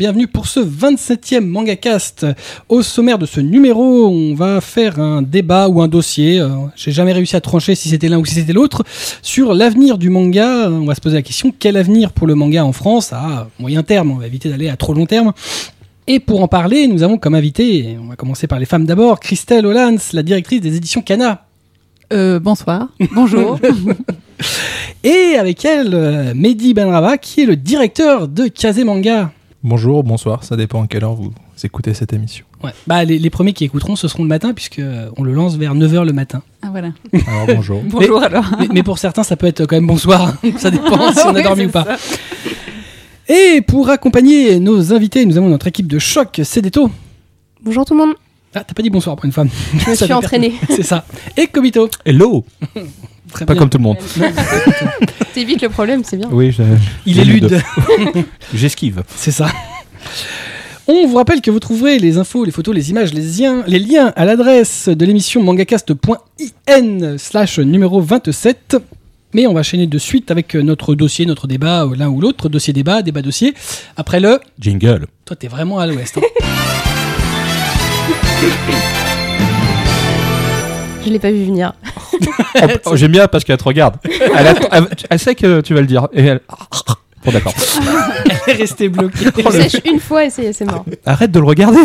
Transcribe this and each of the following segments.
bienvenue pour ce 27e MangaCast. Au sommaire de ce numéro, on va faire un débat ou un dossier, euh, j'ai jamais réussi à trancher si c'était l'un ou si c'était l'autre, sur l'avenir du manga. On va se poser la question, quel avenir pour le manga en France à moyen terme? On va éviter d'aller à trop long terme. Et pour en parler, nous avons comme invité, on va commencer par les femmes d'abord, Christelle Hollans, la directrice des éditions Cana. Euh, bonsoir. Bonjour. Et avec elle, euh, Mehdi Benrava, qui est le directeur de Kazé Manga. Bonjour, bonsoir, ça dépend à quelle heure vous écoutez cette émission. Ouais. Bah, les, les premiers qui écouteront, ce seront le matin, puisque euh, on le lance vers 9h le matin. Ah voilà. Alors bonjour. Bonjour alors. Mais, mais pour certains, ça peut être quand même bonsoir. ça dépend si on a Oui, dormi ou pas. ça. Et pour accompagner nos invités, nous avons notre équipe de choc, Cédéto. Bonjour tout le monde, Ah, t'as pas dit bonsoir pour une femme. je me suis entraînée. C'est ça. Et Komito. Hello Très Pas bien. comme tout le monde. T'évites le problème, c'est bien. Oui, je- Il est lu lude. J'esquive. C'est ça. On vous rappelle que vous trouverez les infos, les photos, les images, les liens, les liens à l'adresse de l'émission mangacast.in slash numéro 27. Mais on va enchaîner de suite avec notre dossier, notre débat, euh, l'un ou l'autre. Dossier débat, débat dossier. Après le... Jingle. Toi, t'es vraiment à l'ouest. hein. Je l'ai pas vu venir. Oh, oh, J'aime bien parce qu'elle te regarde. Elle, a- elle- elle sait que tu vas le dire. Et elle... Bon d'accord. Elle est restée bloquée. Je sèche une fois et c'est mort. Arrête de le regarder.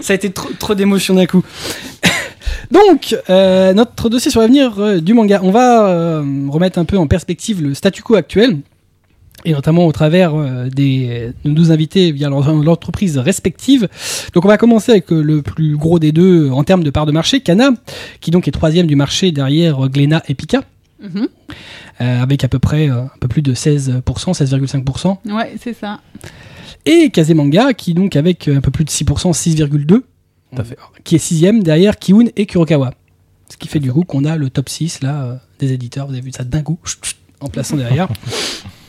Ça a été trop, trop d'émotions d'un coup. Donc, euh, notre dossier sur l'avenir euh, du manga. On va euh, remettre un peu en perspective le statu quo actuel, et notamment au travers euh, des, de nos invités via leur, leur entreprise respective. Donc, on va commencer avec euh, le plus gros des deux euh, en termes de part de marché, Kana, qui donc est troisième du marché derrière Glénat et Pika, Mhm. euh, avec à peu près euh, un peu plus de 16%, 16,5%. Ouais, c'est ça. Et Kazemanga, qui donc avec un peu plus de 6%, 6,2%, Tout à fait. qui est sixième derrière Kiun et Kurokawa. Ce qui fait du coup qu'on a le top 6 là, euh, des éditeurs, vous avez vu ça d'un coup, chut, chut, en plaçant derrière.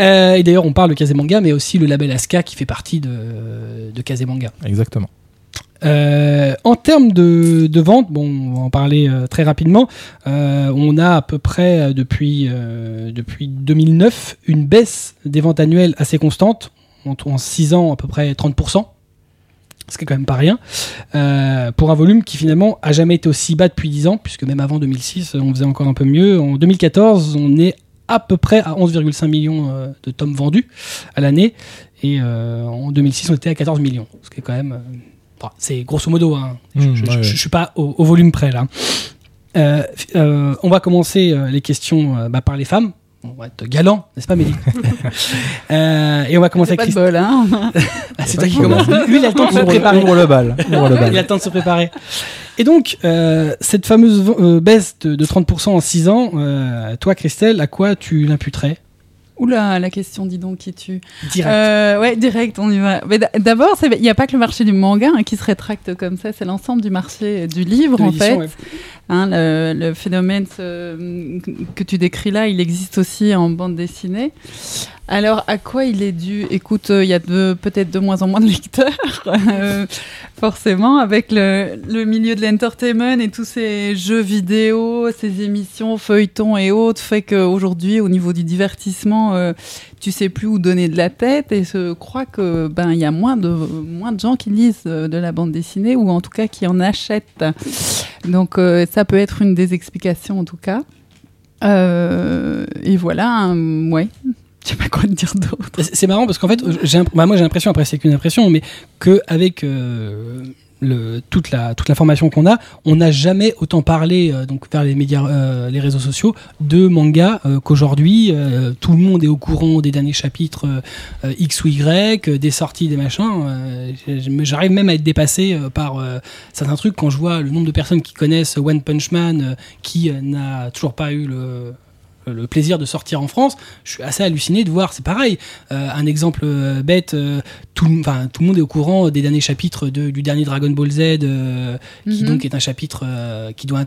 Euh, et d'ailleurs, on parle de Kazemanga, mais aussi le label Aska qui fait partie de, de Kazemanga. Exactement. Euh, en termes de, de vente, bon, on va en parler euh, très rapidement. Euh, on a à peu près depuis, depuis 2009 une baisse des ventes annuelles assez constante, en, en 6 ans à peu près 30%, ce qui est quand même pas rien, pour un volume qui finalement a jamais été aussi bas depuis 10 ans, puisque même avant 2006 on faisait encore un peu mieux. En 2014 on est à peu près à 11,5 millions euh, de tomes vendus à l'année, et euh, en 2006 on était à 14 millions, ce qui est quand même... euh, c'est grosso modo, hein. je, Mmh, ouais. je suis pas au, au volume près là. Euh, euh, on va commencer euh, les questions euh, bah, par les femmes. On va être galant, n'est-ce pas, Mélie? Euh, Et on va commencer C'est avec pas de Christine. bol, hein. Ah, c'est toi qui commence. Lui, il a le temps de se Ouvre, préparer. ouvre le bal. Ouvre le Il a le temps de se préparer. Et donc, euh, cette fameuse euh, baisse de, de 30% en 6 ans, euh, toi, Christelle, à quoi tu l'imputerais? Oula, la question, dis donc, qui tue. Direct. Euh, ouais, direct, on y va. Mais D'abord, il n'y a pas que le marché du manga hein, qui se rétracte comme ça, c'est l'ensemble du marché du livre, De en fait. ouais. Hein, le, le phénomène euh, que tu décris là, il existe aussi en bande dessinée. Alors, à quoi il est dû? Écoute, euh, il y a peut-être de moins en moins de lecteurs, euh, forcément, avec le, milieu de l'entertainment et tous ces jeux vidéo, ces émissions, feuilletons et autres, fait qu'aujourd'hui, au niveau du divertissement, euh, tu sais plus où donner de la tête et je crois que ben il y a moins de moins de gens qui lisent euh, de la bande dessinée ou en tout cas qui en achètent. Donc ça peut être une des explications en tout cas. Et voilà, ouais. Je sais pas quoi te dire d'autre. C'est marrant parce qu'en fait, bah, moi j'ai l'impression, après c'est qu'une impression, mais qu'avec euh, toute, la, formation qu'on a, on n'a jamais autant parlé euh, donc vers les médias, euh, les réseaux sociaux de manga qu'aujourd'hui. tout le monde est au courant des derniers chapitres X ou Y, des sorties, des machins. J'arrive même à être dépassé par certains trucs quand je vois le nombre de personnes qui connaissent One Punch Man qui n'a toujours pas eu le le plaisir de sortir en France, je suis assez halluciné de voir, c'est pareil. Euh, un exemple euh, bête, euh, tout, tout le monde est au courant des derniers chapitres de- du dernier Dragon Ball Z, euh, qui Mhm. donc est un chapitre euh, qui doit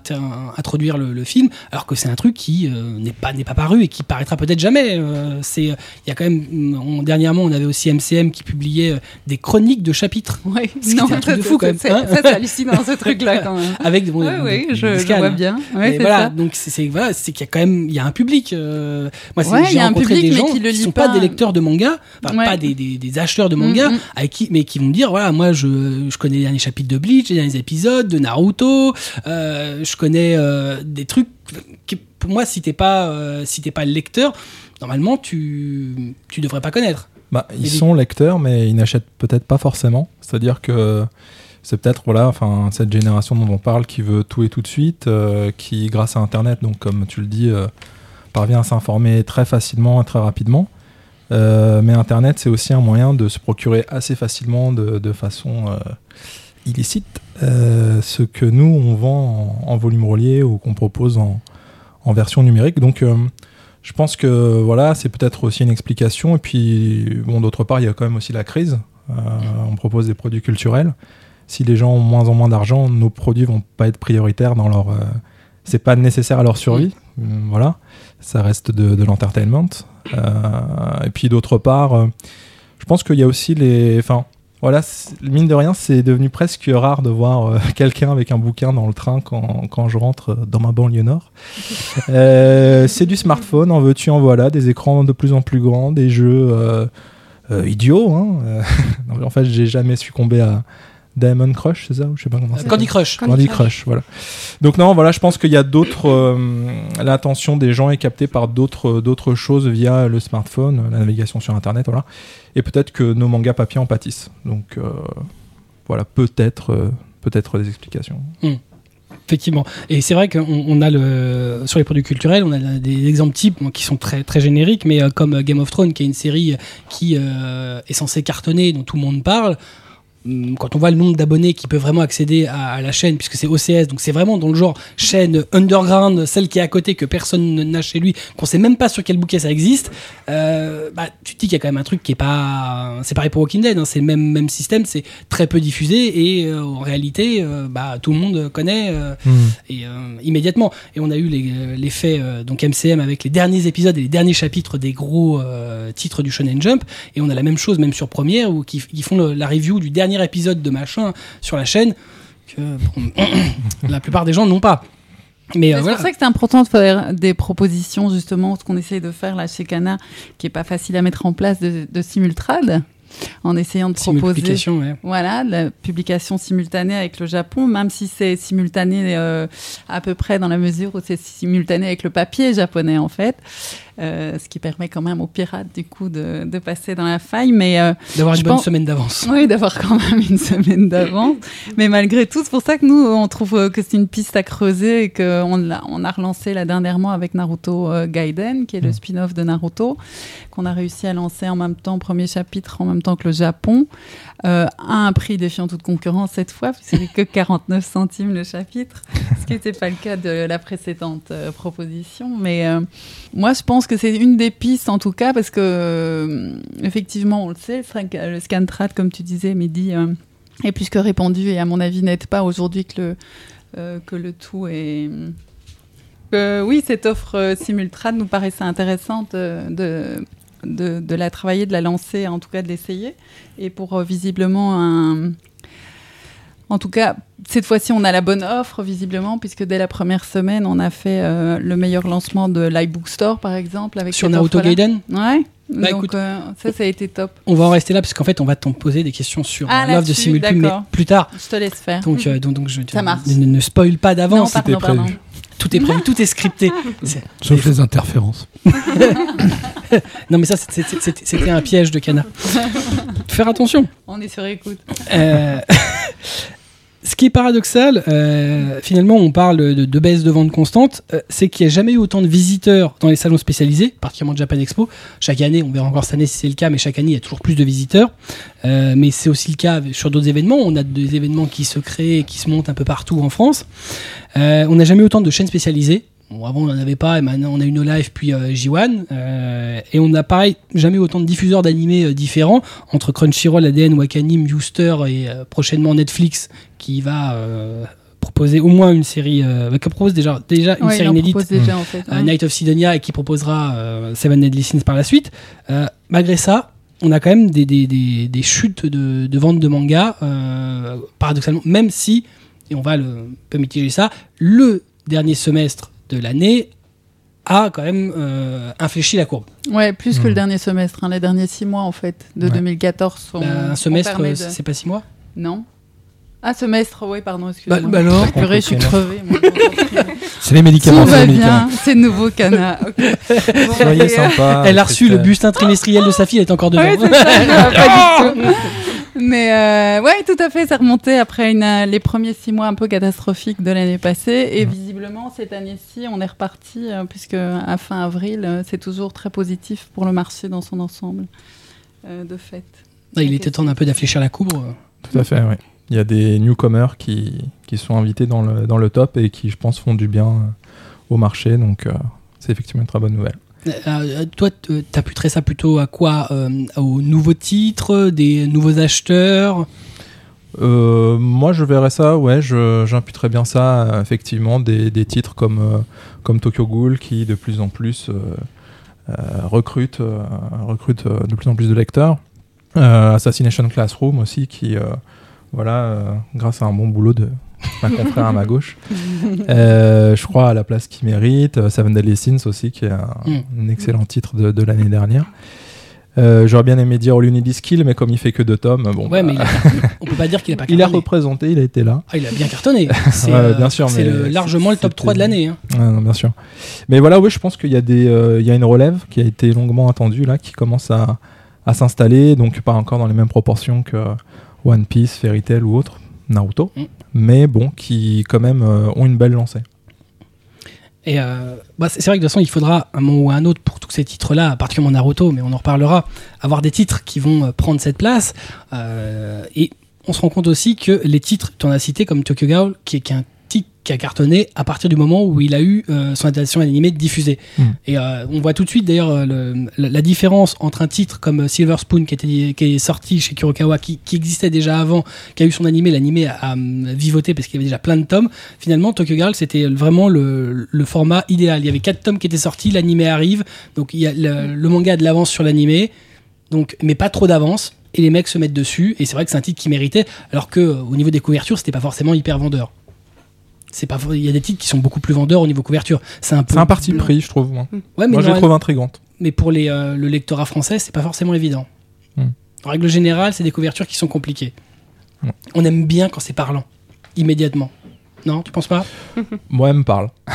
introduire le, le film, alors que c'est un truc qui euh, n'est pas pas paru et qui paraîtra peut-être jamais. Euh, c'est il y a quand même on- dernièrement on avait aussi MCM qui publiait euh, des chroniques de chapitres Ouais. Ce qui était un truc de fou, quand même, c'est- hein. C'est hallucinant ce truc là quand même. avec bon, Ouais, des- ouais, des je, vois hein. bien. Voilà, ça. donc c'est voilà, qu'il y a quand même il y a un public public. euh, moi, c'est- Ouais, il j'ai y a un rencontré public, des gens qui lit sont pas pas. des lecteurs de manga, enfin, Ouais. pas des, des, des acheteurs de manga, Mm, mm. avec qui, mais qui vont me dire voilà, moi, je, je connais les derniers chapitres de Bleach, les derniers épisodes de Naruto, euh, je connais euh, des trucs qui, pour moi, si t'es pas, euh, si t'es pas lecteur, normalement, tu, tu devrais pas connaître. Bah, ils des- sont lecteurs, mais ils n'achètent peut-être pas forcément. C'est-à-dire que c'est peut-être voilà, enfin cette génération dont on parle qui veut tout et tout de suite, euh, qui grâce à Internet, donc comme tu le dis, euh, parvient à s'informer très facilement et très rapidement. Euh, mais Internet, c'est aussi un moyen de se procurer assez facilement, de, de façon euh, illicite, euh, ce que nous on vend en, en volume relié ou qu'on propose en, en version numérique. Donc euh, je pense que voilà, c'est peut-être aussi une explication. Et puis, bon, d'autre part, il y a quand même aussi la crise. On propose des produits culturels. Si les gens ont moins en moins d'argent, nos produits vont pas être prioritaires dans leur. c'est pas nécessaire à leur survie. Voilà, ça reste de, de l'entertainment. Euh, et puis d'autre part, euh, je pense qu'il y a aussi les. Enfin, voilà, mine de rien, c'est devenu presque rare de voir euh, quelqu'un avec un bouquin dans le train quand, quand je rentre dans ma banlieue nord. Euh, c'est du smartphone, en veux-tu, en voilà, des écrans de plus en plus grands, des jeux euh, idiots. Hein. En fait, j'ai jamais succombé à Diamond Crush, c'est ça ou Je sais pas comment Candy Crush. Candy Crush, voilà. Donc non, voilà, je pense qu'il y a d'autres. euh, L'attention des gens est captée par d'autres d'autres choses via le smartphone, la navigation sur Internet, voilà. Et peut-être que nos mangas papier en pâtissent. Donc euh, voilà, peut-être euh, peut-être des explications. Effectivement. Et c'est vrai qu'on on a le sur les produits culturels, on a des exemples types qui sont très très génériques, mais comme Game of Thrones, qui est une série qui euh, est censée cartonner, dont tout le monde parle. Hum, Quand on voit le nombre d'abonnés qui peuvent vraiment accéder à, à la chaîne, puisque c'est OCS, donc c'est vraiment dans le genre chaîne underground, celle qui est à côté, que personne n'a chez lui, qu'on sait même pas sur quel bouquet ça existe, euh, bah, tu te dis qu'il y a quand même un truc qui est pas. C'est pareil pour Walking Dead, hein, c'est le même, même système, c'est très peu diffusé et euh, en réalité, euh, bah, tout le monde connaît et, euh, immédiatement. Et on a eu l'effet donc MCM avec les derniers épisodes et les derniers chapitres des gros titres du Shonen Jump. Et on a la même chose même sur Première où qui, qui font le- la review du dernier épisode de machin sur la chaîne que la plupart des gens n'ont pas. Mais euh, C'est voilà. pour ça que c'est important de faire des propositions, justement, ce qu'on essaye de faire là chez Cana, qui est pas facile à mettre en place de, de simultrade, en essayant de proposer ouais. voilà, la publication simultanée avec le Japon, même si c'est simultané euh, à peu près dans la mesure où c'est simultané avec le papier japonais en fait, Euh, ce qui permet quand même aux pirates du coup de, de passer dans la faille, mais euh, D'avoir une bonne pense- semaine d'avance. oui, d'avoir quand même une semaine d'avance. Mais malgré tout, c'est pour ça que nous, on trouve euh, que c'est une piste à creuser et qu'on l'a- on a relancé là dernièrement avec Naruto Gaiden, qui est le Mm. spin-off de Naruto, qu'on a réussi à lancer en même temps, premier chapitre, en même temps que le Japon, euh, à un prix défiant toute concurrence cette fois, puisque c'est que 49 centimes le chapitre, ce qui n'était pas le cas de la précédente proposition. Mais moi, je pense que c'est une des pistes, en tout cas, parce que, euh, effectivement, on le sait, le scan- le scantrad, comme tu disais, Mehdi, euh, est plus que répandu et, à mon avis, n'aide pas aujourd'hui que le, euh, que le tout est. que, oui, cette offre euh, simultrade nous paraissait intéressante de, de, la travailler, de la lancer, en tout cas de l'essayer. Et pour euh, visiblement un. En tout cas, cette fois-ci, on a la bonne offre, visiblement, puisque dès la première semaine, on a fait euh, le meilleur lancement de l'iBook Store, par exemple. Avec Sur Naruto. Gaiden, Ouais. Bah, Donc, écoute. euh, ça, ça a été top. on va en rester là parce qu'en fait, on va t'en poser des questions sur Ah, euh, l'offre de Simulpub, mais plus tard. Je te laisse faire. Donc, euh, donc, donc je Ça marche. ne, ne spoil pas d'avance. pardon, c'était prévu. Tout est prévu, tout est scripté. Sauf les interférences. Non, mais ça, c'était un piège de Cana. Faire attention. On est sur écoute. Euh, Ce qui est paradoxal, euh, finalement, on parle de, de baisse de vente constante, euh, c'est qu'il n'y a jamais eu autant de visiteurs dans les salons spécialisés, particulièrement Japan Expo. Chaque année, on verra encore cette année si c'est le cas, mais chaque année, il y a toujours plus de visiteurs. Euh, mais c'est aussi le cas sur d'autres événements. On a des événements qui se créent et qui se montent un peu partout en France. On n'a jamais eu autant de chaînes spécialisées. Bon, avant, on n'en avait pas, et maintenant, on a une live puis euh, J1. euh, et on n'a pareil, jamais eu autant de diffuseurs d'animés euh, différents, entre Crunchyroll, ADN, Wakanim, Youster et euh, prochainement Netflix, qui va proposer au moins une série, euh, qui propose déjà, déjà une Ouais, série en inédite, déjà, en fait. ouais. Night of Sidonia, et qui proposera Seven Deadly Sins par la suite. Malgré ça, on a quand même des, des, des, des chutes de, de vente de manga, euh, paradoxalement, même si, et on va le, un peu mitiger ça, le dernier semestre de l'année a quand même euh, infléchi la courbe. Ouais, plus que Hmm. le dernier semestre, hein, les derniers six mois en fait, de Ouais. 2014. sont- Bah, un ont semestre, euh, de- c'est pas six mois Non Ah, semestre, oui, pardon, excusez-moi. Bah- bah alors Purée, je suis crevée. C'est les médicaments. Tout c'est va bien, c'est nouveau Cana. ok. Bon, Soyez et, euh, sympa. Elle a reçu le Christelle. bulletin trimestriel de sa fille, elle est encore dedans. Ouais, c'est ça, ça va pas du tout. Mais euh, ouais, tout à fait, ça remontait après une, euh, les premiers six mois un peu catastrophiques de l'année passée. Et visiblement, cette année-ci, on est reparti, euh, puisque à fin avril, euh, c'est toujours très positif pour le marché dans son ensemble, euh, de fait. Ah, il était temps un peu d'affléchir la courbe. Tout à fait, oui. Il y a des newcomers qui, qui sont invités dans le, dans le top et qui, je pense, font du bien au marché. Donc, euh, c'est effectivement une très bonne nouvelle. Euh, toi, t- t'as pu traiter ça plutôt à quoi euh, Aux nouveaux titres, des nouveaux acheteurs? Euh, moi, je verrais ça, ouais, j'imputerais bien ça, effectivement, des, des titres comme, euh, comme Tokyo Ghoul qui, de plus en plus, euh, euh, recrute, recrute de plus en plus de lecteurs. Assassination Classroom aussi, qui, voilà, grâce à un bon boulot de ma confrère à ma gauche, je crois à la place qu'il mérite. Seven Deadly Sins aussi, qui est un, un excellent titre de, de l'année dernière. Euh, J'aurais bien aimé dire All You Need Is Kill, mais comme il fait que deux tomes, bon, Ouais, bah, mais il a- on peut pas dire qu'il a pas il a représenté, il a été là. Ah, il a bien cartonné. C'est Ouais, euh, bien sûr, c'est mais le- largement le top c'était- 3 de l'année. hein. Non, bien sûr. Mais voilà, oui, je pense qu'il y, a des, euh, il y a une relève qui a été longuement attendue, là, qui commence à, à s'installer, donc pas encore dans les mêmes proportions que One Piece, Fairy Tail ou autres, Naruto, Mm. mais bon, qui quand même euh, ont une belle lancée. Et euh, bah, c'est vrai que de toute façon, il faudra un moment ou un autre pour tous ces titres-là, particulièrement Naruto, mais on en reparlera, avoir des titres qui vont euh, prendre cette place. Euh, et on se rend compte aussi que les titres, tu en as cité comme Tokyo Ghoul, qui est, qui est un qui a cartonné à partir du moment où il a eu euh, son adaptation animée diffusée. Mm. Et euh, on voit tout de suite d'ailleurs euh, la, différence entre un titre comme Silver Spoon qui, était, qui est sorti chez Kurokawa, qui, qui existait déjà avant, qui a eu son animé, l'animé a, a, vivoté parce qu'il y avait déjà plein de tomes. Finalement, Tokyo Girl, c'était vraiment le, le format idéal. Il y avait quatre tomes qui étaient sortis, l'animé arrive, donc il y a le, le manga a de l'avance sur l'animé, donc mais pas trop d'avance. Et les mecs se mettent dessus, et c'est vrai que c'est un titre qui méritait, alors que au niveau des couvertures, c'était pas forcément hyper vendeur. C'est pas, il y a des titres qui sont beaucoup plus vendeurs au niveau couverture. C'est un peu. Un parti pris, je trouve. Moi, Ouais, mais, moi je trouve intrigante. mais pour les, euh, le lectorat français, c'est pas forcément évident. Hmm. En règle générale, c'est des couvertures qui sont compliquées. On aime bien quand c'est parlant, immédiatement. Non, tu penses pas? Moi, elle me parle.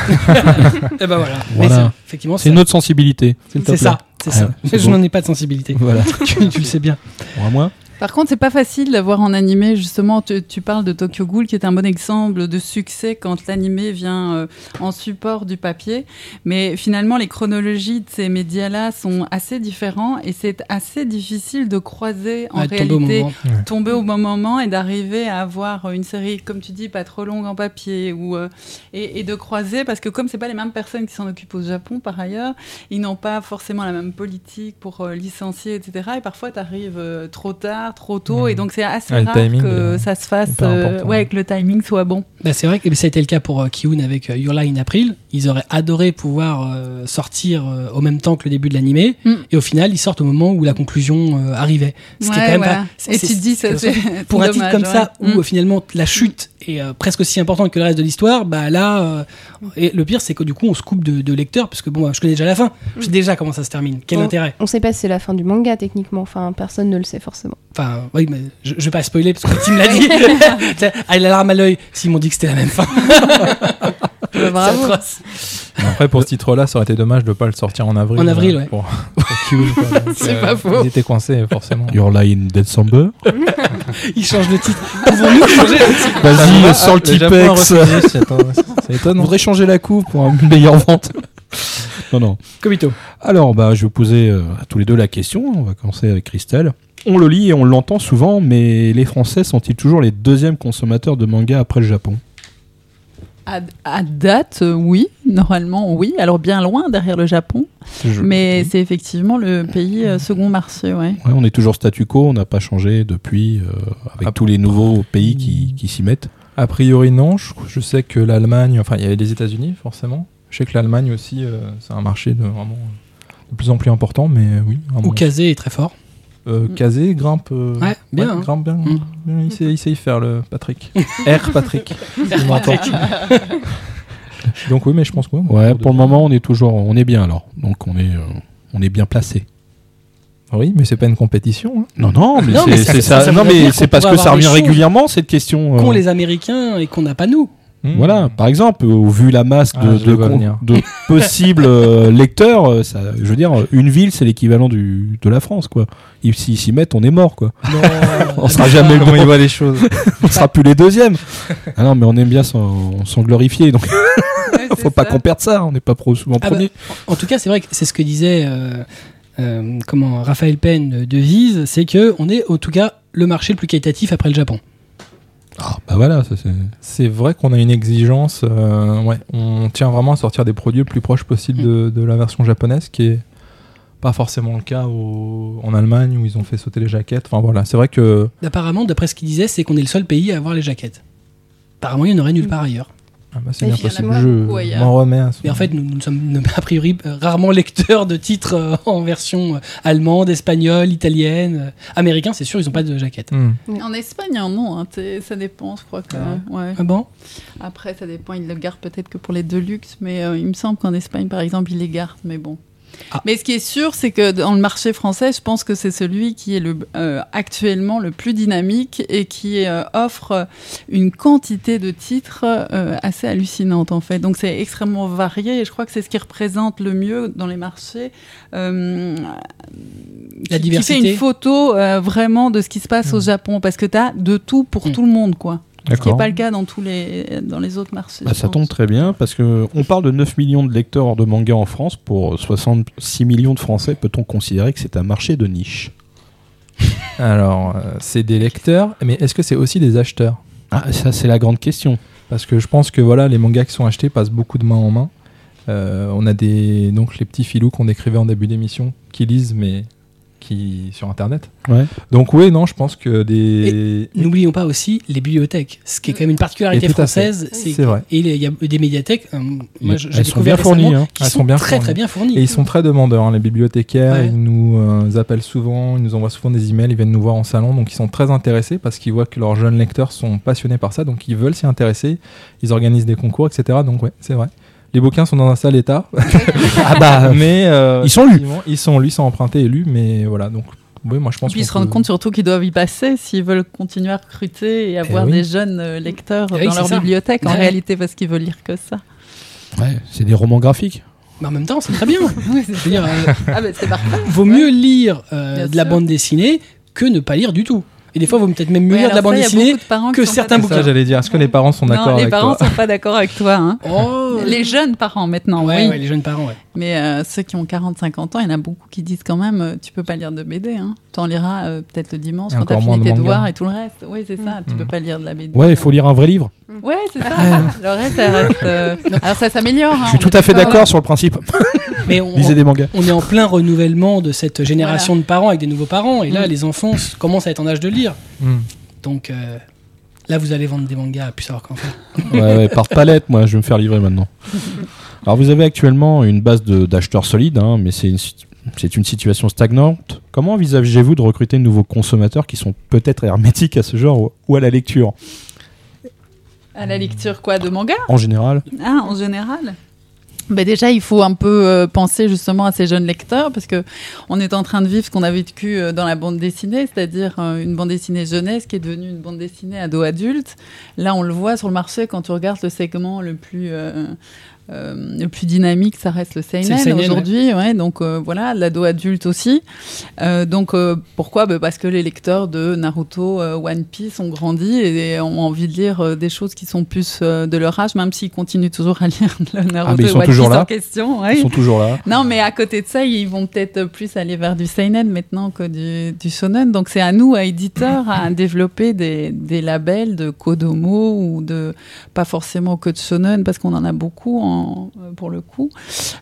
Eh ben voilà. Voilà. Mais c'est- effectivement, C'est une autre sensibilité. C'est ça, c'est ça. Ouais, c'est Je n'en ai pas de sensibilité. Voilà. tu, tu le sais bien. Bon, à moi. Par contre, c'est pas facile d'avoir en animé, justement, tu, tu parles de Tokyo Ghoul, qui est un bon exemple de succès quand l'animé vient euh, en support du papier. Mais finalement, les chronologies de ces médias-là sont assez différents et c'est assez difficile de croiser en Ouais, de tomber au réalité moment. tomber au bon moment et d'arriver à avoir une série, comme tu dis, pas trop longue en papier ou euh, et, et de croiser parce que comme c'est pas les mêmes personnes qui s'en occupent au Japon par ailleurs, ils n'ont pas forcément la même politique pour euh, licencier, etc. Et parfois, tu arrives trop tard, trop tôt, et donc c'est assez Ouais, le rare timing, que euh, ça se fasse, euh, ouais, que le timing soit bon. Bah, c'est vrai que ça a été le cas pour euh, Kiun avec euh, Your Lie in April. Ils auraient adoré pouvoir euh, sortir euh, au même temps que le début de l'animé. Mm. Et au final, ils sortent au moment où la conclusion euh, arrivait. Ce qui est quand même voilà. pas- Et tu te dis, c'est- ça, c'est pour un titre comme ça où Mm. euh, finalement la chute est euh, presque aussi importante que le reste de l'histoire, bah là, euh, et le pire c'est que du coup on se coupe de, de lecteurs parce que bon, je connais déjà la fin, je sais déjà comment ça se termine. Quel intérêt On sait pas si c'est la fin du manga techniquement, enfin personne ne le sait forcément. Enfin, oui, mais je, je vais pas spoiler parce que Tim l'a dit. Tiens, ah, il a la larme à l'œil s'ils m'ont dit que c'était la même fin. Bah, bravo. Après, pour ce titre-là, ça aurait été dommage de pas le sortir en avril. En avril, euh, ouais. Pour, C'est pas faux. Ils étaient coincés, forcément. Your Lie in December. Il change de titre. Pouvons-nous changer de titre? Vas-y, sors le Ah, le Japon a Tipex. C'est c'est On étonnant. voudrait changer la coupe pour une meilleure vente. non, non. Komito. Alors, bah, je vais vous poser euh, à tous les deux la question. On va commencer avec Christelle. On le lit et on l'entend souvent, mais les Français sont-ils toujours les deuxièmes consommateurs de manga après le Japon? À, à date, oui, normalement, oui. Alors bien loin derrière le Japon, Je- mais c'est effectivement le pays euh, second marché, ouais. Ouais, on est toujours statu quo, on n'a pas changé depuis, euh, avec Ah. tous les nouveaux pays qui, qui s'y mettent. A priori, non. Je, je sais que l'Allemagne, enfin, il y avait les États-Unis, forcément. Je sais que l'Allemagne aussi, euh, c'est un marché de vraiment de plus en plus important, mais oui. Okaze est très fort. Euh, Kazé grimpe. euh, Ouais, bien, hein. grimpe bien. Mm. Il, sait, il sait y faire, le Patrick. R Patrick. Donc oui, mais je pense que Ouais, pour le moment, on est toujours, on est bien alors. Donc on est, euh, on est bien placé. Oui, mais c'est pas une compétition. hein. Non, non, mais Non, mais c'est ça- c'est ça- ça. ça non, voudrait mais dire c'est qu'on parce que ça revient régulièrement cette question. euh, Qu'ont les Américains et qu'on n'a pas nous. Hmm. Voilà, par exemple, au vu la masse Ah, de, de possibles euh, lecteurs, euh, ça, je veux dire, une ville, c'est l'équivalent du, de la France, quoi. Ils s'y s'y mettent, on est mort, quoi. On sera jamais le voit les choses on sera plus les deuxièmes. Ah non, mais on aime bien s'en s'en glorifier, donc faut pas qu'on perde ça. On n'est pas pro souvent Ah bah, premier. En tout cas, c'est vrai que c'est ce que disait euh, euh, comment Raphaël Penn de- de Vise, c'est que on est en tout cas le marché le plus qualitatif après le Japon. Ah bah voilà, c'est. Vrai qu'on a une exigence. euh, ouais, on tient vraiment à sortir des produits le plus proche possible de, de la version japonaise, qui est pas forcément le cas au- en Allemagne où ils ont fait sauter les jaquettes. Enfin voilà, c'est vrai que Apparemment, d'après ce qu'il disait, c'est qu'on est le seul pays à avoir les jaquettes. Apparemment, il n'y en aurait nulle part ailleurs. Ah bah, c'est bien possible. Je m'en remets à Mais en fait, nous, nous sommes a priori euh, rarement lecteurs de titres euh, en version euh, allemande, espagnole, italienne. américain, c'est sûr, ils n'ont pas de jaquette. Hmm. En Espagne, non, hein, ça dépend, je crois que. ouais. Ah bon? Après, ça dépend, ils le gardent peut-être que pour les Deluxe, mais euh, il me semble qu'en Espagne, par exemple, ils les gardent, mais bon. Ah. Mais ce qui est sûr, c'est que dans le marché français, je pense que c'est celui qui est le, euh, actuellement le plus dynamique et qui euh, offre une quantité de titres euh, assez hallucinante en fait. Donc c'est extrêmement varié et je crois que c'est ce qui représente le mieux dans les marchés. La qui- diversité. Qui fait une photo vraiment de ce qui se passe Mm. au Japon parce que tu as de tout pour Mm. tout le monde quoi. Ce qui n'est pas le cas dans tous les dans les autres marchés. Bah, ça tombe très bien parce que on parle de 9 millions de lecteurs de manga en France pour 66 millions de Français. Peut-on considérer que c'est un marché de niche? Alors, euh, c'est des lecteurs, mais est-ce que c'est aussi des acheteurs? Ah, ça c'est la grande question. Parce que je pense que voilà, les mangas qui sont achetés passent beaucoup de main en main. Euh, on a des donc les petits filous qu'on décrivait en début d'émission qui lisent mais qui sur internet. Ouais. Donc oui, non, je pense que des N'oublions pas aussi les bibliothèques, ce qui est quand même une particularité française. C'est vrai. Et il y a des médiathèques, euh, moi j'ai Elles sont bien fournies. hein. Elles sont, sont bien très fournies. très bien fournies. et ils sont très demandeurs, hein, les bibliothécaires. Ouais. Ils nous euh, appellent souvent, ils nous envoient souvent des emails, ils viennent nous voir en salon, donc ils sont très intéressés parce qu'ils voient que leurs jeunes lecteurs sont passionnés par ça, donc ils veulent s'y intéresser. Ils organisent des concours, etc. Donc ouais, c'est vrai. Les bouquins sont dans un sale état, Ah bah, mais euh, Ils sont lus. Ils sont lus, ils sont empruntés et lus, mais voilà. Donc oui, moi je pense. Et puis ils se rendent peut- compte surtout qu'ils doivent y passer s'ils veulent continuer à recruter et avoir oui. des jeunes euh, lecteurs Eh oui, dans leur ça. bibliothèque en Ouais. réalité parce qu'ils veulent lire que ça. ouais, c'est des romans graphiques. Mais en même temps, c'est très bien. Oui, dire, euh, ah c'est parfait. vaut mieux lire euh, de la bande dessinée que ne pas lire du tout. Et des fois, vaut peut-être même mieux Ouais, lire de la bande dessinée. de que certains C'est ça, bouquins. j'allais dire. Est-ce que les parents sont d'accord Non, les avec parents toi sont pas d'accord avec toi. Hein. Oh Les jeunes parents maintenant, ouais, oui. ouais, les jeunes parents, ouais. Mais euh, ceux qui ont 40-50 ans, il y en a beaucoup qui disent quand même euh, tu peux pas lire de BD. Hein. Tu en liras euh, peut-être le dimanche Et quand t'as fini de tes manga. devoirs et tout le reste. Oui, c'est ça. Tu Mm. peux pas lire de la BD. Ouais, il faut lire un vrai livre. Ouais, c'est ça. le reste, ça reste. euh, Alors ça s'améliore. hein, Je suis on tout à fait d'accord sur le principe. Mais on, Lisez des mangas. on est en plein renouvellement de cette génération de parents avec des nouveaux parents. Et là, Mm. les enfants commencent à être en âge de lire. Hmm. Donc euh, là, vous allez vendre des mangas à plus savoir qu'en faire. Ouais, ouais, par palette, moi, je vais me faire livrer maintenant. Alors, vous avez actuellement une base de- d'acheteurs solides, hein, mais c'est une, sit- c'est une situation stagnante. Comment envisagez-vous de recruter de nouveaux consommateurs qui sont peut-être hermétiques à ce genre ou- ou à la lecture? À la lecture quoi de manga? En général Ah, en général bah déjà, il faut un peu euh, penser justement à ces jeunes lecteurs parce que on est en train de vivre ce qu'on a vécu euh, dans la bande dessinée, c'est-à-dire euh, une bande dessinée jeunesse qui est devenue une bande dessinée ado adulte. Là, on le voit sur le marché quand tu regardes le segment le plus euh, le plus dynamique, ça reste le seinen, aujourd'hui. Ouais. donc euh, voilà, l'ado adulte aussi. Euh, donc euh, pourquoi? Bah, Parce que les lecteurs de Naruto, euh, One Piece ont grandi et, ont envie de lire des choses qui sont plus de leur âge, même s'ils continuent toujours à lire le Naruto Ah, ils One toujours Piece là. en question. Ils ouais. sont toujours là. Non, mais à côté de ça, ils vont peut-être plus aller vers du seinen maintenant que du, du shonen. Donc c'est à nous, à éditeurs, à développer des, des labels de Kodomo ou de pas forcément que de shonen parce qu'on en a beaucoup en, pour le coup.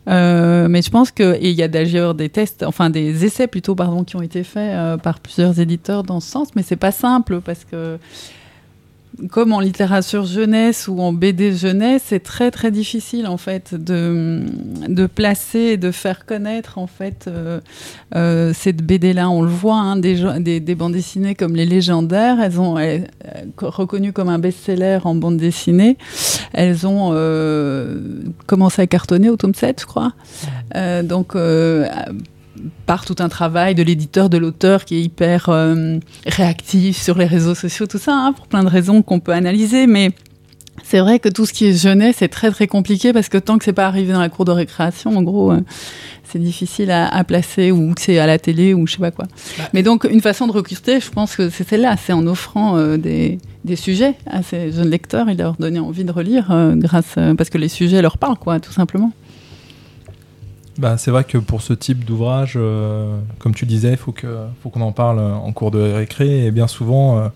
Euh, mais je pense que il y a d'ailleurs des tests, enfin des essais plutôt pardon, qui ont été faits euh, par plusieurs éditeurs dans ce sens. Mais c'est pas simple parce que comme en littérature jeunesse ou en BD jeunesse, c'est très très difficile en fait de, de placer et de faire connaître en fait euh, euh, cette BD-là. On le voit, hein, des, des, des bandes dessinées comme les légendaires, elles ont elles, euh, reconnu comme un best-seller en bande dessinée. Elles ont commencé à cartonner au tome 7, je crois. Donc par tout un travail de l'éditeur, de l'auteur qui est hyper euh, réactif sur les réseaux sociaux, tout ça, hein, pour plein de raisons qu'on peut analyser, mais c'est vrai que tout ce qui est jeunesse c'est très très compliqué parce que tant que c'est pas arrivé dans la cour de récréation, en gros, euh, c'est difficile à, à placer ou que c'est à la télé ou je sais pas quoi. Bah, Mais donc une façon de recruter, je pense que c'est celle-là, c'est en offrant euh, des, des sujets à ces jeunes lecteurs et leur donner envie de relire euh, grâce parce que les sujets leur parlent quoi, tout simplement. Bah, c'est vrai que pour ce type d'ouvrage, euh, comme tu disais, il faut qu'on en parle en cours de récré. Et bien souvent, euh,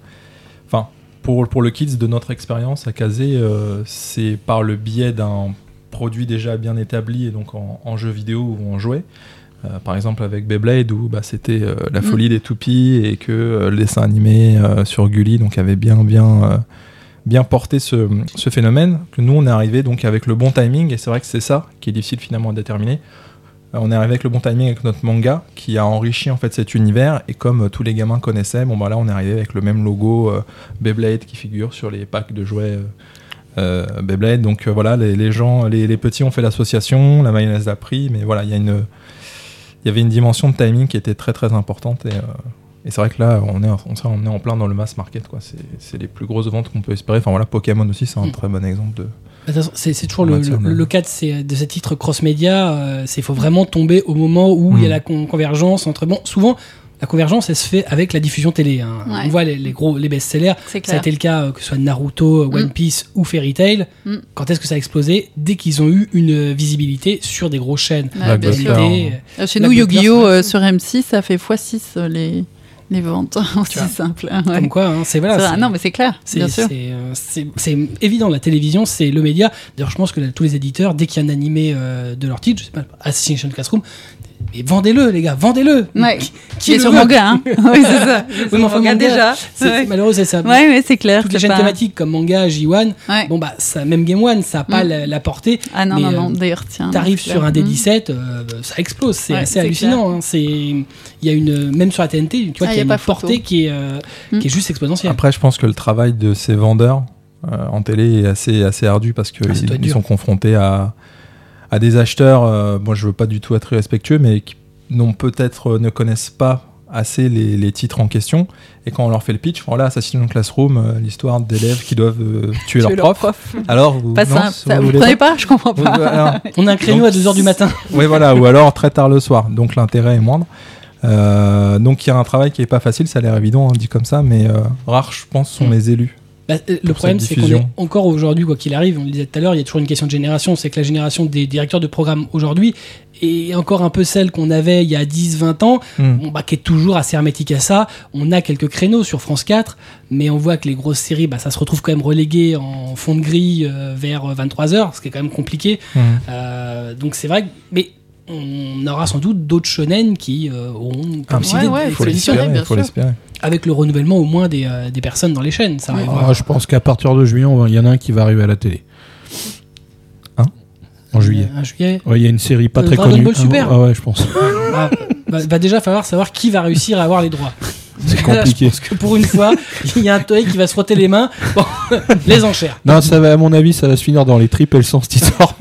pour, pour le Kids, de notre expérience à Kazé, euh, c'est par le biais d'un produit déjà bien établi, et donc en, en jeu vidéo ou en jouet. Par exemple avec Beyblade, où bah, c'était la Mm. folie des toupies et que le dessin animé sur Gulli donc, avait bien, bien, bien porté ce, ce phénomène. Que nous, on est arrivé donc avec le bon timing, et c'est vrai que c'est ça qui est difficile finalement à déterminer. Euh, On est arrivé avec le bon timing avec notre manga qui a enrichi en fait cet univers et comme euh, tous les gamins connaissaient, bon bah là on est arrivé avec le même logo euh, Beyblade qui figure sur les packs de jouets Beyblade. Donc voilà, les, gens, les, petits ont fait l'association, la mayonnaise l'a pris, mais voilà, il y avait une dimension de timing qui était très très importante et c'est vrai que là on est, en- on, est en plein dans le mass market quoi. C'est, c'est les plus grosses ventes qu'on peut espérer. Enfin voilà, Pokémon aussi c'est un Mm. très bon exemple de. C'est c'est toujours le, le, le cas de ces, de ces titres cross-média. euh, c'est- Il faut vraiment tomber au moment où il y a Mm. la con- convergence entre. Bon, souvent, la convergence, elle se fait avec la diffusion télé. hein. Ouais. On voit les, les gros les best-sellers. C'est Ça a été le cas euh, que ce soit Naruto, One Mm. Piece ou Fairy Tail. Mm. Quand est-ce que ça a explosé? Dès qu'ils ont eu une visibilité sur des grosses chaînes. Ouais, bien sûr. Euh, Chez nous, Yu-Gi-Oh! euh, sur M6, ça fait x6 euh, les, les ventes. Aussi vois. simple. hein, ouais. Comme quoi, hein, c'est voilà. C'est c'est- non, mais c'est clair, C'est bien sûr. c'est, euh, c'est- c'est évident, la télévision, c'est le média. D'ailleurs, je pense que là, tous les éditeurs, dès qu'il y a un animé euh, de leur titre, je sais pas, Assassination Classroom, mais vendez-le, les gars, vendez-le Ouais. Qui est sur manga, hein Oui, c'est ça. Oui, mais enfin, manga manga, déjà. C'est Ouais. malheureux, c'est ça. Ouais, ouais, c'est clair. Toutes les chaînes pas- thématiques comme manga, J1, Ouais. bon bah, ça, même Game One, ça n'a pas Mm. la, la portée. Ah non, mais, non, euh, non, d'ailleurs, tiens. T'arrives sur clair. un des Mm. 17, euh, ça explose, c'est Ouais, assez hallucinant. hein. C'est, il y a une, même sur la TNT, tu vois, Ah, qu'il y a y a pas une photo. portée qui est, euh, Mm. qui est juste exponentielle. Après, je pense que le travail de ces vendeurs euh, en télé est assez, assez ardu parce qu'ils Ah, sont confrontés à, à des acheteurs, euh, moi je veux pas du tout être irrespectueux, mais qui n'ont peut-être euh, ne connaissent pas assez les, les titres en question. Et quand on leur fait le pitch, voilà, Assassination Classroom, euh, l'histoire d'élèves qui doivent euh, tuer Tu leur prof. prof. Alors, vous, Pas non, simple. ça, Ça, vous voulez prenez pas Je comprends pas. On a un créneau Donc, à 2h du matin. Oui, voilà, ou alors très tard le soir. Donc l'intérêt est moindre. Euh, donc il y a un travail qui est pas facile, ça a l'air évident, hein, dit comme ça, mais euh, rares, je pense, sont Mm. les élus. Bah, euh, le problème, c'est qu'on est encore aujourd'hui, quoi qu'il arrive, on le disait tout à l'heure, il y a toujours une question de génération. C'est que la génération des directeurs de programme aujourd'hui est encore un peu celle qu'on avait il y a 10-20 ans, Mm. bon, bah, qui est toujours assez hermétique à ça. On a quelques créneaux sur France 4, mais on voit que les grosses séries, bah, ça se retrouve quand même relégué en fond de grille euh, vers 23h, ce qui est quand même compliqué. Mm. Euh, donc c'est vrai, que- mais on aura sans doute d'autres shonen qui euh, auront Ah, possibilité ouais, ouais, faut l'espérer, Avec le renouvellement au moins des, euh, des personnes dans les chaînes. Ça arrivera. Ah, je pense qu'à partir de juillet, il y en a un qui va arriver à la télé. Hein? En juillet. Un juillet. Ouais, il y a une série pas Euh, très Dragon connue. Ball Super. Ah, ouais, je pense. Ah, va, va déjà falloir savoir qui va réussir à avoir les droits. C'est Là, compliqué. je pense que pour une fois, il y a un Toei qui va se frotter les mains. Bon, les enchères. Non, ça va, à mon avis, ça va se finir dans les tripes et le sens Storm.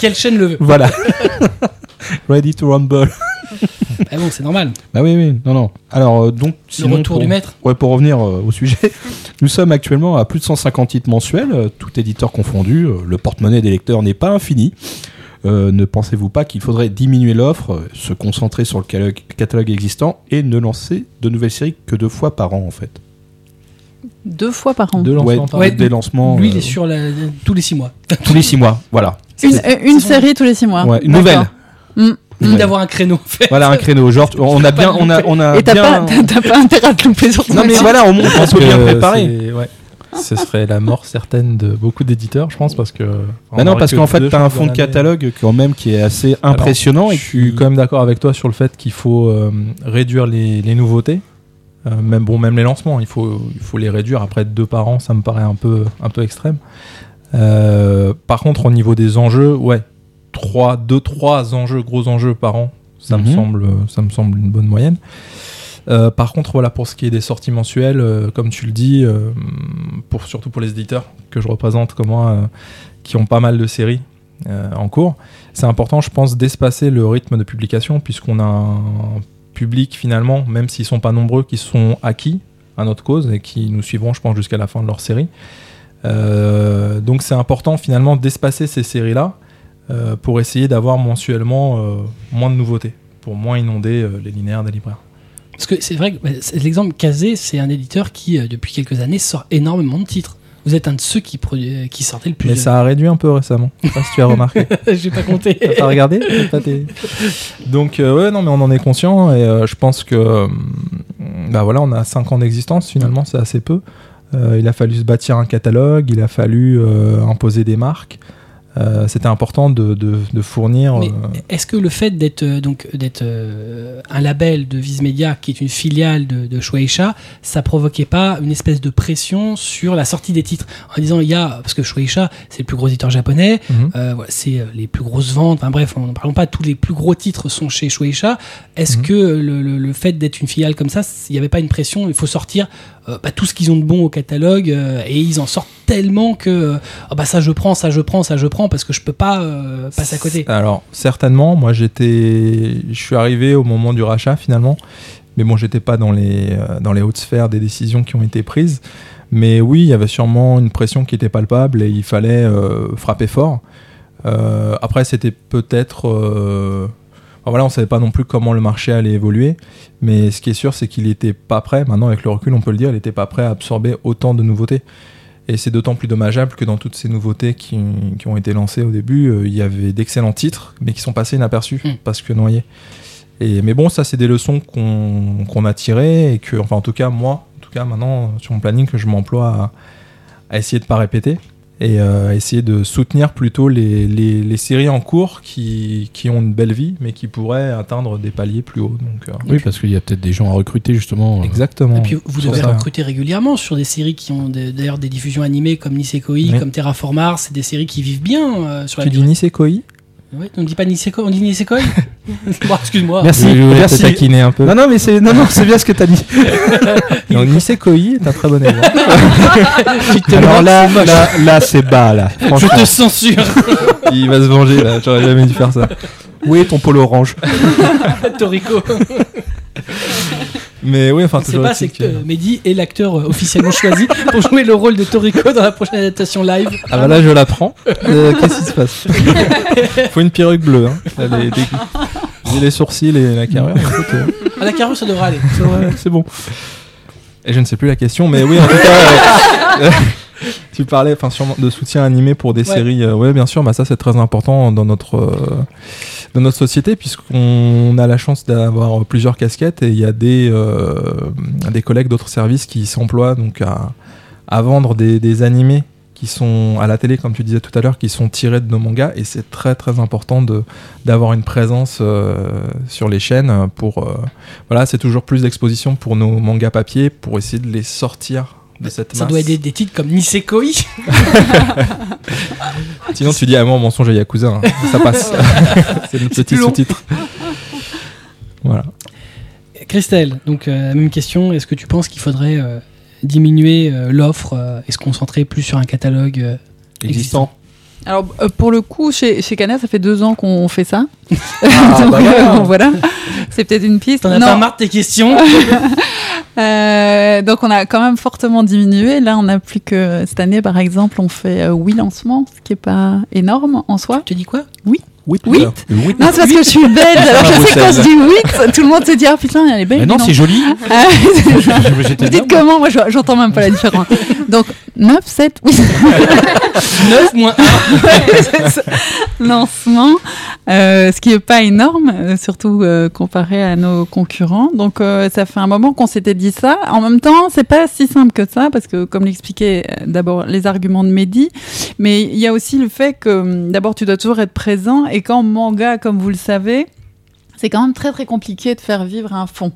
Quelle chaîne le veut voilà. Ready to rumble. Ah bon, c'est normal. Bah oui, oui, non, non. Alors, euh, donc, Le retour pour- du maître. Ouais, pour revenir euh, au sujet, nous sommes actuellement à plus de 150 titres mensuels, euh, tout éditeur confondu. Euh, le porte-monnaie des lecteurs n'est pas infini. Euh, ne pensez-vous pas qu'il faudrait diminuer l'offre, euh, se concentrer sur le catalogue, catalogue existant et ne lancer de nouvelles séries que deux fois par an en fait? Deux fois par an. Deux lancements Ouais, par Ouais, an. des lancements Lui, il est sur la, tous les six mois. tous les six mois. Voilà. Une, une série tous les six mois. Ouais, une nouvelle. Mm. Ni d'avoir un créneau. en fait. Voilà un créneau. Genre, on a bien, on a, on a Et t'as bien. pas, t'as pas intérêt à te louper sur ton Non mais voilà, au moins on pense peut bien préparer. ouais. Ce serait la mort certaine de beaucoup d'éditeurs, je pense, parce que. Bah non, on parce qu'en que fait, t'as un fond de catalogue quand même qui est assez Alors, impressionnant et je suis quand même d'accord avec toi sur le fait qu'il faut euh, réduire les, les nouveautés. Euh, même, bon, même les lancements, il faut, il faut les réduire. Après deux par an, ça me paraît un peu, un peu extrême. Euh, par contre, au niveau des enjeux, ouais, 3, 2, 3 enjeux, gros enjeux par an, ça, me, Mhm. semble, ça me semble une bonne moyenne. Euh, par contre, voilà, pour ce qui est des sorties mensuelles, euh, comme tu le dis, euh, pour, surtout pour les éditeurs que je représente comme moi, qui ont pas mal de séries en cours, c'est important, je pense, d'espacer le rythme de publication, puisqu'on a un public finalement, même s'ils sont pas nombreux, qui sont acquis à notre cause et qui nous suivront, je pense, jusqu'à la fin de leur série. Donc c'est important finalement d'espacer ces séries-là euh, pour essayer d'avoir mensuellement euh, moins de nouveautés, pour moins inonder euh, les linéaires des libraires. Parce que c'est vrai que bah, l'exemple Kazé, c'est un éditeur qui, depuis quelques années, sort énormément de titres. Vous êtes un de ceux qui, qui sortait le plus. Mais de- ça a réduit un peu récemment. Je sais pas si tu as remarqué. J'ai pas compté. T'as pas regardé pas Donc ouais non mais on en est conscient et je pense que euh, bah voilà on a 5 ans d'existence finalement c'est assez peu. Il a fallu se bâtir un catalogue, il a fallu imposer des marques. Euh, C'était important de, de- de fournir. Euh, est-ce que le fait d'être euh, donc d'être euh, un label de Viz Media qui est une filiale de, de Shueisha, ça provoquait pas une espèce de pression sur la sortie des titres en disant il y a parce que Shueisha c'est le plus gros éditeur japonais, mhm. voilà, c'est les plus grosses ventes. Enfin bref, n'en parlons pas. Tous les plus gros titres sont chez Shueisha. Est-ce Mhm. que le, le- le fait d'être une filiale comme ça, il n'y avait pas une pression Il faut sortir bah, tout ce qu'ils ont de bon au catalogue euh, et ils en sortent tellement que euh, Ah bah ça je prends, ça je prends, ça je prends parce que je peux pas euh, passer à côté. Alors certainement, moi j'étais, je suis arrivé au moment du rachat finalement, mais bon j'étais pas dans les euh, dans les hautes sphères des décisions qui ont été prises. Mais oui, il y avait sûrement une pression qui était palpable et il fallait euh, frapper fort. Euh, après c'était peut-être, euh, enfin, voilà, on savait pas non plus comment le marché allait évoluer, mais ce qui est sûr c'est qu'il était pas prêt. Maintenant avec le recul, on peut le dire, il était pas prêt à absorber autant de nouveautés. Et c'est d'autant plus dommageable que dans toutes ces nouveautés qui, qui ont été lancées au début, euh, il y avait d'excellents titres, mais qui sont passés inaperçus Mm. parce que noyés. Et, mais bon, ça, c'est des leçons qu'on qu'on a tirées et que, enfin, en tout cas, moi, en tout cas, maintenant, sur mon planning, que je m'emploie à, à essayer de pas répéter et euh, essayer de soutenir plutôt les, les, les séries en cours qui, qui ont une belle vie, mais qui pourraient atteindre des paliers plus hauts. Donc, euh, Oui, parce qu'il y a peut-être des gens à recruter justement. euh, exactement. Et puis vous devez ça. recruter régulièrement sur des séries qui ont des- d'ailleurs des diffusions animées comme Nisekoi, Oui. comme Terraform Mars, c'est des séries qui vivent bien euh, sur la Tu dis. Nisekoi? Ouais, on dit pas Nisekoi, on dit Nisekoi Bon, excuse-moi. Merci. Je voulais merci. taquiner un peu. Non, non, mais c'est non, non, c'est bien ce que t'as dit. Donc, Nisekoi est un très bon exemple. Alors là, là, là, c'est bas là. Je te censure, Il va se venger là, j'aurais jamais dû faire ça. Où est ton polo orange? Toriko. Mais oui, enfin, toujours pas, c'est que euh, Mehdi est l'acteur euh, officiellement choisi pour jouer le rôle de Toriko dans la prochaine adaptation live. Ah bah là, je la prends. Euh, Qu'est-ce qui se passe? Faut une perruque bleue. Hein. Elle est dégueu. J'ai les sourcils et la carrure. écoute, euh, À la carrure, ça devrait aller. c'est bon. Et je ne sais plus la question, mais oui, en tout cas, euh, tu parlais enfin, sûrement de soutien animé pour des Ouais. séries. euh, ouais, bien sûr, bah, ça c'est très important dans notre, euh, dans notre société, puisqu'on a la chance d'avoir plusieurs casquettes et il y a des, euh, des collègues d'autres services qui s'emploient donc à, à vendre des, des animés qui sont à la télé, comme tu disais tout à l'heure, qui sont tirés de nos mangas, et c'est très très important de d'avoir une présence euh, sur les chaînes pour euh, voilà, c'est toujours plus d'exposition pour nos mangas papier pour essayer de les sortir de cette Ça masse. doit aider des titres comme Nisekoi. Sinon tu dis à moi mensonge à Yakuza, hein. ça passe. c'est le petit plus long. sous-titre. Voilà. Christelle, donc euh, même question. Est-ce que tu penses qu'il faudrait euh, diminuer euh, l'offre euh, et se concentrer plus sur un catalogue euh, Existant? Alors, euh, pour le coup, chez, chez Cana, ça fait deux ans qu'on fait ça. Ah, Donc, bah voilà. euh, voilà. C'est peut-être une piste. T'en as pas marre de tes questions Euh, donc on a quand même fortement diminué. Là, on a plus que cette année, par exemple, on fait euh, 8 lancements, ce qui est pas énorme en soi. Tu dis quoi? Oui. Oui. Oui. Non, c'est parce que je suis belge. Alors je sais quand je dis 8, tout le monde se dit ah putain, elle est belle. Mais non, c'est joli. Ah, Vous dites comment Moi, je- j'entends même pas la différence. Donc 9, 7, 8 9 moins 1. lancements, euh, ce qui est pas énorme, euh, surtout euh, comparé à nos concurrents. Donc euh, ça fait un moment qu'on s'était dit ça. En même temps, c'est pas si simple que ça parce que comme l'expliquait d'abord les arguments de Mehdi, mais il y a aussi le fait que hum, d'abord tu dois toujours être présent et qu'en manga, comme vous le savez, c'est quand même très très compliqué de faire vivre un fond.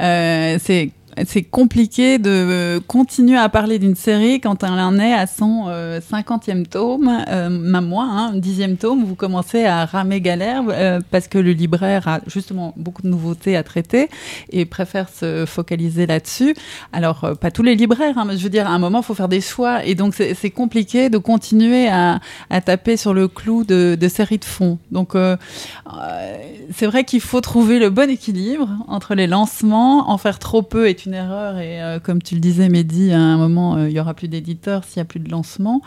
Euh, c'est c'est compliqué de continuer à parler d'une série quand elle en est à son euh, 50e tome, euh, même moins, hein, dixième tome, vous commencez à ramer galère euh, parce que le libraire a justement beaucoup de nouveautés à traiter et préfère se focaliser là-dessus. Alors, euh, pas tous les libraires, hein, mais je veux dire, à un moment, il faut faire des choix et donc c'est compliqué de continuer à, taper sur le clou de, de séries de fond. Donc, euh, c'est vrai qu'il faut trouver le bon équilibre entre les lancements. En faire trop peu est une erreur. Et euh, comme tu le disais, Mehdi, à un moment, euh, il y aura plus d'éditeurs s'il y a plus de lancement.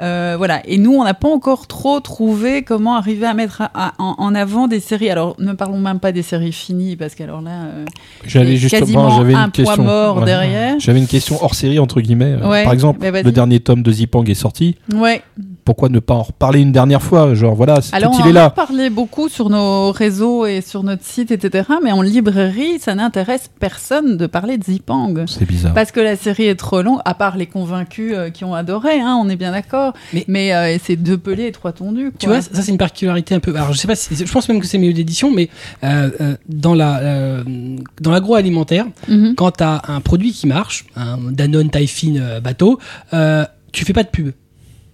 Euh, voilà. Et nous, on n'a pas encore trop trouvé comment arriver à mettre à- à- en, en avant des séries. Alors, ne parlons même pas des séries finies, parce qu'alors là, euh, J'avais justement j'avais un une poids question. mort Ouais. derrière. J'avais une question hors série entre guillemets. Euh, Ouais, Par exemple, bah le dernier tome de Zipang est sorti. ouais. Pourquoi ne pas en reparler une dernière fois Genre voilà, c'est- Alors, tout on il est en a là. parlé beaucoup sur nos réseaux et sur notre site, etc. Mais en librairie, ça n'intéresse personne de parler de Zipang. C'est bizarre. Parce que la série est trop longue, à part les convaincus euh, qui ont adoré, hein, on est bien d'accord. Mais- Mais, euh, c'est deux pelés et trois tondus. Tu vois, ça c'est une particularité un peu. Alors je sais pas, si, je pense même que c'est milieu d'édition, mais euh, euh, dans la euh, dans l'agroalimentaire, Mhm. quand tu as un produit qui marche, un Danone taille fine euh, bateau, euh, tu fais pas de pub.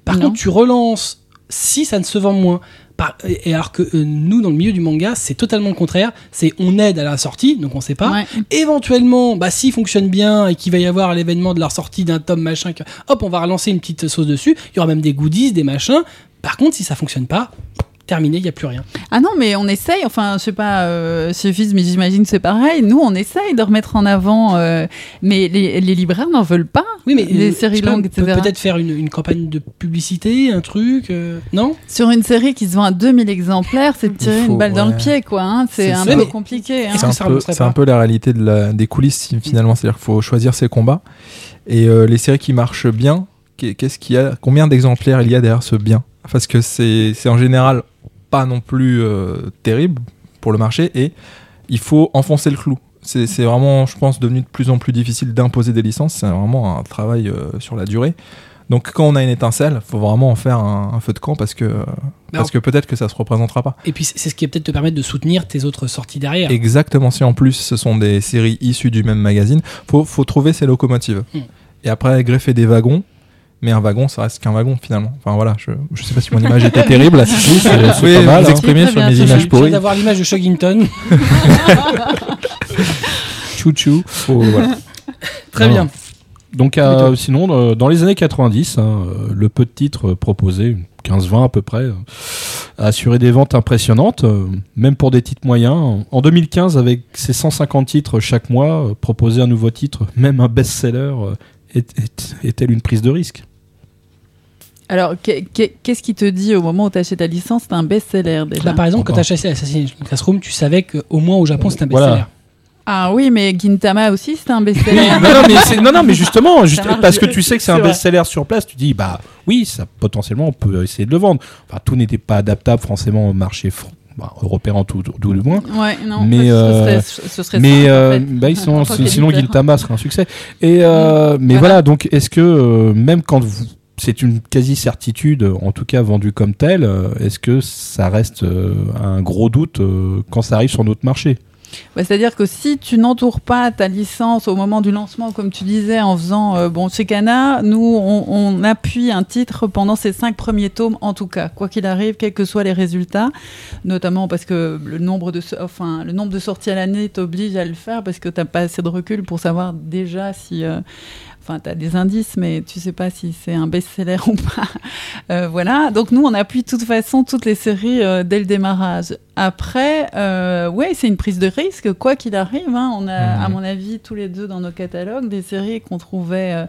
Par Non. contre, tu relances si ça ne se vend moins. Par- et alors que euh, nous, dans le milieu du manga, c'est totalement le contraire. C'est on aide à la sortie, donc on sait pas. Ouais. Éventuellement, bah, s'il fonctionne bien et qu'il va y avoir l'événement de la sortie d'un tome machin, que- hop, on va relancer une petite sauce dessus. Il y aura même des goodies, des machins. Par contre, si ça fonctionne pas, terminé, il n'y a plus rien. Ah non, mais on essaye, enfin, je sais pas, euh, Fizz, mais j'imagine c'est pareil. Nous, on essaye de remettre en avant, euh, mais les, les libraires n'en veulent pas. Oui, mais Les euh, séries longues, peut- etc. Peut-être faire une, une campagne de publicité, un truc, euh, non? Sur une série qui se vend à 2000 exemplaires, c'est de tirer faut- une balle dans le pied, quoi. hein. C'est un peu Mais compliqué. hein. C'est que un, peu, relancerait c'est pas un peu la réalité de la- des coulisses finalement, c'est-à-dire qu'il faut choisir ses combats. Et euh, les séries qui marchent bien, qu'est- qu'est-ce qu'il y a Combien d'exemplaires il y a derrière ce bien? Parce que c'est en général pas non plus euh, terrible pour le marché et il faut enfoncer le clou. C'est vraiment, je pense, devenu de plus en plus difficile d'imposer des licences. C'est vraiment un travail euh, sur la durée. Donc quand on a une étincelle, faut vraiment en faire un, un feu de camp parce que, parce que peut-être que ça se représentera pas. Et puis c'est c'est ce qui va peut-être te permettre de soutenir tes autres sorties derrière. Exactement, si en plus ce sont des séries issues du même magazine, faut, faut trouver ces locomotives. Hmm. Et après, greffer des wagons, mais un wagon, ça reste qu'un wagon finalement. Enfin voilà, je, je sais pas si mon image était terrible. c'est- c'est pas mal, vous hein. exprimer sur mes images pourries. d'avoir l'image de Shoginton. Chou-chou. Voilà. Très Non. bien. Donc euh, sinon, euh, dans les années 90, hein, euh, le peu de titres proposés, 15-20 à peu près, euh, a assuré des ventes impressionnantes, euh, même pour des titres moyens. En 2015, avec ses 150 titres chaque mois, euh, proposer un nouveau titre, même un best-seller, euh, est- est- est-elle une prise de risque? Alors, qu'est- qu'est- qu'est-ce qui te dit au moment où tu achètes ta licence C'est un best-seller déjà? Bah, par exemple, quand tu as acheté Assassin's Classroom, tu savais qu'au moins au Japon, c'était un Voilà. best-seller. Ah oui, mais Gintama aussi, c'est un best-seller. non, non, mais c'est- non, non, mais justement, juste- parce que tu sais que c'est un best-seller sur place, tu dis, bah oui, ça potentiellement on peut essayer de le vendre. Enfin, tout n'était pas adaptable forcément au marché fr- bah, européen en tout, tout du moins. Ouais, non, Mais, euh, ce serait, ce serait mais en euh, fait, bah, ils sont- sinon. Gintama serait un succès. Et euh, mais Voilà. voilà. donc est-ce que euh, même quand vous- c'est une quasi certitude, en tout cas vendue comme telle, euh, est-ce que ça reste euh, un gros doute euh, quand ça arrive sur notre marché? Bah, C'est-à-dire que si tu n'entoures pas ta licence au moment du lancement, comme tu disais, en faisant, bon, chez Kana, nous, on, appuie un titre pendant ces cinq premiers tomes, en tout cas, quoi qu'il arrive, quels que soient les résultats, notamment parce que le nombre de, enfin, le nombre de sorties à l'année t'oblige à le faire parce que tu n'as pas assez de recul pour savoir déjà si... Enfin, tu as des indices, mais tu sais pas si c'est un best-seller ou pas. Euh, voilà. Donc, nous, on appuie de toute façon toutes les séries euh, dès le démarrage. Après, euh, ouais, c'est une prise de risque, quoi qu'il arrive. hein. On a, Mhm. à mon avis, tous les deux dans nos catalogues, des séries qu'on trouvait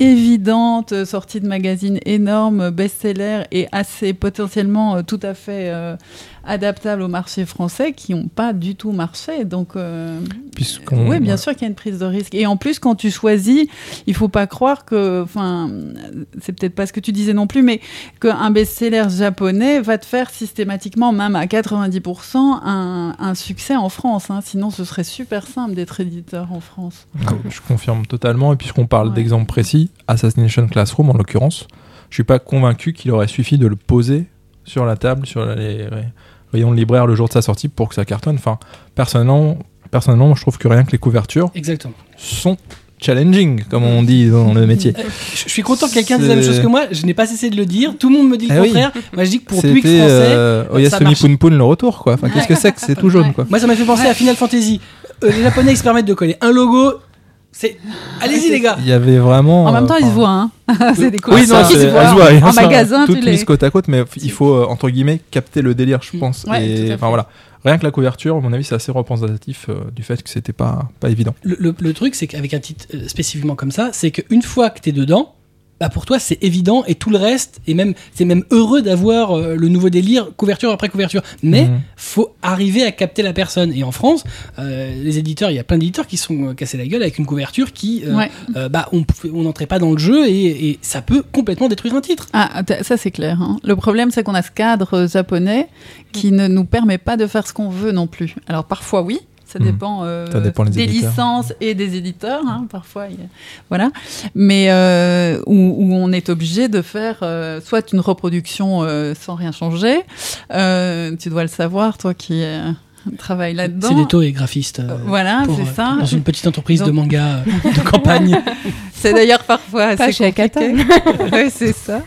évidentes, euh, sorties de magazines énormes, best-sellers et assez potentiellement euh, tout à fait euh, adaptables au marché français qui n'ont pas du tout marché. Donc, euh, oui, bien sûr qu'il y a une prise de risque. Et en plus, quand tu choisis, il faut pas croire que, enfin, c'est peut-être pas ce que tu disais non plus, mais qu'un best-seller japonais va te faire systématiquement, même à 90%, un, un succès en France. hein. Sinon, ce serait super simple d'être éditeur en France. Je confirme totalement. Et puisqu'on parle Ouais. d'exemples précis, Assassination Classroom en l'occurrence, je suis pas convaincu qu'il aurait suffi de le poser sur la table, sur les rayons de libraire le jour de sa sortie pour que ça cartonne. Enfin, personnellement, personnellement, moi, je trouve que rien que les couvertures Exactement. sont challenging, comme on dit dans le métier. Euh, Je suis content que quelqu'un dise la même chose que moi. Je n'ai pas cessé de le dire. Tout le monde me dit le Eh oui. contraire. Moi, je dis que pour C'était français, euh, Oyasumi Poon le retour, quoi. Enfin, qu'est-ce que c'est que c'est tout jaune, quoi. moi, ça m'a fait penser à Final Fantasy. Euh, les Japonais, ils se permettent de coller un logo. Allez-y, les gars. Il y avait vraiment. En même temps, euh, ils se voient. Hein. c'est des Oui, non, couvertures qui c'est- se voient. se voient, En ça, magasin, toutes tu les. côte à côte, mais il faut euh, entre guillemets capter le délire, je Mm. pense. Ouais, Et enfin voilà, rien que la couverture, à mon avis, c'est assez représentatif euh, du fait que c'était pas pas évident. Le, le- le truc, c'est qu'avec un titre euh, spécifiquement comme ça, c'est qu'une fois que t'es dedans, bah pour toi c'est évident et tout le reste, et même c'est même heureux d'avoir euh, le nouveau délire couverture après couverture. Mais Mhm. faut arriver à capter la personne. Et en France, euh, les éditeurs, il y a plein d'éditeurs qui sont euh, cassés la gueule avec une couverture qui, euh, Ouais. euh, bah on n'entrait pas dans le jeu et, et ça peut complètement détruire un titre. Ah, ça c'est clair. hein. Le problème, c'est qu'on a ce cadre japonais qui ne nous permet pas de faire ce qu'on veut non plus. Alors parfois, oui. Ça Mhm. dépend, euh, Ça dépend des éditeurs. licences et des éditeurs. hein, parfois, il y a- voilà. Mais euh, où, où on est obligé de faire euh, soit une reproduction euh, sans rien changer. Euh, tu dois le savoir, toi qui euh, travailles là-dedans. Cédéto est graphiste. euh, Voilà, pour, c'est euh, ça. Dans une petite entreprise de manga euh, de campagne. C'est d'ailleurs parfois Pas assez chez compliqué. c'est ça.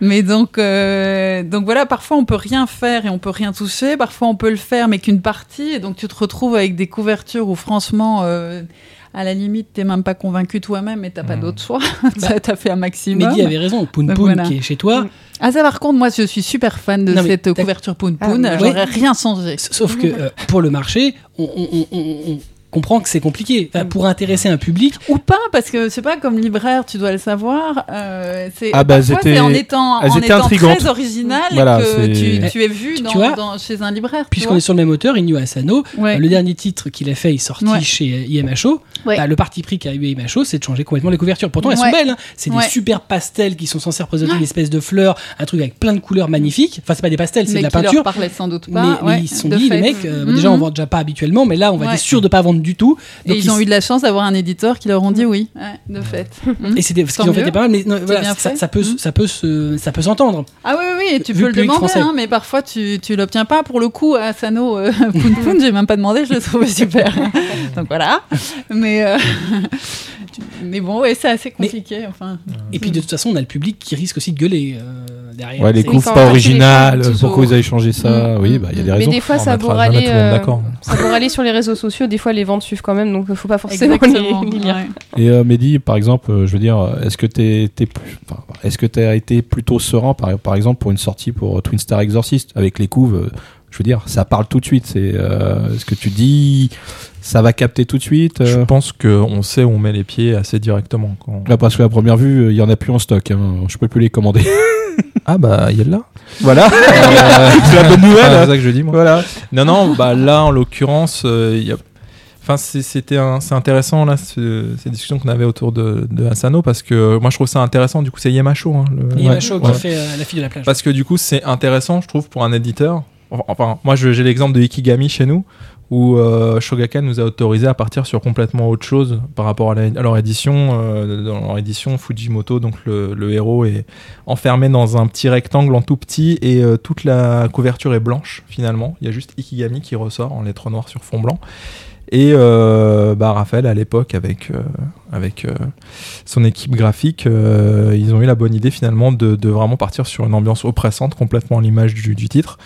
Mais donc, euh, donc voilà, parfois on peut rien faire et on peut rien toucher. Parfois on peut le faire, mais qu'une partie. Et donc tu te retrouves avec des couvertures où franchement, euh, à la limite, t'es même pas convaincu toi-même et t'as pas Mhm. d'autre choix. T'as t'as fait un maximum. Mehdi avait raison. Poun Poun voilà. qui est chez toi. Ah ça, par contre, moi je suis super fan de Non, cette couverture Poun Ah, Poun. J'aurais rien changé. Sauf que euh, pour le marché, on, on- on- on- on comprend que c'est compliqué. Enfin, pour intéresser un public, Ou pas, parce que c'est pas comme libraire, tu dois le savoir. Euh, c'est Ah bah, c'est en étant, elles en étant intrigantes. très original Voilà, que tu, tu es vu Tu dans, vois, dans- chez un libraire. puisqu'on est sur le même auteur, Inyo Asano, Ouais. euh, le dernier titre qu'il a fait est sorti Ouais. chez IMHO. Ouais. Bah, le parti pris qu'a eu IMHO, c'est de changer complètement les couvertures. Pourtant, elles Ouais. sont belles. hein. C'est Ouais. des super pastels qui sont censés représenter Ouais. une espèce de fleur, un truc avec plein de couleurs magnifiques. Enfin, c'est pas des pastels, c'est de la peinture. leur sans doute Mais, pas. mais ouais, ils se sont dit, les mecs, euh, Mhm. déjà on vend déjà pas habituellement, mais là on va être sûr de pas vendre du tout. Et ils ont eu de la chance d'avoir un éditeur qui leur ont dit oui, ouais, de fait. Mhm. Et c'était ce Tant qu'ils ont fait pas mal, mais non, voilà, bien ça, fait. ça peut, Mhm. ça peut, se, ça peut s'entendre. Ah oui, oui, oui, et tu Vu peux le demander, hein, mais parfois tu, tu l'obtiens pas. Pour le coup, à Sano, euh, Poun Poun, j'ai même pas demandé, je le trouvais super. Donc voilà. Mais, euh, mais bon, ouais, c'est assez Mais- compliqué. Enfin, Et puis de toute façon, on a le public qui risque aussi de gueuler euh, derrière. Ouais, les quand pas originales, pourquoi vous avez changé ça Mm, Oui, bah il y a des Mais raisons. des fois, ça pour aller, euh, d'accord. ça pour aller sur les réseaux sociaux. Des fois, les ventes suivent quand même, donc il faut pas forcément les, lire. Et euh, Mehdi, par exemple, euh, je veux dire, est-ce que t'es, t'es plus- enfin, est-ce que t'as été plutôt serein, par, par exemple, pour une sortie pour euh, Twin Star Exorcist avec les couves Je veux dire, ça parle tout de suite. C'est euh, ce que tu dis, ça va capter tout de suite. Je pense qu'on sait où on met les pieds assez directement. quand- Là, parce que à première vue, il y en a plus en stock. hein. Je peux plus les commander. Ah bah il y a de là. voilà, c'est la bonne nouvelle. c'est ça que je dis moi. Voilà. Non, non, bah là, en l'occurrence, euh, il y a... Enfin, c'est- c'était un- c'est intéressant là, ce- ces discussions qu'on avait autour de, de Asano parce que moi je trouve ça intéressant. Du coup, c'est Yemacho. Hein, le... Yamacho qui Ouais. fait euh, la fille de la plage. Parce que du coup, c'est intéressant, je trouve, pour un éditeur. Enfin, moi, j'ai l'exemple de Ikigami chez nous, où euh, nous a autorisé à partir sur complètement autre chose par rapport à, leur édition. Euh, dans leur édition, Fujimoto, donc le, le héros, est enfermé dans un petit rectangle en tout petit et euh, toute la couverture est blanche finalement. Il y a juste Ikigami qui ressort en lettres noires sur fond blanc. Et euh, bah, Raphaël, à l'époque, avec, euh, avec euh, son équipe graphique, ils ont eu la bonne idée finalement de, vraiment partir sur une ambiance oppressante, complètement à l'image du, titre.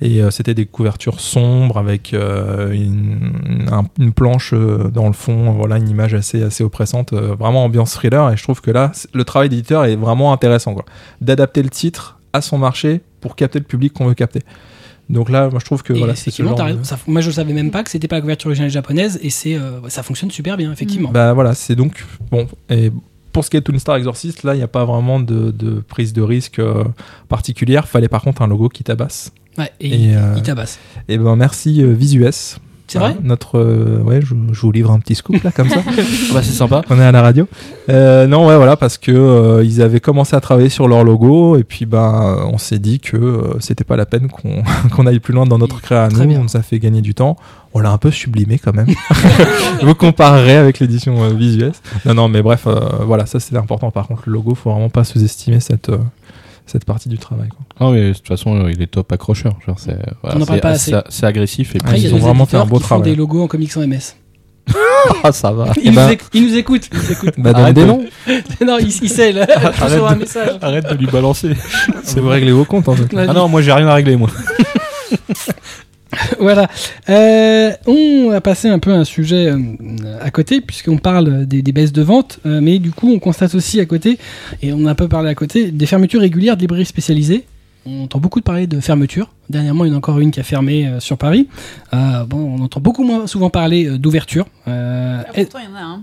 Et c'était des couvertures sombres avec une, un- une planche dans le fond, voilà, une image assez, assez oppressante, vraiment ambiance thriller. Et je trouve que là, le travail d'éditeur est vraiment intéressant. D'adapter le titre à son marché pour capter le public qu'on veut capter. Donc là, moi je trouve que Et voilà, c'est ce genre de-. Ça- moi je savais même pas que c'était pas la couverture originale japonaise et c'est euh, ça fonctionne super bien effectivement. Bah voilà, c'est donc bon. Et pour ce qui est de Toon Star Exorcist, là, il n'y a pas vraiment de, de prise de risque euh, particulière. Fallait par contre un logo qui tabasse. Ouais, et, Et, il, euh, il tabasse. Et ben merci euh, Visues. C'est vrai Notre, euh, ouais, je, je vous livre un petit scoop là comme ça. Bah, c'est sympa. On est à la radio. Euh, non, ouais, voilà, parce que euh, ils avaient commencé à travailler sur leur logo et puis ben on s'est dit que euh, c'était pas la peine qu'on qu'on aille plus loin dans notre créa à Très nous. bien. On nous a fait gagner du temps. On l'a un peu sublimé quand même. Vous comparerez avec l'édition euh, Visues. Non, non, mais bref, voilà, ça c'était important. Par contre, le logo, faut vraiment pas sous-estimer cette euh, cette partie du travail. quoi. Ah oui, de toute façon, euh, il est top accrocheur. Genre, c'est, voilà, On en parle c'est- pas c'est- assez. C'est agressif et Après, a ils ont vraiment fait un beau qui font travail. des logos en comics sans MS. Ah, ça va. Il, nous, ben- éc- il nous écoute. Il nous écoute. Bah, donne Arrête des de- noms. non, il, il sait. Là, Arrête reçois un de- message. Arrête de lui balancer. C'est vous régler vos comptes en fait. Ah non, moi j'ai rien à régler, moi. Voilà. Euh, on va passer un peu un sujet euh, à côté, puisqu'on parle des, des baisses de vente, euh, mais du coup, on constate aussi à côté, et on a un peu parlé à côté, des fermetures régulières de librairies spécialisées. On entend beaucoup de parler de fermetures. Dernièrement, il y en a encore une qui a fermé euh, sur Paris. Bon, on entend beaucoup moins souvent parler d'ouverture. Ah, pourtant, il y en a un.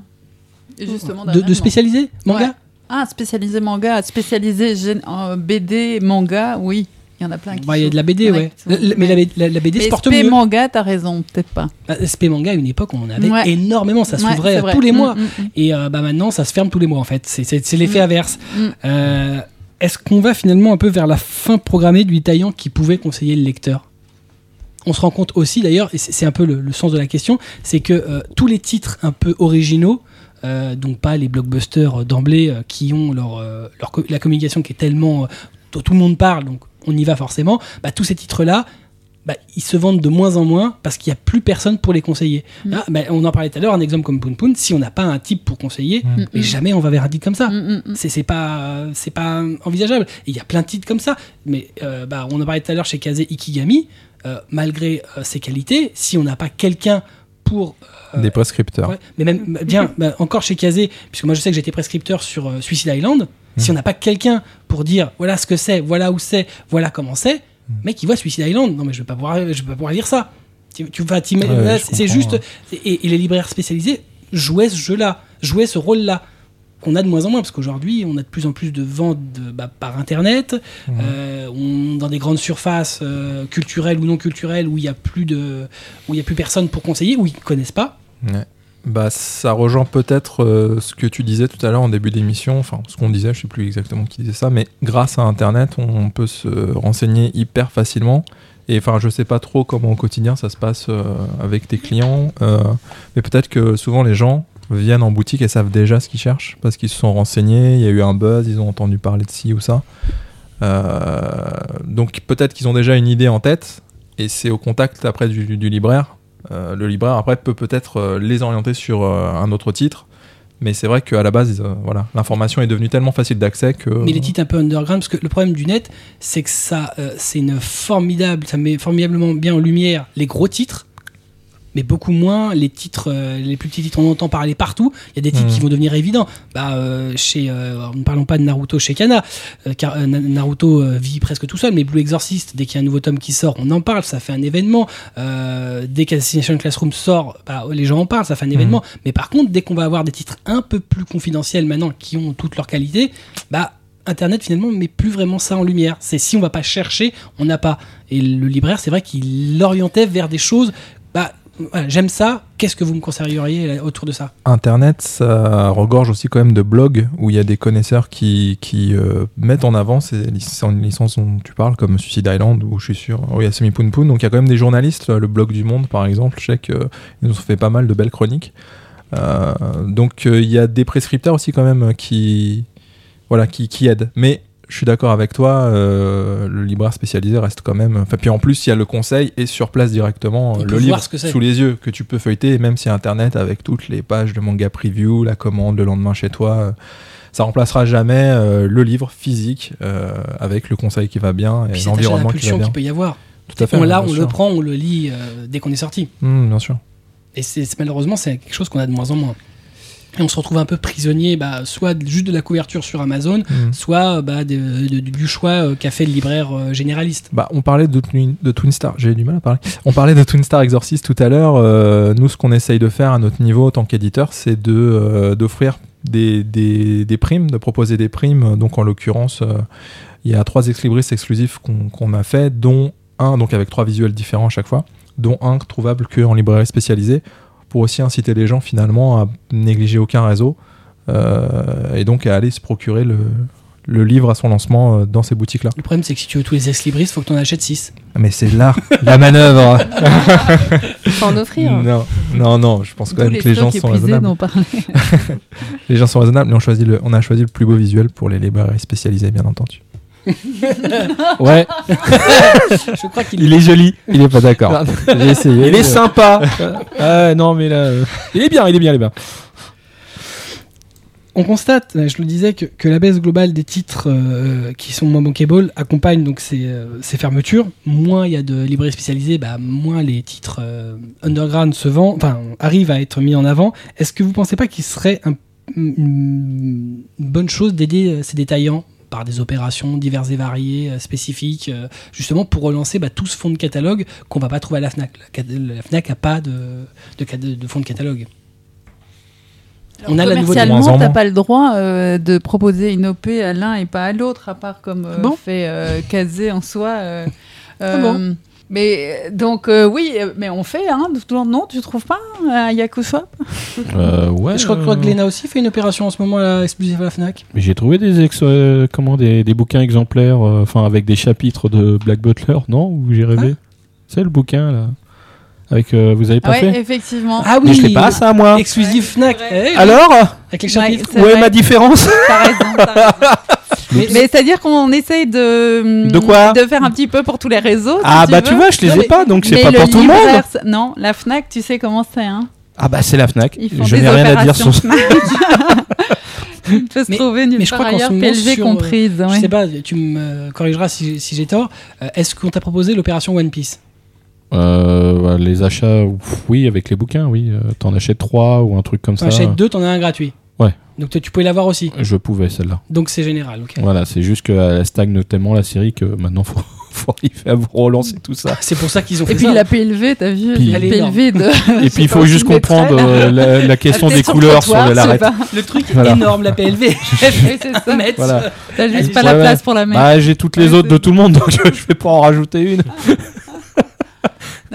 Et justement, de, de spécialisé manga Ouais. Ah, spécialisé manga, spécialisé BD, manga, oui. Il y en a plein qui Bah, Il y a de la BD, ouais. La- mais la, la- BD se Mais porte SP mieux. manga, t'as raison, peut-être pas. Bah, SP manga, à une époque, on en avait Ouais. énormément. Ça s'ouvrait tous les Mm, mois. mm, mm. Et euh, bah, maintenant, ça se ferme tous les mois, en fait. C'est- l'effet inverse. Euh, Est-ce qu'on va finalement un peu vers la fin programmée du détaillant qui pouvait conseiller le lecteur? On se rend compte aussi, d'ailleurs, et c'est un peu le, le sens de la question, c'est que euh, tous les titres un peu originaux, euh, donc pas les blockbusters d'emblée euh, qui ont leur, la communication qui est tellement tout le monde parle, donc on y va forcément. Bah, tous ces titres-là, bah, ils se vendent de moins en moins parce qu'il n'y a plus personne pour les conseiller. Mm. Ah, bah, on en parlait tout à l'heure, un exemple comme Poon Poon, si on n'a pas un type pour conseiller, Mm. mais jamais on va vers un titre comme ça. Mm, mm, mm. C'est pas c'est pas envisageable. Il y a plein de titres comme ça, mais euh, bah, on en parlait tout à l'heure chez Kaze Ikigami. euh, malgré euh, ses qualités, si on n'a pas quelqu'un pour euh, Des prescripteurs. Ouais, mais même bien, bah, encore chez Kazé, puisque moi je sais que j'étais prescripteur sur euh, Suicide Island. Si on n'a pas quelqu'un pour dire voilà ce que c'est, voilà où c'est, voilà comment c'est, mec il voit Suicide Island. Non mais je vais pas pouvoir, je vais pas pouvoir lire ça. Tu, tu vas Ouais, c'est juste et, et les libraires spécialisés jouaient ce jeu-là, jouaient ce rôle-là qu'on a de moins en moins parce qu'aujourd'hui on a de plus en plus de ventes de- bah, par internet, euh, on- dans des grandes surfaces euh, culturelles ou non culturelles où il y a plus de où il y a plus personne pour conseiller où ils connaissent pas. Ouais. Bah, ça rejoint peut-être euh, ce que tu disais tout à l'heure en début d'émission, enfin ce qu'on disait, je sais plus exactement qui disait ça, mais grâce à Internet, on peut se renseigner hyper facilement. Et enfin, je sais pas trop comment au quotidien ça se passe euh, avec tes clients, euh, mais peut-être que souvent les gens viennent en boutique et savent déjà ce qu'ils cherchent parce qu'ils se sont renseignés, il y a eu un buzz, ils ont entendu parler de ci ou ça. Donc peut-être qu'ils ont déjà une idée en tête et c'est au contact après du libraire. Euh, le libraire après peut peut-être euh, les orienter sur euh, un autre titre. Mais c'est vrai qu'à la base, voilà, l'information est devenue tellement facile d'accès que. Mais les titres un peu underground, parce que le problème du net, c'est que c'est une formidable, ça met formidablement bien en lumière les gros titres, mais beaucoup moins les titres, euh, les plus petits titres. On entend parler partout. Il y a des titres Mhm. qui vont devenir évidents. Bah, euh, chez, euh, ne parlons pas de Naruto chez Kana, car Na- Naruto vit presque tout seul. Mais Blue Exorcist, dès qu'il y a un nouveau tome qui sort, on en parle, ça fait un événement. Dès qu'Assassination Classroom sort, bah, les gens en parlent, ça fait un événement. Mais par contre, dès qu'on va avoir des titres un peu plus confidentiels maintenant, qui ont toute leur qualité, bah Internet finalement met plus vraiment ça en lumière. C'est si on va pas chercher, on n'a pas. Et le libraire, c'est vrai qu'il l'orientait vers des choses. Bah, j'aime ça. Qu'est-ce que vous me conseilleriez autour de ça? Internet, ça regorge aussi quand même de blogs où il y a des connaisseurs qui, qui euh, mettent en avant ces lic- licences dont tu parles, comme Suicide Island, où je suis sûr, il y a Semi Poon Poon, donc il y a quand même des journalistes, le blog du Monde par exemple, je sais qu'ils nous ont fait pas mal de belles chroniques. Euh, donc euh, il y a des prescripteurs aussi quand même qui, voilà, qui, qui aident. Mais je suis d'accord avec toi, euh, le libraire spécialisé reste quand même. Enfin, puis en plus, il y a le conseil et sur place directement On euh, le livre ce que c'est. sous les yeux que tu peux feuilleter, et même si Internet avec toutes les pages de manga preview, la commande le lendemain chez toi, euh, ça remplacera jamais euh, le livre physique avec le conseil qui va bien et Puis l'environnement qui va bien. qu'il peut y avoir. Tout à fait. on bien on sûr. le prend, on le lit dès qu'on est sorti. Mmh, bien sûr. Et c'est- malheureusement, c'est quelque chose qu'on a de moins en moins. Et on se retrouve un peu prisonnier, bah, soit juste de la couverture sur Amazon, Mmh. soit bah, de- de- du choix euh, qu'a fait le libraire euh, généraliste. Bah, on parlait de, Twin- de Twin Star, j'ai du mal à parler. On parlait de Twin Star Exorcist tout à l'heure. Euh, nous, ce qu'on essaye de faire à notre niveau en tant qu'éditeur, c'est de, euh, d'offrir des, des, des primes, de proposer des primes. Donc, en l'occurrence, euh, il y a trois ex-libris exclusifs qu'on, qu'on a fait, dont un, donc avec trois visuels différents à chaque fois, dont un trouvable qu'en librairie spécialisée, pour aussi inciter les gens finalement à négliger aucun réseau euh, et donc à aller se procurer le, le livre à son lancement euh, dans ces boutiques-là. Le problème, c'est que si tu veux tous les ex-libris, faut que tu en achètes 6. Mais c'est là la manœuvre. Faut en offrire. non, non, non. Je pense quand même les que les gens sont raisonnables. Les gens sont raisonnables, mais on choisit le, on a choisi le plus beau visuel pour les librairies spécialisées, bien entendu. Ouais, Je crois qu'il il est joli, il est pas d'accord. J'ai essayé. Il est sympa. Ah non mais là, euh, il est bien, il est bien, il est bien. On constate, euh, je le disais, que, que la baisse globale des titres euh, qui sont moins bankable accompagne donc ces, euh, ces fermetures. Moins il y a de librairies spécialisées, bah, moins les titres euh, underground se vendent, enfin arrivent à être mis en avant. Est-ce que vous pensez pas qu'il serait un- une bonne chose d'aider ces détaillants? Par des opérations diverses et variées, euh, spécifiques, euh, justement pour relancer bah, tout ce fonds de catalogue qu'on va pas trouver à la FNAC. La, FNAC a pas de, de, cad- de fonds de catalogue. On a la Commercialement, t'as pas le droit euh, de proposer une OP à l'un et pas à l'autre, à part comme euh, Bon. fait euh, Kazé en soi. euh, Ah bon Mais euh, donc euh, oui, euh, mais on fait, hein, de tout- non, tu trouves pas à Yakuswap Euh, ouais. je crois, crois que Glénat aussi fait une opération en ce moment là, exclusive à la FNAC. Mais J'ai trouvé des ex, euh, comment des, des bouquins exemplaires, euh, enfin avec des chapitres de Black Butler, non Ou j'ai rêvé C'est le bouquin là Avec, euh, vous avez pas Ouais, fait effectivement. Ah Mais je l'ai pas ça moi. Exclusive Ouais, FNAC. Eh, Alors avec les Ouais, chapitres. Où est ma différence T'as raison. Mais, mais c'est-à-dire qu'on essaye de, De quoi de faire un petit peu pour tous les réseaux. si Ah bah veux. tu vois, je les ai mais- pas, donc c'est pas le pour tout le monde. Non, la Fnac, tu sais comment c'est. Hein Ah bah c'est la Fnac. Ils font Je n'ai rien à dire sur ça. Il peut se Mais- trouver nulle mais je part crois ailleurs, sur, comprise. Je ouais. sais pas, tu me corrigeras si, si j'ai tort. Euh, Est-ce qu'on t'a proposé l'opération One Piece? Euh, les achats, ouf, oui, avec les bouquins, oui. Euh, T'en achètes trois ou un truc comme T'en ça. achètes deux, t'en as un gratuit. Ouais. Donc tu pouvais l'avoir aussi. Je pouvais celle-là. Donc c'est général, ok. Voilà, c'est juste qu'elle stagne tellement la série que maintenant faut, faut arriver à vous relancer tout ça. C'est pour ça qu'ils ont fait Et puis ça. la PLV, t'as vu Puis- La. PLV de. Et puis il faut juste comprendre euh, la, la question des couleurs sur le- l'arrêt. Le truc Voilà. est énorme, la PLV. Oui, c'est ça. Voilà. T'as juste pas la place pour la mettre. Bah, j'ai toutes les Ouais, autres de tout le monde, donc je vais pas en rajouter une.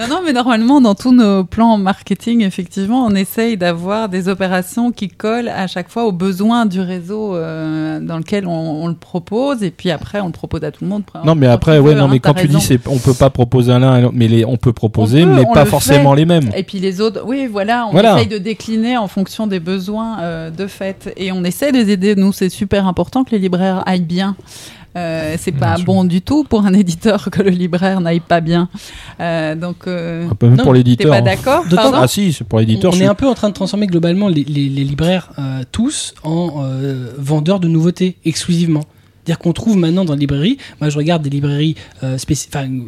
Non, non, mais normalement, dans tous nos plans marketing, effectivement, on essaye d'avoir des opérations qui collent à chaque fois aux besoins du réseau euh, dans lequel on, on le propose, et puis après, on le propose à tout le monde. Non, mais après, ouais, non, hein, mais quand tu dis, raison. c'est, on peut pas proposer un l'un, mais les, on peut proposer, On peut, mais pas le forcément les mêmes. Et puis les autres, oui, voilà, on Voilà. essaye de décliner en fonction des besoins euh, de fait. Et on essaie de les aider. Nous, c'est super important que les libraires aillent bien. Euh, c'est pas sûr. bon du tout pour un éditeur que le libraire n'aille pas bien. Euh, donc, euh, Un peu même Non, pour t'es l'éditeur. pas hein. d'accord Ah si, c'est pour l'éditeur. on est un peu en train de transformer globalement les, les- les libraires euh, tous en euh, vendeurs de nouveautés exclusivement. C'est-à-dire qu'on trouve maintenant dans les librairies, moi je regarde des librairies euh,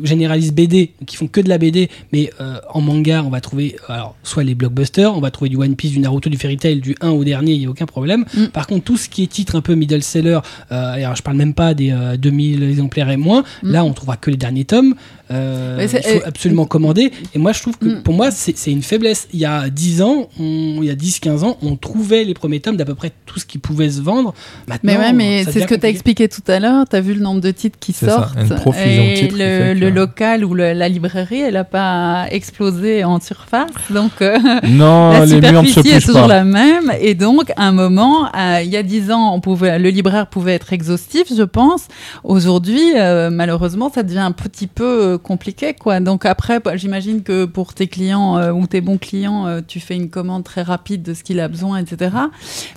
généralistes BD qui font que de la BD, mais euh, en manga on va trouver euh, alors, soit les blockbusters, on va trouver du One Piece, du Naruto, du Fairy Tail, du 1 au dernier, il n'y a aucun problème. Mm. Par contre, tout ce qui est titre un peu middle seller, euh, alors je parle même pas des euh, 2000 exemplaires et moins, Mm. là on trouvera que les derniers tomes. Euh, il faut et- absolument commander. Et moi je trouve que Mm. pour moi c'est une faiblesse. Il y a 10 ans, on- il y a 10-15 ans, on trouvait les premiers tomes d'à peu près tout ce qui pouvait se vendre. Maintenant, Mais ouais, mais ça c'est ce que tu as expliqué tout à l'heure. Tu as vu le nombre de titres qui ça, sortent. une profusion de et titres qui le, que- le local ou le- la librairie, elle n'a pas explosé en surface. Donc, euh, Non, la les murs ne se superficie est toujours pas. la même. Et donc, à un moment, euh, il y a dix ans, on pouvait, le libraire pouvait être exhaustif, je pense. Aujourd'hui, euh, malheureusement, ça devient un petit peu euh, compliqué, quoi. Donc après, bah, j'imagine que pour tes clients euh, ou tes bons clients, euh, tu fais une commande très rapide de ce qu'il a besoin, etc.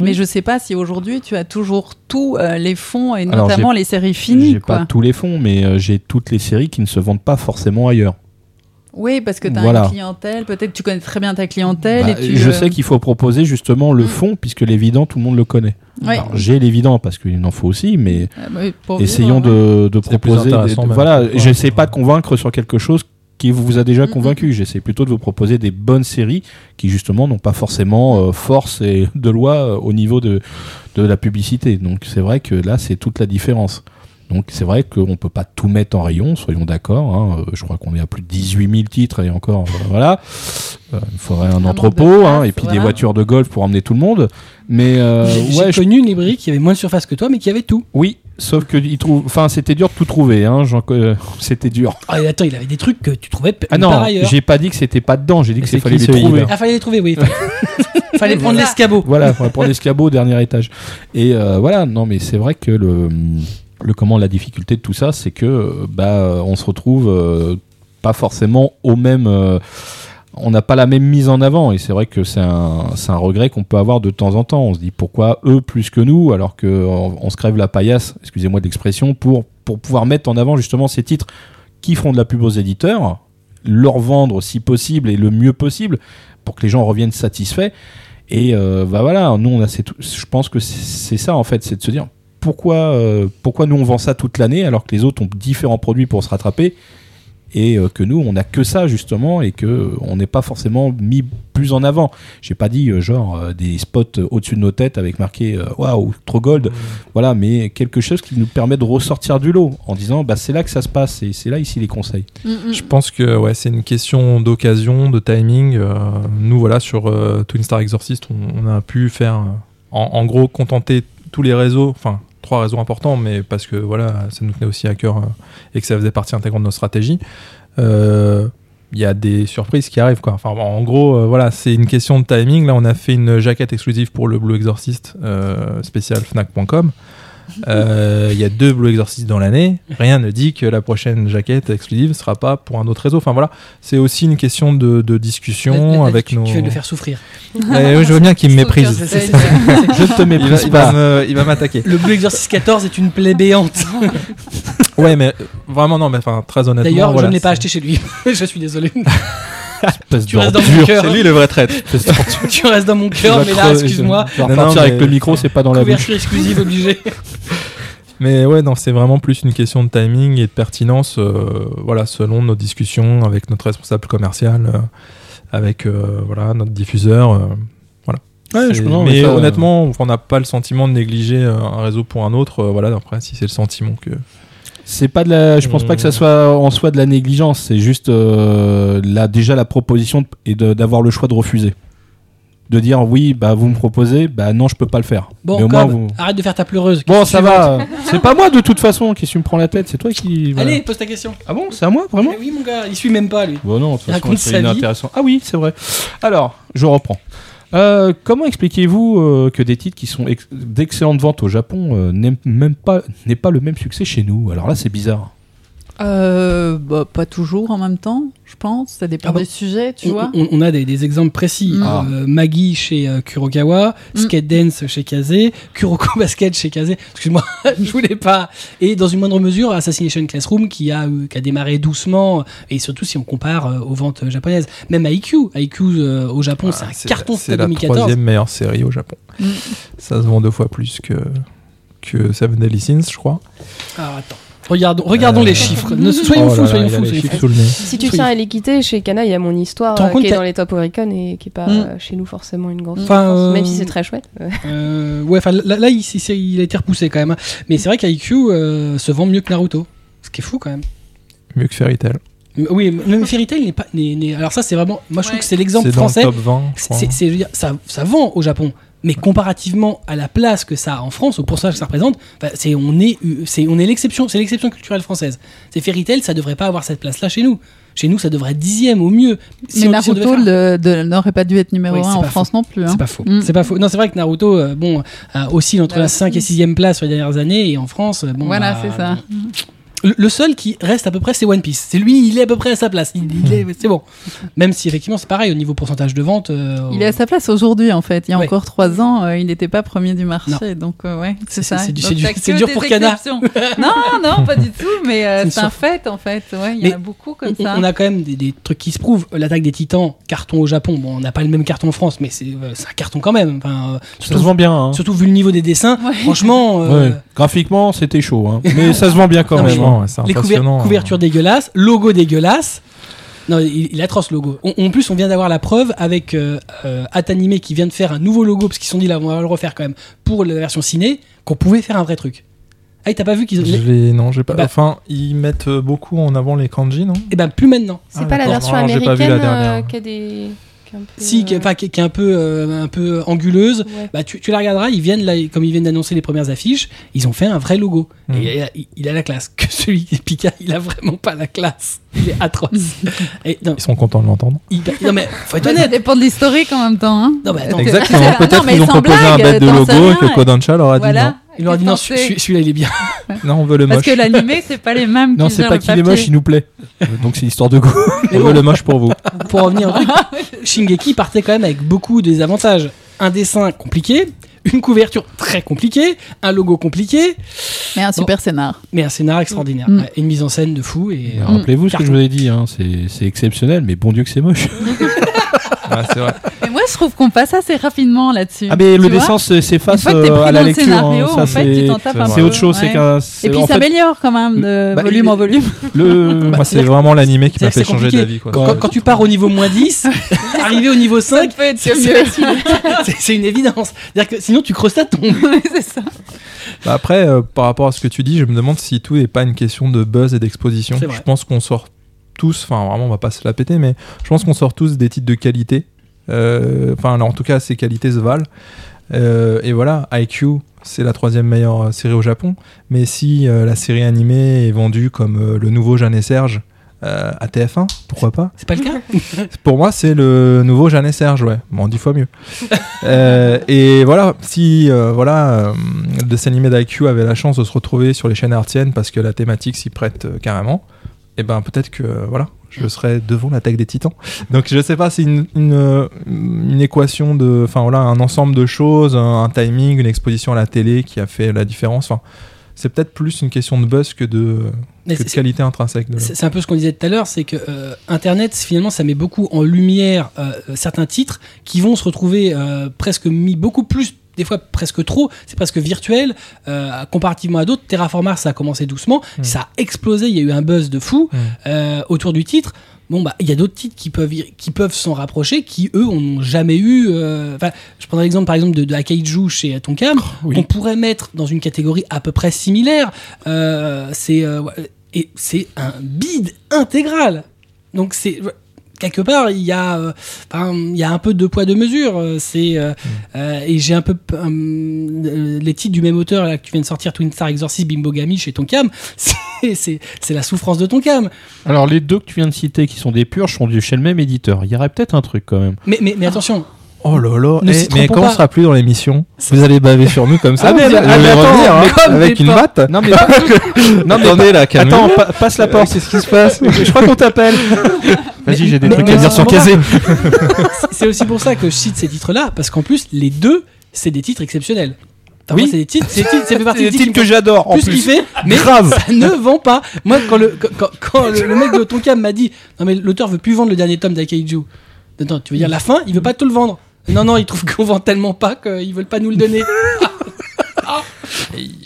Mais je sais pas si aujourd'hui tu as toujours tous euh, les fonds et Alors, notamment les séries finies, J'ai pas tous les fonds, mais j'ai toutes les séries qui ne se vendent pas forcément ailleurs. Oui, parce que tu as Voilà. une clientèle. Peut-être tu connais très bien ta clientèle Bah, et tu. je sais qu'il faut proposer justement le Mm. fond, puisque l'évident, tout le monde le connaît. J'ai l'évident parce qu'il en faut aussi, mais Euh, bah, essayons vivre, ouais. de, de proposer. des- voilà, j'essaie pas de convaincre sur quelque chose qui vous a déjà convaincu. J'essaie plutôt de vous proposer des bonnes séries qui justement n'ont pas forcément euh, force et de loi euh, au niveau de, de la publicité. Donc c'est vrai que là, c'est toute la différence. Donc c'est vrai qu'on peut pas tout mettre en rayon, soyons d'accord. hein. Euh, Je crois qu'on est à plus de 18 000 titres et encore, euh, voilà. Euh, Il faudrait un entrepôt place, hein, et puis des voitures de golf pour emmener tout le monde. Mais euh, J'ai je- connu une librairie qui avait moins de surface que toi, mais qui avait tout. oui, sauf que il trouve, enfin c'était dur de tout trouver. Hein, euh, c'était dur. Ah, et attends, il avait des trucs que tu trouvais Ah non, par ailleurs. j'ai pas dit que c'était pas dedans, j'ai dit que c'est c'est fallait les trouver. Ah, fallait les trouver, oui. Fallait, fallait prendre l'escabeau. Voilà, va prendre l'escabeau au dernier étage. Et euh, voilà, non mais c'est vrai que le, le comment la difficulté de tout ça, c'est que bah on se retrouve euh, pas forcément au même euh, on n'a pas la même mise en avant et c'est vrai que c'est un, un regret qu'on peut avoir de temps en temps. On se dit pourquoi eux plus que nous alors que on, se crève la paillasse, excusez-moi de l'expression, pour, pour pouvoir mettre en avant justement ces titres qui font de la pub aux éditeurs, leur vendre si possible et le mieux possible pour que les gens reviennent satisfaits. Et euh, bah voilà, nous je pense que c'est ça en fait, c'est de se dire pourquoi, euh, pourquoi nous on vend ça toute l'année alors que les autres ont différents produits pour se rattraper et euh, que nous on n'a que ça justement et que euh, on n'est pas forcément mis plus en avant. J'ai pas dit euh, genre euh, des spots au-dessus de nos têtes avec marqué waouh trop gold, voilà, mais quelque chose qui nous permet de ressortir du lot en disant bah c'est là que ça se passe et c'est là ici les conseils. Mm, mm. Je pense que ouais, c'est une question d'occasion, de timing. Euh, nous, voilà, sur euh, Twin Star Exorcist, on, on a pu faire, en, en gros, contenter tous les réseaux, enfin, trois réseaux importants, mais parce que voilà, ça nous tenait aussi à cœur euh, et que ça faisait partie intégrante de notre stratégie. Euh, il y a des surprises qui arrivent quoi. Enfin en gros euh, voilà c'est une question de timing. Là on a fait une jaquette exclusive pour le Blue Exorcist spécial Fnac.com. Euh, Il y a deux Blue Exorcist dans l'année. Rien ne dit que la prochaine jaquette exclusive sera pas pour un autre réseau. Enfin voilà, c'est aussi une question de, de discussion avec tu, nos. tu de le faire souffrir. Oui, je veux bien qu'il me méprise. Je ne te méprise il va pas. il va m'attaquer. Le Blue Exorcist 14 est une plaie béante. Ouais, mais vraiment non, mais enfin très honnêtement. D'ailleurs, voilà, je ne l'ai pas acheté chez lui. je suis désolé. Espèce tu restes dans mon cœur. C'est lui le vrai traître. tu restes dans mon cœur, mais là, excuse-moi. Avec mais- le micro, c'est pas dans la bouche. Couverture exclusive obligée. Mais ouais, non, c'est vraiment plus une question de timing et de pertinence, euh, voilà, selon nos discussions avec notre responsable commercial, euh, avec euh, voilà notre diffuseur. euh, voilà. Ouais, C'est- je- non, mais ça, euh, honnêtement, on n'a pas le sentiment de négliger un réseau pour un autre. euh, voilà, après, si c'est le sentiment que. C'est pas de la. Je pense pas que ça soit en soi de la négligence. C'est juste euh, là déjà la proposition et de- d'avoir le choix de refuser. De dire oui, bah vous me proposez, bah non, je peux pas le faire. Bon, Mais au moins, Cobb, vous- arrête de faire ta pleureuse. Bon, Question ça va. C'est pas moi de toute façon qui me prends la tête. C'est toi qui. voilà. Allez, pose ta question. Ah bon, c'est à moi vraiment Eh oui, mon gars, il suit même pas, lui. Bon non, de toute Il façon, raconte c'est sa vie. inintéressant. Ah oui, c'est vrai. Alors, je reprends. Euh, comment expliquez-vous euh, que des titres qui sont ex- d'excellentes ventes au Japon euh, n'aient même pas pas le même succès chez nous? Alors là, c'est bizarre. Euh, bah, pas toujours en même temps, je pense. Ça dépend Ah bah, des sujets, tu on, vois. on- on a des, des exemples précis. Mm. Ah. Euh, Maggie chez euh, Kurokawa, Mm. Skate Dance chez Kaze, Kuroko Basket chez Kaze. Excuse-moi, je voulais pas. Et dans une moindre mesure, Assassination Classroom qui a, euh, qui a démarré doucement, et surtout si on compare euh, aux ventes euh, japonaises. Même IQ, IQ euh, au Japon, c'est Ah, un carton C'est la 2014. troisième meilleure série au Japon. Mm. Ça se vend deux fois plus que que Seven Deadly Sins, je crois. Alors attends, regardons, regardons Euh, les chiffres. Ne, soyons Oh fous, là, soyons fous, soyons. Si tu tiens à l'équité, chez Kana, il y a mon histoire euh, qui est dans les top Oricon et qui est pas Mm. euh, chez nous forcément une grande Enfin, différence, euh, même si c'est très chouette. euh. Ouais, enfin là, là, il, a été repoussé quand même. hein. Mais c'est vrai qu'IQ euh, se vend mieux que Naruto. Ce qui est fou quand même. Mieux que Fairy Tail. Oui, même Fairy Tail n'est pas. Alors ça, c'est vraiment. Moi, je trouve que c'est l'exemple C'est dans le français. top 20, je crois. C'est, ça, ça vend au Japon. Mais comparativement à la place que ça a en France, au pourcentage que ça représente, enfin, c'est, on est, c'est, on est l'exception, c'est l'exception culturelle française. C'est Fairy Tail, ça devrait pas avoir cette place-là chez nous. Chez nous, ça devrait être dixième au mieux. Si Mais on- si Naruto faire- de- n'aurait pas dû être numéro Oui, 1 c'est en France non plus. hein. C'est pas faux. Mm. C'est pas faux. Non, c'est vrai que Naruto, euh, bon, euh, oscille entre Bah, la 5 et 6 place sur les dernières années, et en France, euh, bon. voilà, bah, c'est ça. Le, seul qui reste à peu près, c'est One Piece. C'est lui, il est à peu près à sa place. Il, il est, c'est bon. Même si effectivement, c'est pareil au niveau pourcentage de vente. euh, Il est à sa place aujourd'hui en fait. Il y a Ouais. encore trois ans, euh, il n'était pas premier du marché. Donc euh, ouais, c'est ça. c'est dur pour Kana. exceptions. non, non, pas du tout. Mais euh, C'est un fait en fait. Ouais, il y en a beaucoup comme on, ça. on a quand même des, des trucs qui se prouvent. L'attaque des titans, carton au Japon. Bon, on n'a pas le même carton en France, mais c'est euh, un carton quand même. Enfin, euh, Ça se surtout, vend bien. Hein. surtout vu le niveau des dessins. Ouais. Franchement, euh, Ouais. Graphiquement, c'était chaud, hein. mais ça se vend bien quand Non, mais même. Ouais, c'est les impressionnant. hein. couvertures dégueulasses, logo dégueulasse. Non, il, il est atroce le logo. On- en plus, on vient d'avoir la preuve avec euh, euh, Atanime qui vient de faire un nouveau logo parce qu'ils se sont dit là, on va le refaire quand même pour la version ciné, qu'on pouvait faire un vrai truc. Ah, t'as pas vu qu'ils ont. Non, j'ai pas. Bah- Enfin, ils mettent beaucoup en avant les kanji, non? Eh ben, plus maintenant. C'est Ah, pas la d'accord. version américaine euh, qui a des. Qui a un peu, Si, qui, enfin, qui, qui est un peu, euh, un peu anguleuse. ouais. Bah, tu, tu la regarderas, ils viennent là, comme ils viennent d'annoncer les premières affiches, ils ont fait un vrai logo. Mm. Et il, a la classe. Que celui de Pika, il a vraiment pas la classe. Il est atroce. Et, non, Ils sont contents de l'entendre. il- non, mais faut être Bah, ça honnête. dépend de l'historique en même temps. Hein. Non, mais attends. Exactement. Peut-être qu'ils ont proposé un bête de logo et que Kodansha leur a dit non. Il leur a dit non, celui- celui-là il est bien. Non, on veut le Parce moche. que l'animé, c'est pas les mêmes Non, c'est pas le qu'il est moche, il nous plaît. Donc c'est histoire de goût. On veut le moche pour vous. Pour revenir au truc, Shingeki partait quand même avec beaucoup de désavantages. Un dessin compliqué, une couverture très compliquée, un logo compliqué, Mais un super scénar. mais un scénario extraordinaire. Mm. Ouais, et une mise en scène de fou. Et, euh, Rappelez-vous ce que je vous ai dit, hein, c'est c'est exceptionnel, mais bon Dieu que c'est moche. Ouais, c'est vrai. Et moi, je trouve qu'on passe assez rapidement là-dessus. Ah mais c'est- s'efface euh, à la le lecture. scénario, hein, ça, en fait, tu c'est- autre chose, ouais. Et puis fait, s'améliore quand même de Bah, volume en volume. le. Moi, c'est vraiment l'animé qui m'a fait changer d'avis. quand, quand tu pars au niveau moins 10, arriver au niveau 5, peut être c'est une évidence. C'est-à-dire que sinon tu creuses ta tombe. c'est ça. Bah après, euh, par rapport à ce que tu dis, je me demande si tout n'est pas une question de buzz et d'exposition. Je pense qu'on sort tous, enfin vraiment, on va pas se la péter, mais je pense qu'on sort tous des titres de qualité. Euh, Enfin, en tout cas, ces qualités se valent. Euh, et voilà, IQ, c'est la troisième meilleure euh, série au Japon. Mais si euh, la série animée est vendue comme euh, le nouveau Jeanne et Serge euh, à TF1, pourquoi pas? C'est pas le cas? Pour moi, c'est le nouveau Jeanne et Serge, ouais. Bon, dix fois mieux. Et voilà, si voilà, le dessin animé d'IQ avait la chance de se retrouver sur les chaînes artiennes parce que la thématique s'y prête carrément, et ben peut-être que euh, voilà, je serais devant l'attaque des titans. Donc je sais pas, c'est une, une, euh, une équation de, enfin voilà, un ensemble de choses, un, un timing, une exposition à la télé qui a fait la différence. Enfin, c'est peut-être plus une question de buzz que de, que qualité intrinsèque. C'est c'est un peu ce qu'on disait tout à l'heure, c'est que euh, Internet, finalement, ça met beaucoup en lumière euh, certains titres qui vont se retrouver euh, presque mis beaucoup plus, des fois presque trop, c'est presque virtuel, euh, comparativement à d'autres. Terraformars, ça a commencé doucement, Mm. ça a explosé, il y a eu un buzz de fou Mm. euh, autour du titre. Bon, bah, il y a d'autres titres qui peuvent, qui peuvent s'en rapprocher, qui eux, n'ont jamais eu. euh, Enfin, je prendrais l'exemple, par exemple, de, de Akaiju chez Tonkam, Oui. qu'on pourrait mettre dans une catégorie à peu près similaire. C'est et c'est un bide intégral. Donc c'est quelque part il y a euh, enfin, il y a un peu de poids de mesure. euh, C'est euh, euh, et j'ai un peu les titres du même auteur là que tu viens de sortir Twin Star Exorcist Bimbogami chez Tonkam. C'est la souffrance de Tonkam. Alors les deux que tu viens de citer qui sont des purges sont du chez le même éditeur. Il y aurait peut-être un truc quand même. Mais mais, mais attention. Oh là là, Ne Eh, mais quand pas. on sera plus dans l'émission, vous allez baver sur nous comme ça. Ah, mais- vous allez attends, revenir, hein, avec une porcs. batte. Non mais pas- non mais Attendez là, Attends, calmez-vous. pa- passe la porte. Qu'est-ce qui se passe Je crois qu'on t'appelle. Vas-y, j'ai des mais- trucs mais à dire c'est sur. Kazé. C'est aussi pour ça que je cite ces titres-là parce qu'en plus les deux c'est des titres exceptionnels. Enfin, Oui. c'est des titres, c'est des titres- ça fait partie C'est des des titres titres que j'adore. En plus plus, kiffé, mais Grave. ça ne vend pas. Moi, quand le, quand, quand- quand le, le mec de Tonkam m'a dit Non, mais l'auteur veut plus vendre le dernier tome d'Akaiju. Attends, tu veux dire la fin Il veut pas te le vendre. Non, non, il trouve qu'on vend tellement pas qu'ils veulent pas nous le donner.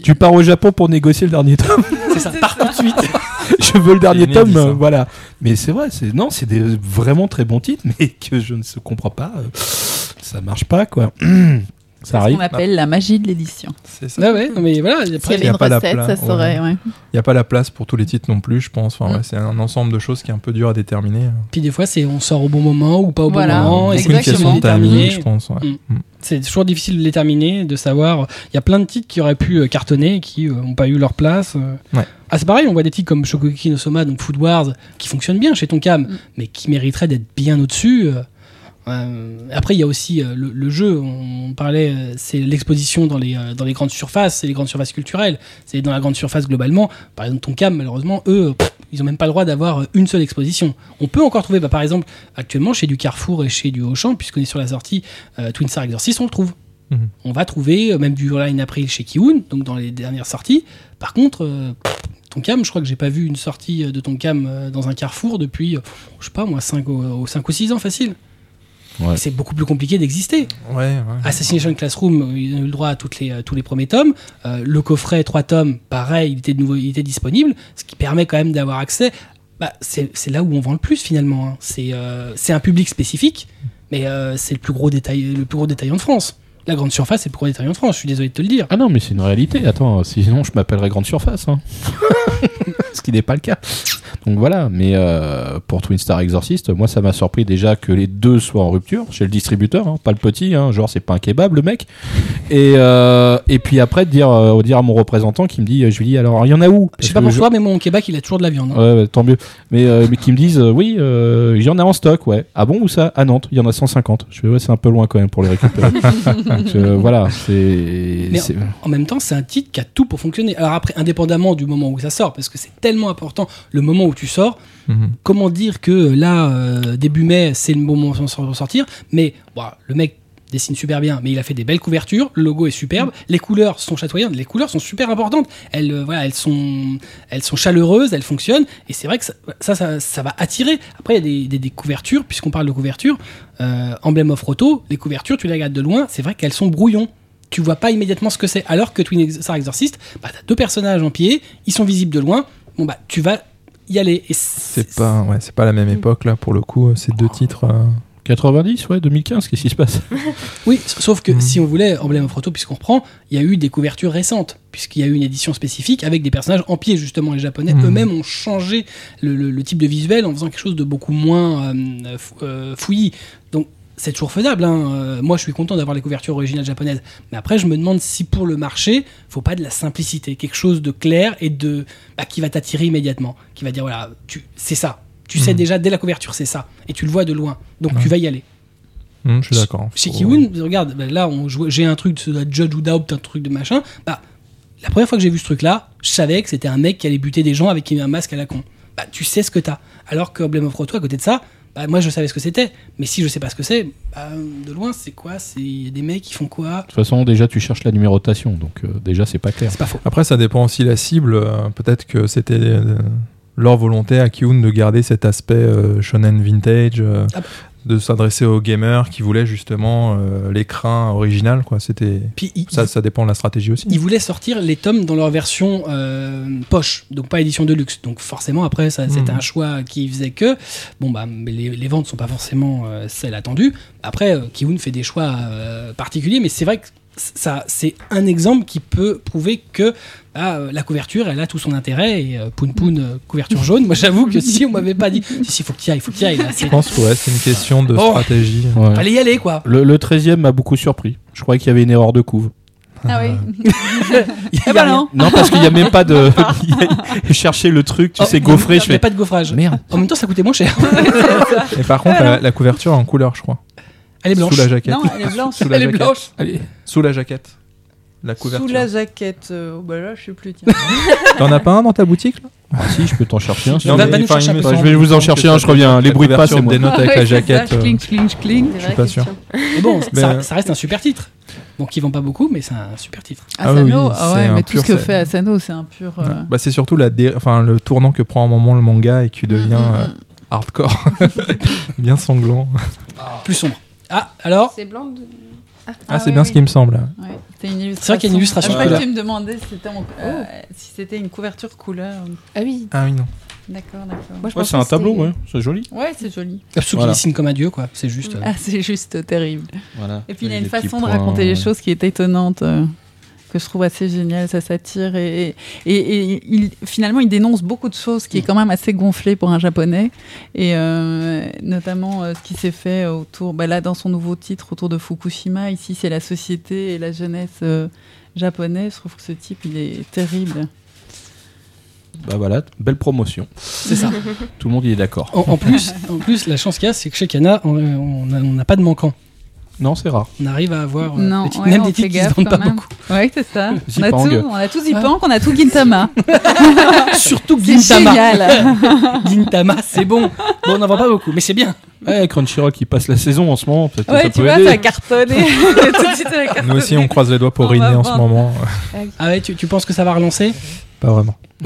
Tu pars au Japon pour négocier le dernier tome. C'est ça, part tout de suite. je veux le dernier tome, euh, voilà. Mais c'est vrai, c'est non, c'est des vraiment très bons titres, mais que je ne se comprends pas. euh, ça marche pas, quoi. ça C'est ce qu'on appelle la magie de l'édition. C'est ça. Ouais, ouais, mais voilà. Après, il y avait a pas la recette, pla- ça serait. ouais. Il n'y a pas la place pour tous les titres non plus, je pense. Enfin, Mm. ouais, c'est un ensemble de choses qui est un peu dur à déterminer. puis des fois, c'est on sort au bon moment ou pas au Voilà, bon moment. C'est une difficile question de timing, je pense. ouais. Mm. C'est toujours difficile de déterminer, de savoir. Il y a plein de titres qui auraient pu euh, cartonner et qui n'ont pas eu leur place. euh. Ouais. Ah, c'est pareil, on voit des titres comme Shokugeki no Soma, donc Food Wars, qui fonctionnent bien chez Tonkam, Mm. mais qui mériteraient d'être bien au-dessus. euh. Euh, après, il y a aussi euh, le, le jeu. On parlait, euh, c'est l'exposition dans les, dans les grandes surfaces, c'est les grandes surfaces culturelles. C'est dans la grande surface globalement. Par exemple, Tonkam, malheureusement, eux, pff, ils ont même pas le droit d'avoir une seule exposition. On peut encore trouver, bah, par exemple, actuellement chez du Carrefour et chez du Auchan, puisqu'on est sur la sortie euh, Twin Star Exorcist, on le trouve. Mhm. On va trouver euh, même du Line April chez Kiun, donc dans les dernières sorties. Par contre, euh, Tonkam, je crois que j'ai pas vu une sortie de Tonkam dans un Carrefour depuis, je sais pas moi, 5 ou, 5 ou 6 ans facile. Ouais. C'est beaucoup plus compliqué d'exister. Ouais, ouais. Assassination Classroom, ils ont eu le droit à toutes les, tous les premiers tomes. Euh, le coffret 3 tomes, pareil, il était, de nouveau, il était disponible, ce qui permet quand même d'avoir accès. Bah, c'est là où on vend le plus finalement. hein. C'est euh, c'est un public spécifique, mais euh, c'est le plus gros détail, le plus gros détaillant de France. La grande surface, c'est le plus gros détaillant de France. Je suis désolé de te le dire. Ah non, mais c'est une réalité. Attends, sinon je m'appellerais Grande Surface. hein. Ce qui n'est pas le cas. Donc voilà, mais euh, pour Twin Star Exorcist, moi ça m'a surpris déjà que les deux soient en rupture chez le distributeur, hein, pas le petit, hein, genre c'est pas un kebab le mec. Et, euh, et puis après de dire, euh, dire à mon représentant qui me dit, je lui dis alors il y en a où? Je sais pas pour je- toi, mais mon Québec, il a toujours de la viande. hein. Ouais, tant mieux. Mais, mais qui me disent, oui, il y en a en stock, ouais. Ah bon, où ça? À Nantes, il y en a 150. Je fais, ouais, c'est un peu loin quand même pour les récupérer. Donc voilà, c'est. C'est- En même temps, c'est un titre qui a tout pour fonctionner. Alors après, indépendamment du moment où ça sort, parce que c'est tellement important le moment où tu sors, Mhm. comment dire que là, euh, début mai, c'est le moment de sortir, mais bon, le mec dessine super bien, mais il a fait des belles couvertures, le logo est superbe, les couleurs sont chatoyantes, les couleurs sont super importantes, elles, euh, voilà, elles, sont, elles sont chaleureuses, elles fonctionnent, et c'est vrai que ça, ça, ça, ça va attirer. Après, il y a des, des, des couvertures, puisqu'on parle de couverture, euh, Emblem of Roto, les couvertures, tu les regardes de loin, c'est vrai qu'elles sont brouillons. Tu vois pas immédiatement ce que c'est, alors que Twin Star Exorcist, bah, t'as deux personnages en pied, ils sont visibles de loin, bon bah tu vas y aller. Et C'est pas, ouais, c'est pas la même époque là pour le coup. Ces deux titres. euh, 90, ouais, 2015, qu'est-ce qui se passe? Oui, sauf que Mhm. si on voulait Emblem of Roto, puisqu'on reprend, il y a eu des couvertures récentes, puisqu'il y a eu une édition spécifique avec des personnages en pied, justement. Les Japonais Mhm. eux-mêmes ont changé le, le- le type de visuel en faisant quelque chose de beaucoup moins euh, euh, fouillis. Donc, c'est toujours faisable. hein. Euh, moi, je suis content d'avoir les couvertures originales japonaises. Mais après, je me demande si pour le marché, faut pas de la simplicité, quelque chose de clair et de bah, qui va t'attirer immédiatement, qui va dire voilà, tu, c'est ça. Tu sais Mhm. déjà dès la couverture, c'est ça, et tu le vois de loin. Donc, Ouais. tu vas y aller. hmm, je suis d'accord. Chez Kiwoon, regarde, bah, là, j'ai un truc, être Judge ou Doubt, un truc de machin. Bah, la première fois que j'ai vu ce truc-là, je savais que c'était un mec qui allait buter des gens avec un masque à la con. Bah, tu sais ce que t'as. Alors que Emblem of Roto, à côté de ça, bah, moi, je savais ce que c'était. Mais si je sais pas ce que c'est, bah, de loin, c'est quoi? C'est y a des mecs qui font quoi? De toute façon, déjà, tu cherches la numérotation, donc euh, déjà, c'est pas clair. C'est pas faux. Après, ça dépend aussi la cible. euh, Peut-être que c'était euh, leur volonté à Kiun de garder cet aspect euh, shonen vintage, euh, Ah. De s'adresser aux gamers qui voulaient justement euh, l'écran original. Quoi. C'était ça, ça dépend de la stratégie aussi. ils voulaient sortir les tomes dans leur version euh, poche, donc pas édition de luxe. Donc forcément, après, ça, c'était Mhm. un choix qui faisait que, bon, bah, mais les, les ventes sont pas forcément euh, celles attendues. Après, Kiwoon fait des choix particuliers, mais c'est vrai que ça, c'est un exemple qui peut prouver que ah, euh, la couverture, elle a tout son intérêt. Et euh, Poun Poun, euh, couverture jaune, moi j'avoue que si on m'avait pas dit, si, si, faut que tu y ailles, faut que tu y ailles, là, Je pense que ouais, c'est une question de Bon. stratégie. Ouais. fallait y aller, quoi. Le, le 13e m'a beaucoup surpris. Je croyais qu'il y avait une erreur de couve. Ah oui. Eh ben non. Non, parce qu'il y a même pas de. Chercher le truc, tu Oh, sais, gaufré, il je y a fais. pas de gaufrage. Merde. En même temps, ça coûtait moins cher. Et par contre, la, la couverture est en couleur, je crois. Elle est blanche. Sous la jaquette. Non, elle est blanche. Sous la Elle est jaquette. blanche. Allez. Sous la jaquette. La couverture. Sous la jaquette. euh, oh, bah là, je sais plus. T'en as pas un dans ta boutique là Ah, si, je peux t'en chercher un. Non, enfin, chercher me je vais vous en chercher un, je reviens. Les bruits de passe, moi. dénote avec la jaquette. ça, euh, Cling, cling, cling. Des suis pas sûr. Mais bon, ça, euh, ça reste un super titre. Donc ils vendent pas beaucoup, mais c'est un super titre. Ah Asano, oui, ah c'est ouais, un mais tout pur ce que fait Asano, c'est un pur. euh, Bah, c'est surtout la dé- enfin, le tournant que prend un moment le manga et qui devient mm, mm, euh, mm. hardcore. Bien sanglant. Plus sombre. Ah, alors C'est blanc de... Ah, Ah c'est oui, bien oui. ce qui me semble. Ouais, C'est vrai qu'il y a une illustration Après, couleur. tu me demandais si c'était en- euh, si c'était une couverture couleur. Ah oui. Ah oui, non. D'accord, d'accord. Moi, je Ouais, c'est un tableau, ouais. C'est joli. Ouais, c'est joli. Absou Voilà. qui dessine comme un dieu, quoi. C'est juste. euh, Ah, c'est juste terrible. Voilà. Et puis il y a une façon de raconter les choses qui est étonnante, euh, que je trouve assez géniale, ça s'attire et, et, et- et il, finalement il dénonce beaucoup de choses qui est quand même assez gonflé pour un japonais et euh, notamment euh, ce qui s'est fait autour, bah là dans son nouveau titre autour de Fukushima, ici c'est la société et la jeunesse euh, japonaise, je trouve que ce type il est terrible. Bah voilà, belle promotion. C'est ça. Tout le monde y est d'accord. En, en plus, en plus, la chance qu'il y a, c'est que chez Kana, on n'a pas de manquant. Non, c'est rare. On arrive à avoir euh, Non, des titres- ouais, même on des fait titres qui se vendent pas même. beaucoup. Ouais, c'est ça. On a, tout, on a tout Zipang, on a tout Gintama. Surtout C'est Gintama. génial. Gintama, c'est bon. Bon, on n'en vend pas beaucoup, mais c'est bien. Ouais, Crunchyroll qui passe la saison en ce moment, Ouais, ça tu peut vois, aider. ça a cartonné. Tout de suite, ça a cartonné. Nous aussi, on croise les doigts pour Rinné en ce moment. Ah ouais, tu, tu penses que ça va relancer? Pas vraiment.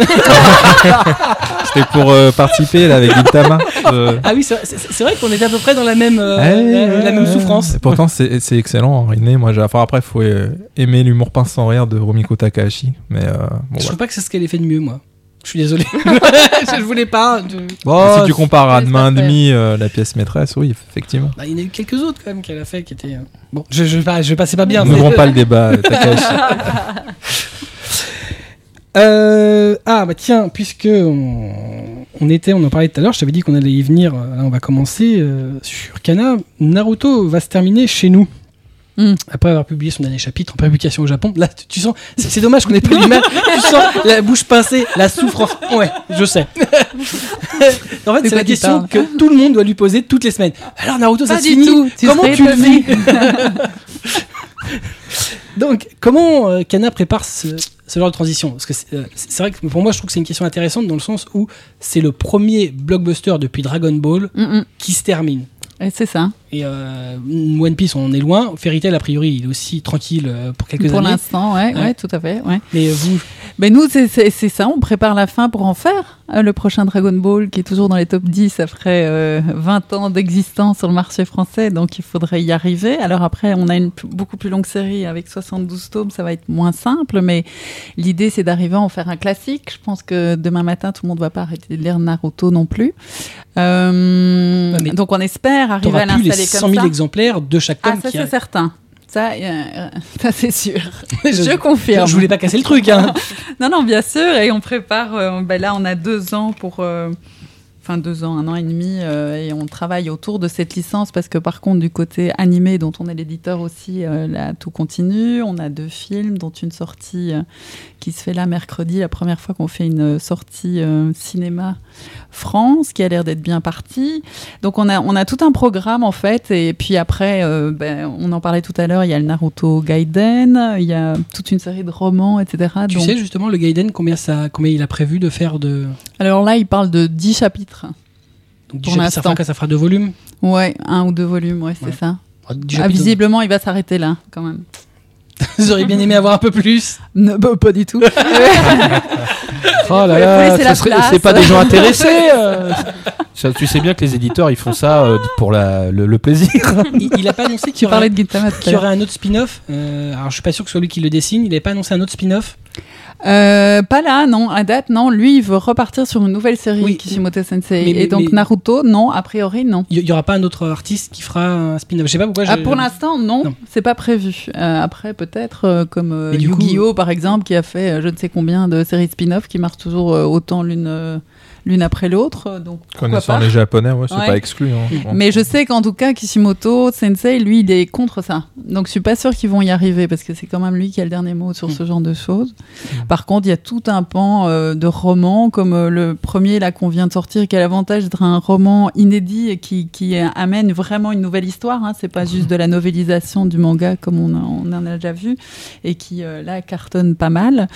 C'était pour euh, participer là avec Gintama. Euh, Ah oui, c'est vrai qu'on était à peu près dans la même, euh, ouais, la, la ouais, même ouais. souffrance. Et pourtant, c'est excellent, Rinné. Moi, j'ai- enfin, après, il faut euh, aimer l'humour pince sans rire de Rumiko Takahashi. Mais euh, bon, je voilà. trouve pas que c'est ce qu'elle ait fait de mieux, moi. Je suis désolé. je voulais pas. de- Bon, si tu compares à Demain faire. Demi, euh, la pièce maîtresse, oui, effectivement. Bah, il y en a eu quelques autres quand même qu'elle a fait qui étaient. Bon, je, pas- je passer pas bien. Ne mais- vends pas le débat, euh, ah bah tiens, puisque on, on était, on en parlait tout à l'heure, je t'avais dit qu'on allait y venir, euh, là on va commencer euh, sur Kana. Naruto va se terminer chez nous. Mm. Après avoir publié son dernier chapitre en publication au Japon, là tu, tu sens, c'est dommage qu'on ait pas l'image, tu sens la bouche pincée, la souffrance. Ouais, je sais. en fait, C'est la question que tout le monde doit lui poser toutes les semaines. Alors Naruto, ça Pas se finit tout, Comment tu le vis Donc, comment euh, Kana prépare ce, ce genre de transition Parce que c'est euh, c'est vrai que pour moi, je trouve que c'est une question intéressante dans le sens où c'est le premier blockbuster depuis Dragon Ball Mm, mm. qui se termine. C'est ça. Et euh, One Piece, on en est loin. Fairy Tail, a priori, il est aussi tranquille euh, pour quelques Pour années. l'instant, ouais, Ouais. ouais, tout à fait. Ouais. Mais vous, Ben nous, c'est- ça, on prépare la fin pour en faire. Euh, le prochain Dragon Ball, qui est toujours dans les top 10 après euh, 20 ans d'existence sur le marché français, donc il faudrait y arriver. Alors après, on a une beaucoup plus longue série avec 72 tomes, ça va être moins simple, mais l'idée, c'est d'arriver à en faire un classique. Je pense que demain matin, tout le monde ne va pas arrêter de lire Naruto non plus. Euh, mais donc on espère arriver à l'installer 100 comme 000 ça. exemplaires de chaque Ah, tome ça qui c'est certain. Ça, euh, ça c'est sûr. je, Je confirme. je voulais pas casser le truc. Hein. Non, non, bien sûr. Et on prépare. euh, ben là, on a deux ans pour. euh, Enfin, deux ans, un an et demi, euh, et on travaille autour de cette licence parce que, par contre, du côté animé, dont on est l'éditeur aussi, euh, là, tout continue. On a deux films, dont une sortie euh, qui se fait là mercredi, la première fois qu'on fait une sortie cinéma France, qui a l'air d'être bien partie. Donc, on a, on a tout un programme, en fait. Et puis après, ben, on en parlait tout à l'heure, il y a le Naruto Gaiden, il y a toute une série de romans, etc. Tu Donc- sais justement, le Gaiden, combien, ça, combien il a prévu de faire de. alors là, il parle de 10 chapitres. Donc, Pour déjà, ça l'instant. fera, quoi, ça fera deux volumes. Ouais, un ou deux volumes, ouais, c'est Ouais. ça. Ah, dix Ah, visiblement, il va s'arrêter là, quand même. Vous auriez bien aimé avoir un peu plus. Ne, bah, pas du tout. Oh là là, ça place. c'est pas des gens intéressés. euh. Ça, tu sais bien que les éditeurs ils font ça euh, pour la- le, le plaisir. Il, il a pas annoncé qu'il y qu'il y aurait un autre spin-off. Euh, alors, je suis pas sûr que ce soit lui qui le dessine. Il avait pas annoncé un autre spin-off. Euh, pas là, non. À date, non. Lui, il veut repartir sur une nouvelle série, Oui. Kishimoto Sensei. Mais- mais- Et donc, mais- Naruto, non. A priori, non. Il y, aura pas un autre artiste qui fera un spin-off. Je sais pas pourquoi. Ah, pour l'instant, non, Non. c'est pas prévu. Euh, après, peut-être euh, comme coup- Yu-Gi-Oh, par exemple, qui a fait je ne sais combien de séries spin-off qui marchent toujours autant l'une l'une après l'autre. euh, Donc, Connaissant les japonais, ouais, c'est Ouais. pas exclu. hein. Mais je sais qu'en tout cas, Kishimoto Sensei, lui, il est contre ça. Donc, je suis pas sûre qu'ils vont y arriver parce que c'est quand même lui qui a le dernier mot sur ce genre de choses. Par contre, il y a tout un pan euh, de romans, comme euh, le premier là qu'on vient de sortir, qui a l'avantage d'être un roman inédit et qui, qui amène vraiment une nouvelle histoire. Hein. C'est pas juste de la novélisation du manga comme on, a- on en a déjà vu et qui euh, là cartonne pas mal.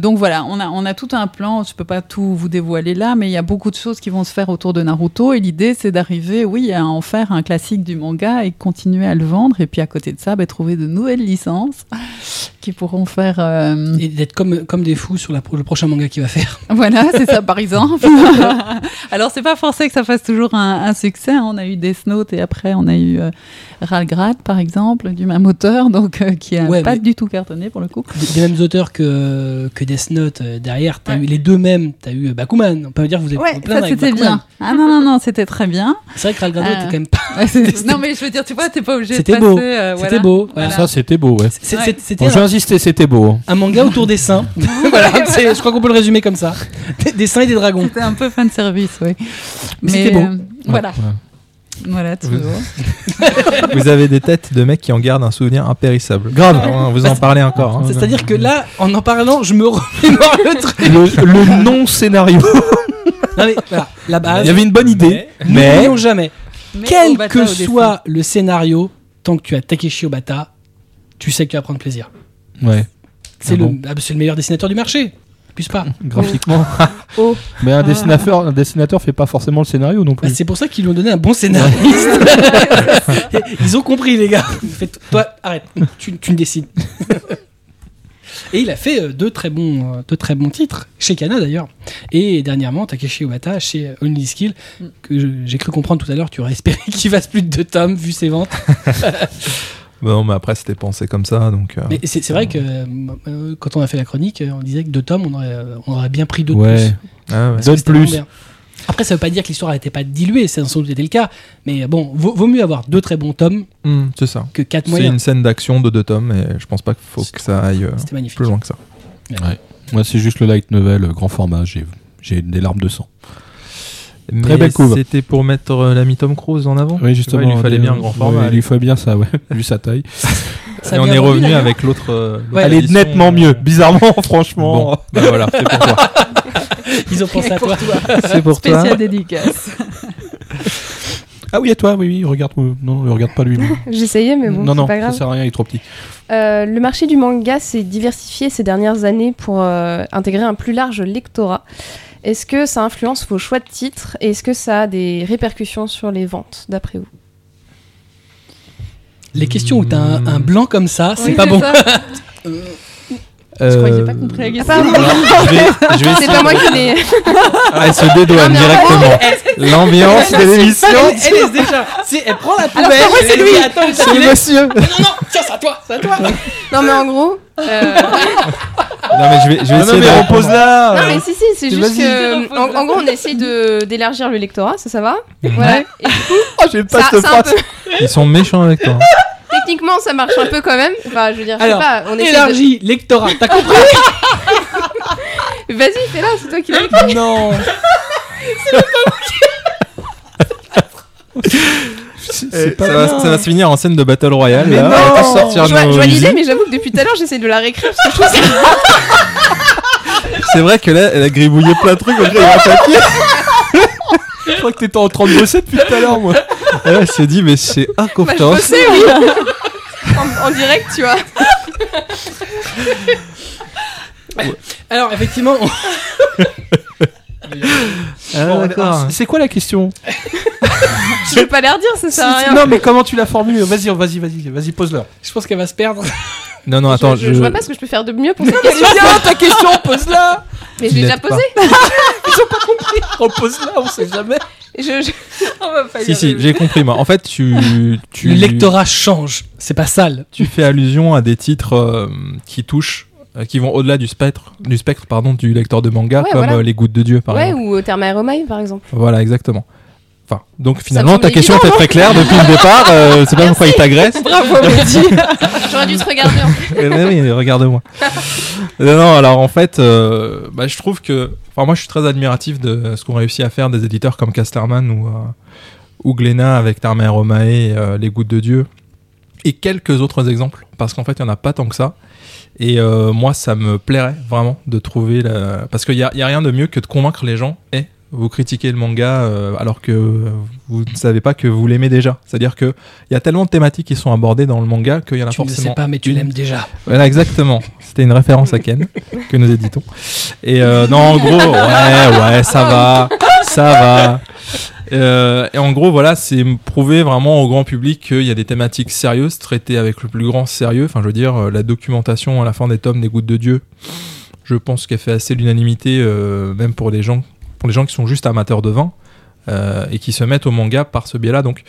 Donc voilà, on a, on a tout un plan. Je peux pas tout vous dévoiler là, mais il y a beaucoup de choses qui vont se faire autour de Naruto. Et l'idée, c'est d'arriver, oui, à en faire un classique du manga et continuer à le vendre. Et puis à côté de ça, bah, trouver de nouvelles licences qui pourront faire. euh, Et d'être comme, comme des fous sur la, le prochain manga qu'il va faire. Voilà, c'est ça par exemple. Alors c'est pas forcé que ça fasse toujours un, un succès. hein. On a eu Death Note et après on a eu euh, Ralgrad par exemple du même auteur, donc euh, qui a Ouais, pas du tout cartonné pour le coup. Des, des mêmes auteurs que, que Death Note euh, derrière. T'as Ouais. eu les deux mêmes. T'as eu euh, Bakuman. On peut dire que vous êtes Ouais, plein ça avec c'était Bakuman. bien. Ah non non non, c'était très bien. C'est vrai que Ralgrado Euh, était quand même pas. Non mais je veux dire, tu vois, t'es pas obligé de C'était passer. beau. euh, C'était voilà. beau. voilà. Ça c'était beau, ouais. C'était C'était beau. hein. un manga autour des seins. voilà, je crois qu'on peut le résumer comme ça. Des, des seins et des dragons. C'était un peu fan service, oui. Mais c'était beau. euh, voilà, Ouais. voilà, toujours. Vous avez des têtes de mecs qui en gardent un souvenir impérissable. Grave. Vous en parlez encore. hein. C'est-à-dire que là, en en parlant, je me remémore le truc. Le, le non-scénario. Non mais voilà, la Il y avait une bonne idée, mais. N'oublions jamais. Mais Quel que soit le scénario, tant que tu as Takeshi Obata, tu sais que tu vas prendre plaisir. Ouais, C'est Ah le, bon ah bah, c'est le meilleur dessinateur du marché. Plus pas. graphiquement. Oh. Mais un dessinateur, un dessinateur fait pas forcément le scénario non Bah, plus. c'est pour ça qu'ils lui ont donné un bon scénariste. Ils ont compris, les gars. Faites- toi, arrête, tu, tu ne dessines. Et il a fait euh, deux très bons, euh, deux très bons titres chez Kana d'ailleurs. Et dernièrement, Takeshi Obata chez euh, Only Skill, Mm. que j'ai cru comprendre tout à l'heure. Tu aurais espéré qu'il fasse plus de deux tomes vu ses ventes. Bon, mais après, c'était pensé comme ça. Donc, euh, Mais c'est c'est vrai que euh, quand on a fait la chronique, euh, on disait que deux tomes, on aurait, on aurait bien pris deux de Ouais. plus. ah ouais. Vraiment plus. Après, ça veut pas dire que l'histoire n'était pas diluée, c'est sans doute été le cas. Mais bon, vaut, vaut mieux avoir deux très bons tomes Hmm, c'est ça. que quatre C'est moyens. une scène d'action de deux tomes et je pense pas qu'il faut que ça aille euh, plus loin que ça. Moi, c'est juste le light novel, grand format. J'ai, j'ai des larmes de sang. Mais belle couve. C'était pour mettre euh, l'ami Tom Cruise en avant Oui, justement. Vois, il lui fallait des- bien un grand format. ouais, il lui faut bien ça, ouais, vu sa taille. Ça Et a on est revenu avec l'autre. euh, Elle est nettement euh, mieux. Bizarrement, franchement. Bon, bah voilà, c'est pour toi. Ils ont pensé à toi. C'est pour toi. Spécial dédicace. Ah oui, à toi, oui, oui, regarde. euh, Non, ne regarde pas lui. J'essayais, mais bon, non, non, pas ça grave. sert à rien, il est trop petit. Euh, le marché du manga s'est diversifié ces dernières années pour euh, intégrer un plus large lectorat. Est-ce que ça influence vos choix de titres et est-ce que ça a des répercussions sur les ventes, d'après vous? Les questions où t'as un, un blanc comme ça, c'est Oui, pas bon. Je crois que j'ai pas compris la Ah, question. pardon, je vais, je vais c'est pas moi qui l'ai. Ah, elle se dédouane directement. L'ambiance de l'émission. Elle, elle est déjà. Si, elle prend la poubelle. c'est lui. C'est monsieur. Non, non, tiens, c'est à toi, c'est à toi. Non, mais en gros. euh, Non, mais je vais, je vais Non, non, essayer mais de repose là. Non, mais si, si, c'est juste Vas-y. que. En, en gros, on essaye de- d'élargir le lectorat, ça, ça va. Voilà. Et du coup, Oh, j'aime pas ça, cette c'est un phrase. peu. Ils sont méchants avec toi. Techniquement, ça marche un peu quand même. Enfin, je veux dire, je sais Alors, pas. On essaie Élargie, lectorat, t'as compris de. Vas-y, fais-la, c'est toi qui l'as écrit. Non. C'est pas Ça va, bien. ça va se finir en scène de Battle Royale. Mais là. non. On va tous sortir Je vois, nos je vois l'idée, mais j'avoue que depuis tout à l'heure, j'essaie de la réécrire parce que je trouve ça. C'est vrai que là, elle a gribouillé plein de trucs. Je crois que t'étais en train de bosser depuis tout à l'heure, moi. Et là, elle s'est dit, mais c'est Bah, je incompréhensible. bossais, oui. en, en direct, tu vois. Alors, effectivement, on- Ah, d'accord. alors, C'est quoi la question Je vais pas les redire, ça sert à rien. Non, mais comment tu l'as formulée Vas-y, vas-y, vas-y, vas-y, pose-leur. je pense qu'elle va se perdre. Non, non, attends. je, je vois pas ce que je peux faire de mieux pour cette question. viens, ta question, pose-la Mais je l'ai déjà posée. Repose-la, on sait jamais. Je, je- On va pas y Si, si, j'ai compris, moi. En fait, tu, tu, Le lectorat change, c'est pas sale. tu fais allusion à des titres euh, qui touchent, euh, qui vont au-delà du spectre, du spectre pardon, du lecteur de manga, Ouais, comme voilà. euh, Les Gouttes de Dieu, par Ouais, exemple. ou au terme Aéromai, par exemple. Voilà, exactement. Enfin, donc me finalement, ta question était très claire depuis le départ. Euh, c'est pas pourquoi il t'agresse. Bravo, Mehdi. J'aurais dû te regarder. En fait. Eh ben oui, regarde-moi. non, non, alors en fait, euh, bah, je trouve que. Enfin, moi, je suis très admiratif de ce qu'ont réussi à faire des éditeurs comme Casterman ou, euh, ou Glénat avec Tarmer Romae et euh, Les Gouttes de Dieu. Et quelques autres exemples, parce qu'en fait, il n'y en a pas tant que ça. Et euh, moi, ça me plairait vraiment de trouver. La... Parce qu'il n'y y a rien de mieux que de convaincre les gens. Et vous critiquez le manga euh, alors que vous ne savez pas que vous l'aimez déjà. C'est-à-dire qu'il y a tellement de thématiques qui sont abordées dans le manga qu'il y en a Tu ne le forcément sais pas, mais tu l'aimes déjà. voilà, exactement. C'était une référence à Ken que nous éditons. Et euh, non, en gros, ouais, ouais, ça va, ça va. Euh, et en gros, voilà, c'est prouver vraiment au grand public qu'il y a des thématiques sérieuses traitées avec le plus grand sérieux. Enfin, je veux dire, la documentation à la fin des tomes des Gouttes de Dieu, je pense qu'elle fait assez l'unanimité, euh, même pour les gens, pour les gens qui sont juste amateurs de vin euh, et qui se mettent au manga par ce biais-là. Donc,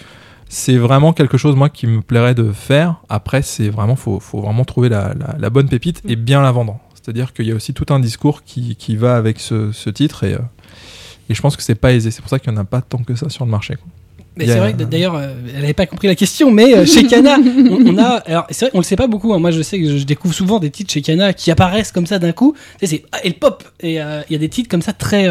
c'est vraiment quelque chose moi qui me plairait de faire. Après, c'est vraiment faut, faut vraiment trouver la, la- la bonne pépite et bien la vendre. C'est-à-dire qu'il y a aussi tout un discours qui, qui va avec ce, ce titre et, euh, et je pense que c'est pas aisé. C'est pour ça qu'il n'y en a pas tant que ça sur le marché. quoi. A- c'est vrai que d'ailleurs, euh, elle n'avait pas compris la question, mais euh, chez Kana, on, on a. Alors, c'est vrai, on le sait pas beaucoup. hein. Moi, je sais que je découvre souvent des titres chez Kana qui apparaissent comme ça d'un coup. Sais, c'est ah, elle pop. Et euh, il y a des titres comme ça très,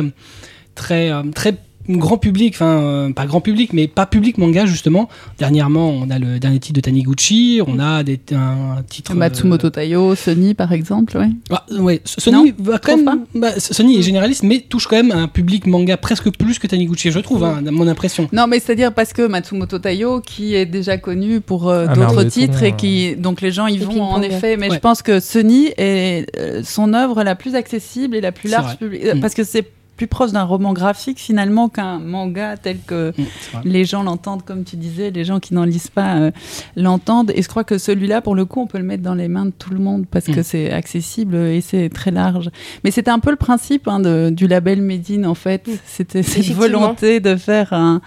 très, euh, très grand public. Enfin, euh, pas grand public, mais pas public manga justement. Dernièrement, on a le dernier titre de Taniguchi. On a des, un, un titre. euh, Matsumoto Tayo, Sony par exemple, ouais. ah, ouais, Sony va quand même. bah, Sony est généraliste, mais touche quand même un public manga presque plus que Taniguchi, je trouve, hein, à mon impression. Non, mais c'est-à-dire parce que Matsumoto Tayo, qui est déjà connu pour euh, Ah, d'autres titres et qui, donc les gens y vont en effet. Mais Ouais. je pense que Sony est euh, son œuvre la plus accessible et la plus large public, euh, Mm. parce que c'est plus proche d'un roman graphique finalement qu'un manga tel que Mm, les gens l'entendent, comme tu disais, les gens qui n'en lisent pas euh, l'entendent. Et je crois que celui-là, pour le coup, on peut le mettre dans les mains de tout le monde parce Mm. que c'est accessible et c'est très large. Mais c'était un peu le principe hein, de- du label Medine, en fait. C'était cette volonté de faire un-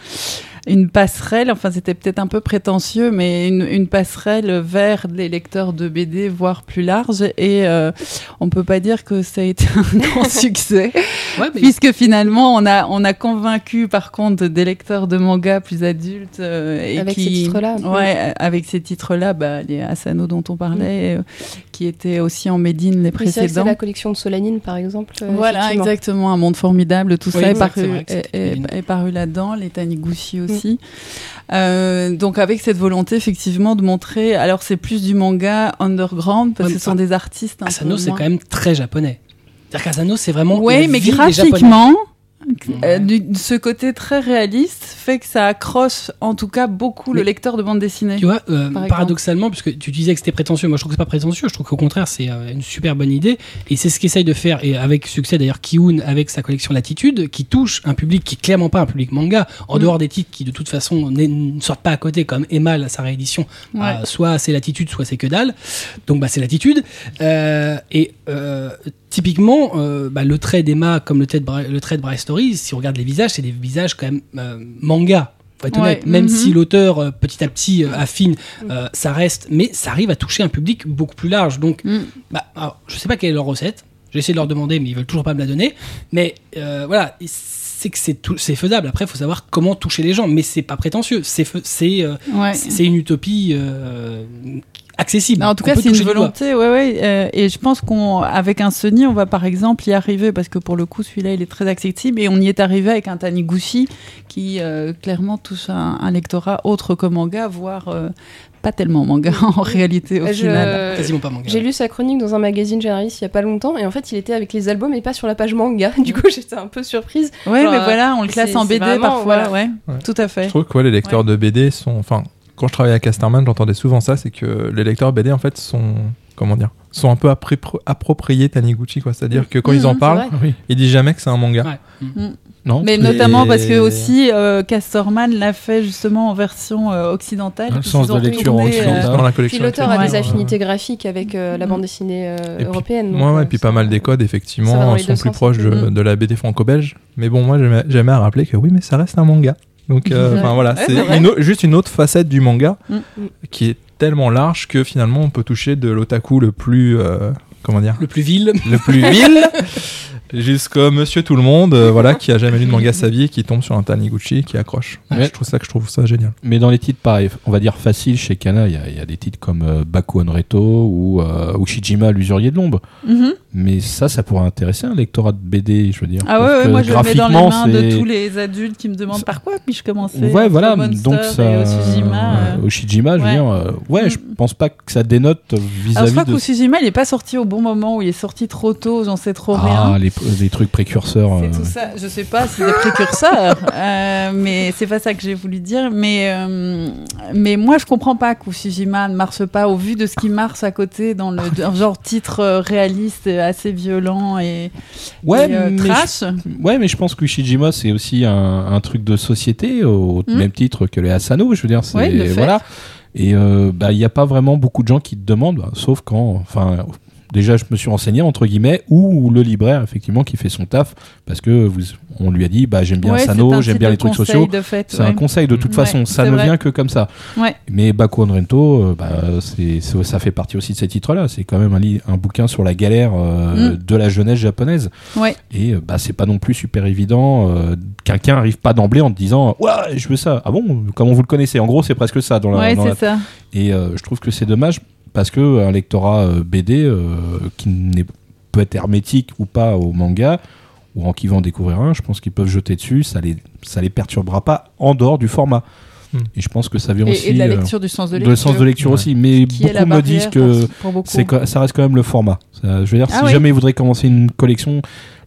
une passerelle, enfin c'était peut-être un peu prétentieux, mais une, une passerelle vers les lecteurs de BD, voire plus large. Et euh, on peut pas dire que ça a été un grand succès. Ouais, mais Puisque finalement, on a, on a convaincu par contre des lecteurs de manga plus adultes. euh, et Avec qui, ces titres-là. Ouais, avec ces titres-là, bah, les Asano dont on parlait, euh, qui étaient aussi en Made in les Oui, c'est précédents. la collection de Solanine, par exemple. euh, Voilà, exactement, un monde formidable, tout Oui, ça est paru, est- est- est là-dedans, les Taniguchi aussi. Euh, donc avec cette volonté effectivement de montrer, alors c'est plus du manga underground parce Ouais, que ce sont des artistes un Asano, c'est quand même très japonais. C'est-à-dire qu'Asano, c'est vraiment. La mais ville des Japonais. graphiquement. Euh, du- ce côté très réaliste fait que ça accroche en tout cas beaucoup le lecteur de bande dessinée. Tu vois, euh, Par paradoxalement, puisque tu disais que c'était prétentieux, moi je trouve que c'est pas prétentieux, je trouve qu'au contraire c'est euh, une super bonne idée, et c'est ce qu'essaye de faire, et avec succès d'ailleurs Kiun avec sa collection Latitude, qui touche un public qui est clairement pas un public manga, en Mm. dehors des titres qui de toute façon ne sortent pas à côté, comme Emal, sa réédition, Ouais. euh, soit c'est Latitude, soit c'est que dalle, donc bah c'est Latitude, Euh, et euh, typiquement, euh, bah, le trait d'Emma comme le trait, de Bra- le trait de Bryce Si on regarde les visages, c'est des visages quand même euh, manga. Faut être Ouais, honnête. Même mhm. si l'auteur euh, petit à petit euh, affine, euh, ça reste, mais ça arrive à toucher un public beaucoup plus large. Donc, Mm. bah, alors, je sais pas quelle est leur recette. J'ai essayé de leur demander, mais ils veulent toujours pas me la donner. Mais voilà, c'est que c'est faisable. Après, il faut savoir comment toucher les gens, mais c'est pas prétentieux. C'est Ouais. une utopie accessible. Non, en tout cas, c'est une volonté, ouais, ouais. euh, et je pense qu'on, avec un Sony, on va par exemple y arriver parce que pour le coup, celui-là, il est très accessible et on y est arrivé avec un Taniguchi qui euh, clairement touche un, un lectorat autre que manga, voire euh, pas tellement manga en réalité au Je- final. Quasiment pas manga. J'ai lu sa chronique dans un magazine généraliste il y a pas longtemps et en fait il était avec les albums et pas sur la page manga. Du coup j'étais un peu surprise. Ouais, Genre, mais voilà, on le classe en BD vraiment, parfois, voilà. ouais, Ouais. tout à fait. Je trouve que ouais, les lecteurs de BD sont. Enfin, quand je travaillais à Casterman, j'entendais souvent ça c'est que les lecteurs BD, en fait, sont. Comment dire sont un peu appré- appropriés Taniguchi, quoi. C'est-à-dire que quand ils en Mhm, parlent, Oui. ils disent jamais que c'est un manga. Ouais. Mm. Non Mais Et- notamment parce que aussi euh, Casterman l'a fait justement en version euh, occidentale. Le puis sens ils ont de lecture occidentale. euh, Dans la collection. Puis l'auteur a des affinités graphiques avec euh, la Mm. bande dessinée euh, Et puis- européenne. donc, Ouais, ouais, et puis pas mal des codes, effectivement, dans les sont plus sens. proches de, Mm. de la BD franco-belge. Mais bon, moi, j'aimais j'aimais à rappeler que oui, mais ça reste un manga. Donc, euh, Ouais. enfin voilà, Ouais, c'est une juste une autre facette du manga Mm. qui est tellement large que finalement, on peut toucher de l'otaku le plus, euh, comment dire, Le plus vil. le plus vil jusqu'à Monsieur Tout le Monde, euh, voilà, qui a jamais lu de manga sa vie qui tombe sur un Taniguchi qui accroche. Ouais. Je trouve ça que je trouve ça génial. Mais dans les titres, pareil, on va dire faciles chez Kana, il y, y a des titres comme euh, Baku Onreto ou, euh, ou Shijima, l'usurier de l'ombre. mhm. Mais ça, ça pourrait intéresser un lectorat de BD, je veux dire. Ah ouais, moi je le mets dans les graphiquement, mains de tous les adultes qui me demandent par quoi puis-je commencer Ouais, voilà. Monster Donc ça, Otsujima, euh. Shijima, je veux Ouais. dire, euh, ouais, je Mm. pense pas que ça dénote Alors je vis-à-vis crois que de. Otsujima il est pas sorti au bon moment, ou il est sorti trop tôt, j'en sais trop Ah, rien. les, les trucs précurseurs. C'est euh, tout ça. Je sais pas si c'est des précurseurs, euh, mais c'est pas ça que j'ai voulu dire. Mais, euh, mais moi, je comprends pas qu'Ushijima ne marche pas au vu de ce qui marche à côté dans le genre titre euh, réaliste, et assez violent et, Ouais, et, euh, mais trash. je, ouais, mais je pense que Shijima, c'est aussi un, un truc de société, au Mm. même titre que les Asano, je veux dire. c'est Ouais, voilà. Et euh, bah, il n'y a pas vraiment beaucoup de gens qui te demandent, bah, sauf quand. Enfin, déjà, je me suis renseigné, entre guillemets, ou le libraire, effectivement, qui fait son taf, parce que vous, on lui a dit, bah, j'aime bien Ouais, un j'aime bien les trucs sociaux. C'est ouais. un conseil de toute Ouais, façon, ça ne vrai. vient que comme ça. Mais Baku Rento, euh, bah, c'est, ça fait partie aussi de ces titres-là. C'est quand même un, bouquin sur la galère euh, Mm. de la jeunesse japonaise. Et euh, bah, c'est pas non plus super évident. euh, quelqu'un arrive pas d'emblée en te disant Ouais, je veux ça. Ah bon? Comment vous le connaissez En gros, c'est presque ça dans la. Dans la- ça. Et je trouve que c'est dommage parce que un lectorat euh, BD euh, qui n'est peut être hermétique ou pas au manga ou en qui va en découvrir un, je pense qu'ils peuvent jeter dessus. Ça les ça les perturbera pas en dehors du format. Hmm. Et je pense que ça vient Et, aussi et de la euh, lecture du sens de de lecture. le sens de lecture Ouais. aussi. Mais qui beaucoup me disent que c'est ça reste quand même le format. Ça, je veux dire, Ah si jamais ils voudraient commencer une collection,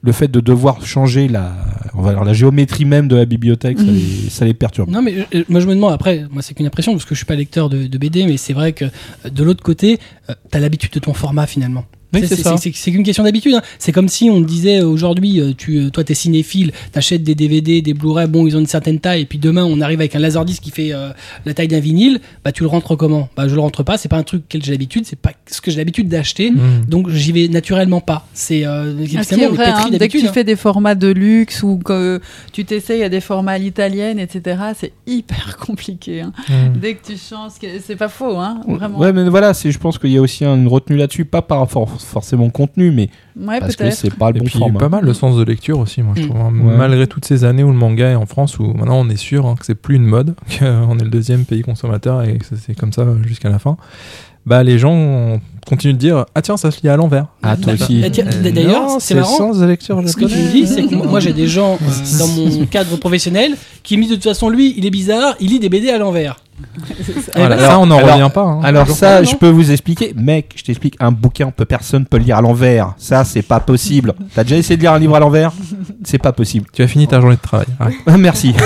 le fait de devoir changer la, on va dire, la géométrie même de la bibliothèque, ça, Mhm. les, ça les perturbe. Non, mais euh, moi je me demande, après, moi c'est qu'une impression parce que je suis pas lecteur de, de BD, mais c'est vrai que euh, de l'autre côté, euh, t'as l'habitude de ton format finalement. Oui, C'est- qu'une question d'habitude. hein. C'est comme si on te disait euh, aujourd'hui, euh, tu, euh, toi t'es cinéphile, t'achètes des DVD, des Blu-ray, bon ils ont une certaine taille, et puis demain on arrive avec un laserdisc qui fait euh, la taille d'un vinyle, bah tu le rentres comment? Bah je le rentre pas, c'est pas un truc que j'ai l'habitude, c'est pas ce que j'ai l'habitude d'acheter, Mm. donc j'y vais naturellement pas. C'est euh, Ah, vrai, hein, dès que tu hein. fais des formats de luxe ou que tu t'essayes à des formats à l'italienne, etc., c'est hyper compliqué. hein. Mm. Dès que tu changes, c'est pas faux, hein, vraiment. Ouais, mais voilà, je pense qu'il y a aussi une retenue là-dessus, pas par for- forcément contenu, mais Ouais, parce que c'est pas le Et bon puis format. pas mal le sens de lecture aussi, moi je Mm. trouve. hein. Ouais. Malgré toutes ces années où le manga est en France, où maintenant on est sûr hein, que c'est plus une mode, qu'on est le deuxième pays consommateur et que c'est- comme ça jusqu'à la fin. Bah les gens continuent de dire ah tiens ça se lit à l'envers. Ah, toi aussi. D'ailleurs, c'est le marrant. sens de lecture Ce que tu dis, c'est que moi j'ai des gens dans mon cadre professionnel qui me disent de toute façon, lui, il est bizarre, il lit des BD à l'envers. Voilà, Alors- ça on n'en revient pas. hein. Alors ça, je peux vous expliquer. Mec, je t'explique, un bouquin, peut, personne peut le lire à l'envers. Ça, c'est pas possible. T'as déjà essayé de lire un livre à l'envers? C'est pas possible. Tu as fini ta journée de travail. Ah, Merci.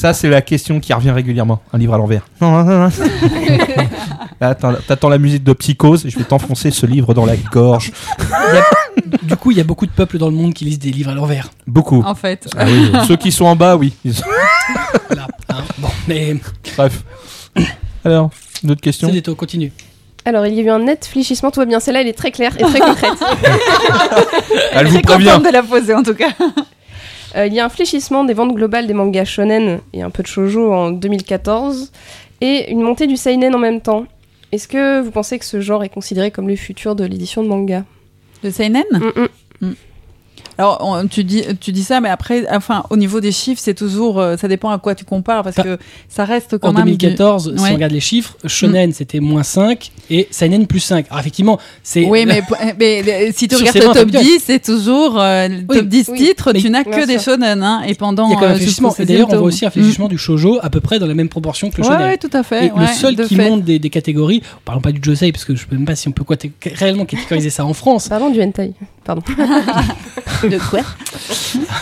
ça, c'est la question qui revient régulièrement. Un livre à l'envers. Non, non, non, non. Attends, T'attends la musique de Psychose et je vais t'enfoncer ce livre dans la gorge. Du coup, il y a beaucoup de peuples dans le monde qui lisent des livres à l'envers. Beaucoup. En fait. Ah oui, Ceux qui sont en bas, oui. Ils sont- Voilà. hein. Bon, mais Bref. Alors, d'autres questions? C'est des taux, continue. Alors, il y a eu un net fléchissement, tout va bien. Celle-là, elle est très claire et très concrète. Elle vous Très prévient. contente de la poser en tout cas. Euh, il y a un fléchissement des ventes globales des mangas shonen et un peu de shoujo en 2014 et une montée du seinen en même temps. Est-ce que vous pensez que ce genre est considéré comme le futur de l'édition de manga? Le seinen? Mm, mm. Alors, on- tu dis, tu dis ça, mais après, enfin, au niveau des chiffres, c'est toujours, euh, ça dépend à quoi tu compares, parce que ça reste quand En même. du- 2014, si Ouais. on regarde les chiffres, Shonen c'était moins 5 et Seinen plus 5. Alors effectivement, c'est. Oui, mais, si tu regardes le top habituelles. 10, c'est toujours euh, le Oui, top 10 oui, titres, mais- tu n'as que des shonen, hein, et pendant. il y a quand même euh, Et d'ailleurs, on 16e voit aussi un tome. fléchissement du shoujo à peu près dans la même proportion que le Ouais, shonen. ouais, tout à fait. Et ouais, le seul qui monte des, des catégories, parlons pas du josei parce que je sais même pas si on peut réellement catégoriser ça en France. Pardon, du hentai. Pardon. De quoi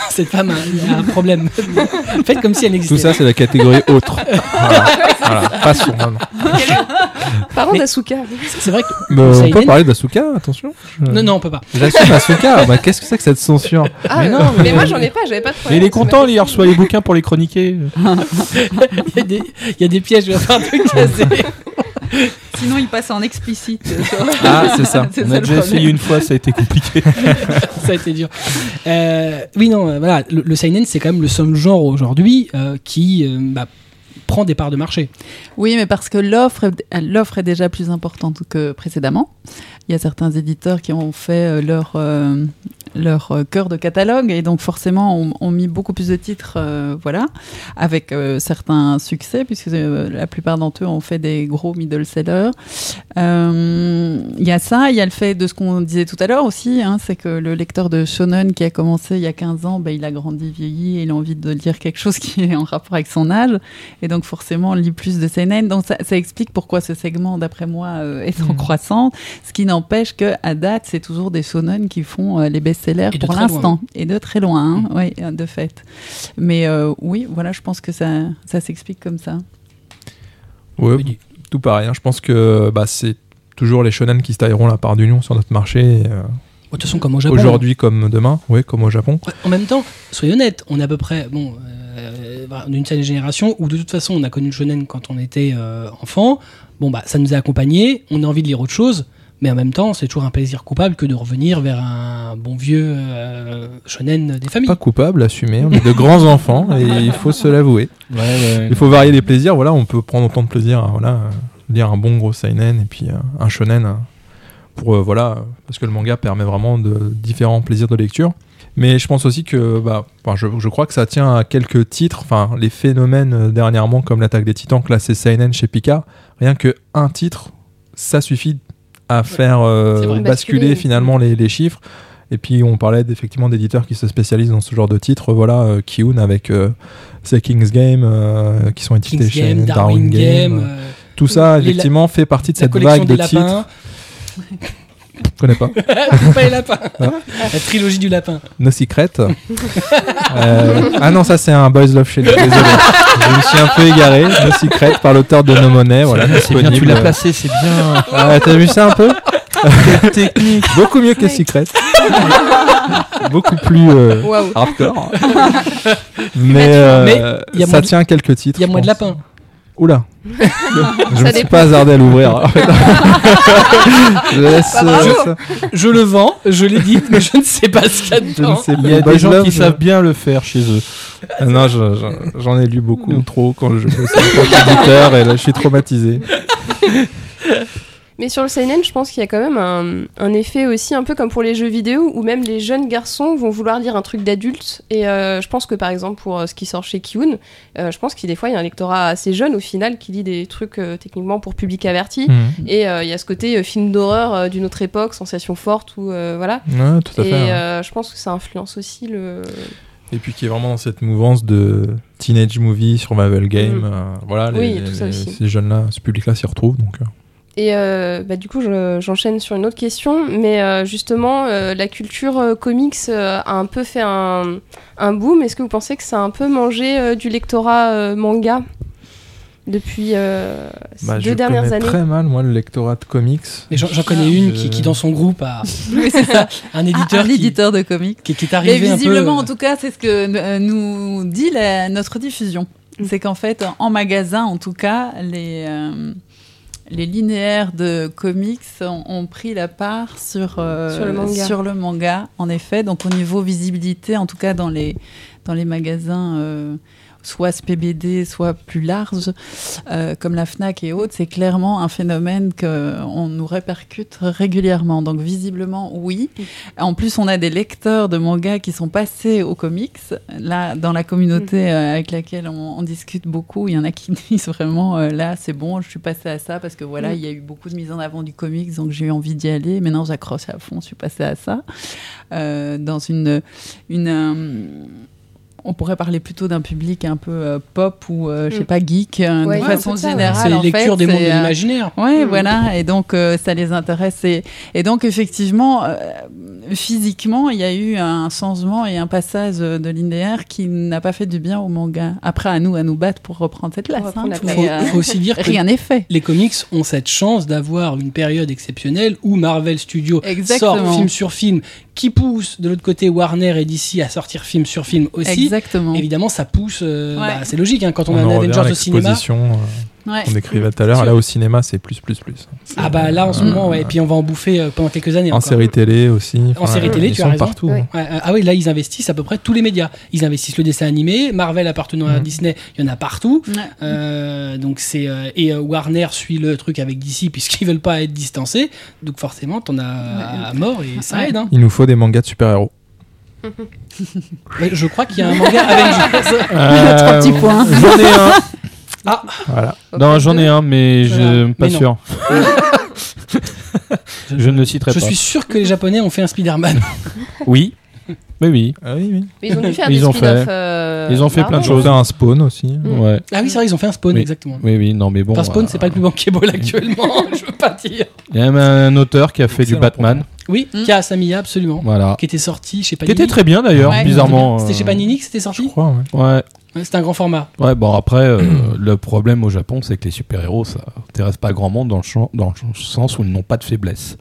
Cette femme a, a un problème. Faites comme si elle Tout existait. ça c'est la catégorie autre. voilà. voilà. Passons maintenant. Parlons d'Asuka. C'est vrai que. Mais on peut parler d'Asuka, attention. Je- Non, non, on peut pas. J'assume Asuka. bah, Qu'est-ce que c'est que cette censure Ah, Mais non, mais- moi, j'en ai pas, j'avais pas de Mais problème. il est content, il reçoit les bouquins pour les chroniquer. Il y a des, il y a des pièges, je vais faire de casser. Sinon, il passe en explicite. Ah, c'est ça. On ça a déjà essayé une fois, ça a été compliqué. ça a été dur. Euh, oui, non, euh, voilà, le, le seinen, c'est quand même le seul genre aujourd'hui euh, qui euh, bah, prend des parts de marché. Oui, mais parce que l'offre est déjà plus importante que précédemment. Il y a certains éditeurs qui ont fait euh, leur, euh, leur euh, cœur de catalogue et donc forcément ont, ont mis beaucoup plus de titres, euh, voilà, avec euh, certains succès puisque la plupart d'entre eux ont fait des gros middle sellers. Il y a ça, il y a le fait de ce qu'on disait tout à l'heure aussi, hein, c'est que le lecteur de shonen qui a commencé il y a 15 ans, ben, il a grandi, vieilli et il a envie de lire quelque chose qui est en rapport avec son âge. Et donc forcément, on lit plus de seinen. Donc ça, ça explique pourquoi ce segment, d'après moi, est en Mhm. croissance. Ce qui n'empêche que à date, c'est toujours des shonen qui font euh, les best-sellers pour l'instant. Et de très loin, hein, oui, euh, de fait. Mais euh, oui, voilà, je pense que ça, ça s'explique comme ça. Ouais, tout pareil. hein. Je pense que bah, c'est toujours les shonen qui se tailleront la part du lion sur notre marché. euh, De toute façon, comme au Japon. Aujourd'hui comme demain, oui, comme au Japon. En même temps, soyons honnêtes, on est à peu près bon, euh, voilà, d'une certaine génération où de toute façon on a connu le shonen quand on était euh, enfant. Bon bah ça nous a accompagnés, on a envie de lire autre chose, mais en même temps c'est toujours un plaisir coupable que de revenir vers un bon vieux euh, shonen des familles. Pas coupable, assumé. On est de grands enfants et il faut se l'avouer. Ouais, ouais. Il faut varier les plaisirs. Voilà, on peut prendre autant de plaisir à voilà, euh, lire un bon gros seinen et puis euh, un shonen euh, pour euh, voilà, parce que le manga permet vraiment de différents plaisirs de lecture. Mais je pense aussi que, bah, enfin, je, je crois que ça tient à quelques titres. Enfin, les phénomènes dernièrement, comme l'attaque des Titans, classé seinen chez Pika, rien que un titre, ça suffit à faire euh, c'est basculer Basculer. finalement les, les chiffres. Et puis on parlait effectivement d'éditeurs qui se spécialisent dans ce genre de titres. Voilà, euh, Kiun avec euh, The King's Game, euh, qui sont édités King's chez Game, Darwin, Game. euh, Tout ça, la- effectivement, fait partie de cette vague de titres. Je connais pas. pas les lapins, Hein la trilogie du lapin. No Secret. Euh, ah non, ça c'est un Boys Love Shady. Désolé. Je me suis un peu égaré. No Secret par l'auteur de No Money. Voilà, c'est bien, tu l'as placé, c'est bien. Ah, T'as vu ça un peu Technique. Beaucoup mieux que Secret. Beaucoup plus euh, hardcore. Mais, euh, Mais ça moins tient à quelques titres. Il y a moins de lapins. Oula. je ne suis pas hasardé à l'ouvrir. je laisse. Bah, bravo. euh. Je le vends, je l'ai dit, mais je ne sais pas ce qu'il y a Je ne dedans. Il y a Boys des gens qui je- savent bien le faire chez eux. Ah Non, je- je- j'en ai lu beaucoup trop quand je bossais en tant qu'éditeur et là je suis traumatisé. Mais sur le seinen, je pense qu'il y a quand même un, un effet aussi un peu comme pour les jeux vidéo où même les jeunes garçons vont vouloir lire un truc d'adulte. Et euh, je pense que par exemple pour euh, ce qui sort chez Kiun, euh, je pense qu'il des fois il y a un lectorat assez jeune au final qui lit des trucs euh, techniquement pour public averti. Mhm. Et il y a ce côté film d'horreur d'une autre époque, sensation forte ou voilà. Ouais, tout à Et fait. je pense que ça influence aussi le. Et puis qui est vraiment dans cette mouvance de teenage movie, survival game. Mm. euh, voilà, les, Oui, les- tout ça les- aussi. ces jeunes-là, ce public-là s'y retrouve. Donc, Et euh, bah, du coup, je- j'enchaîne sur une autre question, mais euh, justement, euh, la culture euh, comics euh, a un peu fait un, un boom. Est-ce que vous pensez que ça a un peu mangé euh, du lectorat euh, manga depuis euh, ces bah, je deux dernières connais années très mal, moi, le lectorat de comics. Mais j'en connais une qui, qui, dans son groupe, a Oui, c'est ça. un Un, éditeur un qui, éditeur de comics. qui, qui est Mais arrivé un peu. visiblement, en tout cas, c'est ce que nous dit la- notre diffusion. Mm. C'est qu'en fait, en magasin, en tout cas, les, euh, les linéaires de comics ont, ont pris la part sur, euh, Sur le manga. sur le manga, en effet. Donc, au niveau visibilité, en tout cas, dans les, dans les magasins. Soit SPBD, soit plus large, euh, comme la FNAC et autres, c'est clairement un phénomène qu'on nous répercute régulièrement. Donc visiblement, oui. En plus, on a des lecteurs de manga qui sont passés aux comics. Là, dans la communauté euh, avec laquelle on, on discute beaucoup, il y en a qui disent vraiment, euh, là, c'est bon, je suis passé à ça parce que voilà, Mm. il y a eu beaucoup de mise en avant du comics, donc j'ai eu envie d'y aller. Maintenant, j'accroche à fond, je suis passé à ça. Dans une... une on pourrait parler plutôt d'un public un peu euh, pop ou, euh, je sais Mm. pas, geek, euh, Ouais, de ouais, façon ça, générale. c'est les lectures fait, des mondes de euh, l'imaginaire. Ouais, Mm. voilà, et donc euh, ça les intéresse. Et, et donc effectivement, euh, physiquement, il y a eu un changement et un passage de linéaire qui n'a pas fait du bien au manga. Après, à nous, à nous battre pour reprendre cette place. hein, Il mais, faut, euh, aussi dire que rien n'est fait. les comics ont cette chance d'avoir une période exceptionnelle où Marvel Studios Exactement. sort film sur film, qui pousse de l'autre côté Warner et DC à sortir film sur film aussi. Exactement. Évidemment, ça pousse. euh, Ouais. bah, c'est logique hein, quand on, On a un Avengers au cinéma. euh, Ouais. qu'on décrivait tout à l'heure. Là, au cinéma, c'est plus, plus, plus. Ah bah là en ce Euh, moment, ouais. Et puis on va en bouffer euh, pendant quelques années. En encore. série télé aussi. Enfin, série télé, ils tu as raison. partout. Ouais. Ouais, euh, ah oui, là ils investissent à peu près tous les médias. Ils investissent le dessin animé, Marvel appartenant à Mhm. Disney, il y en a partout. Euh, donc c'est euh, et euh, Warner suit le truc avec DC puisqu'ils veulent pas être distancés. Donc forcément, t'en as à mort et ça aide. Hein. Il nous faut des mangas de super-héros. Je crois qu'il y a un manga Avengers. Trois petits points. J'en ai un. Ah, Voilà. Non, j'en ai un, mais je Voilà. pas Mais non. sûr. je ne le citerai je pas. suis sûr que les Japonais ont fait un Spider-Man. Oui. Oui, oui. Ah oui, oui. Mais ils ont dû faire Ils des ont spin-offs. fait- euh, ils ont fait plein de Marvel. Ils ont choses. fait un spawn aussi. Ouais. Ah oui, c'est vrai, ils ont fait un spawn, Oui. exactement. Oui, oui, non, mais bon. Enfin, Spawn, euh, c'est pas le plus bankable actuellement, je veux pas dire. Il y a même un auteur qui a fait Excellent du Batman. Oui, Mm. qui a Samia, absolument. Voilà. Qui était sorti chez Qui Panini. était très bien d'ailleurs, Ouais. bizarrement. C'était chez euh, Panini que c'était Je sorti crois, ouais. Ouais. Ouais, C'était un grand format. Ouais, bon après, euh, le problème au Japon, c'est que les super-héros, ça intéresse pas grand monde dans le, champ- dans le sens où ils n'ont pas de faiblesse.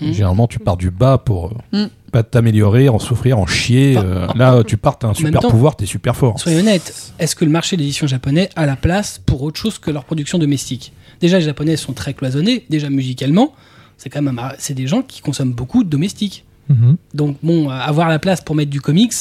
Mhm. Généralement, tu pars du bas pour euh, Mhm. pas t'améliorer, en souffrir, en chier. Enfin, euh, là, tu pars, t'as un super temps, pouvoir, t'es super fort. Soyons honnêtes, est-ce que le marché de l'édition japonais a la place pour autre chose que leur production domestique? Déjà, les japonais sont très cloisonnés, déjà musicalement. C'est quand même un- c'est des gens qui consomment beaucoup de domestiques. Mhm. Donc bon, avoir la place pour mettre du comics,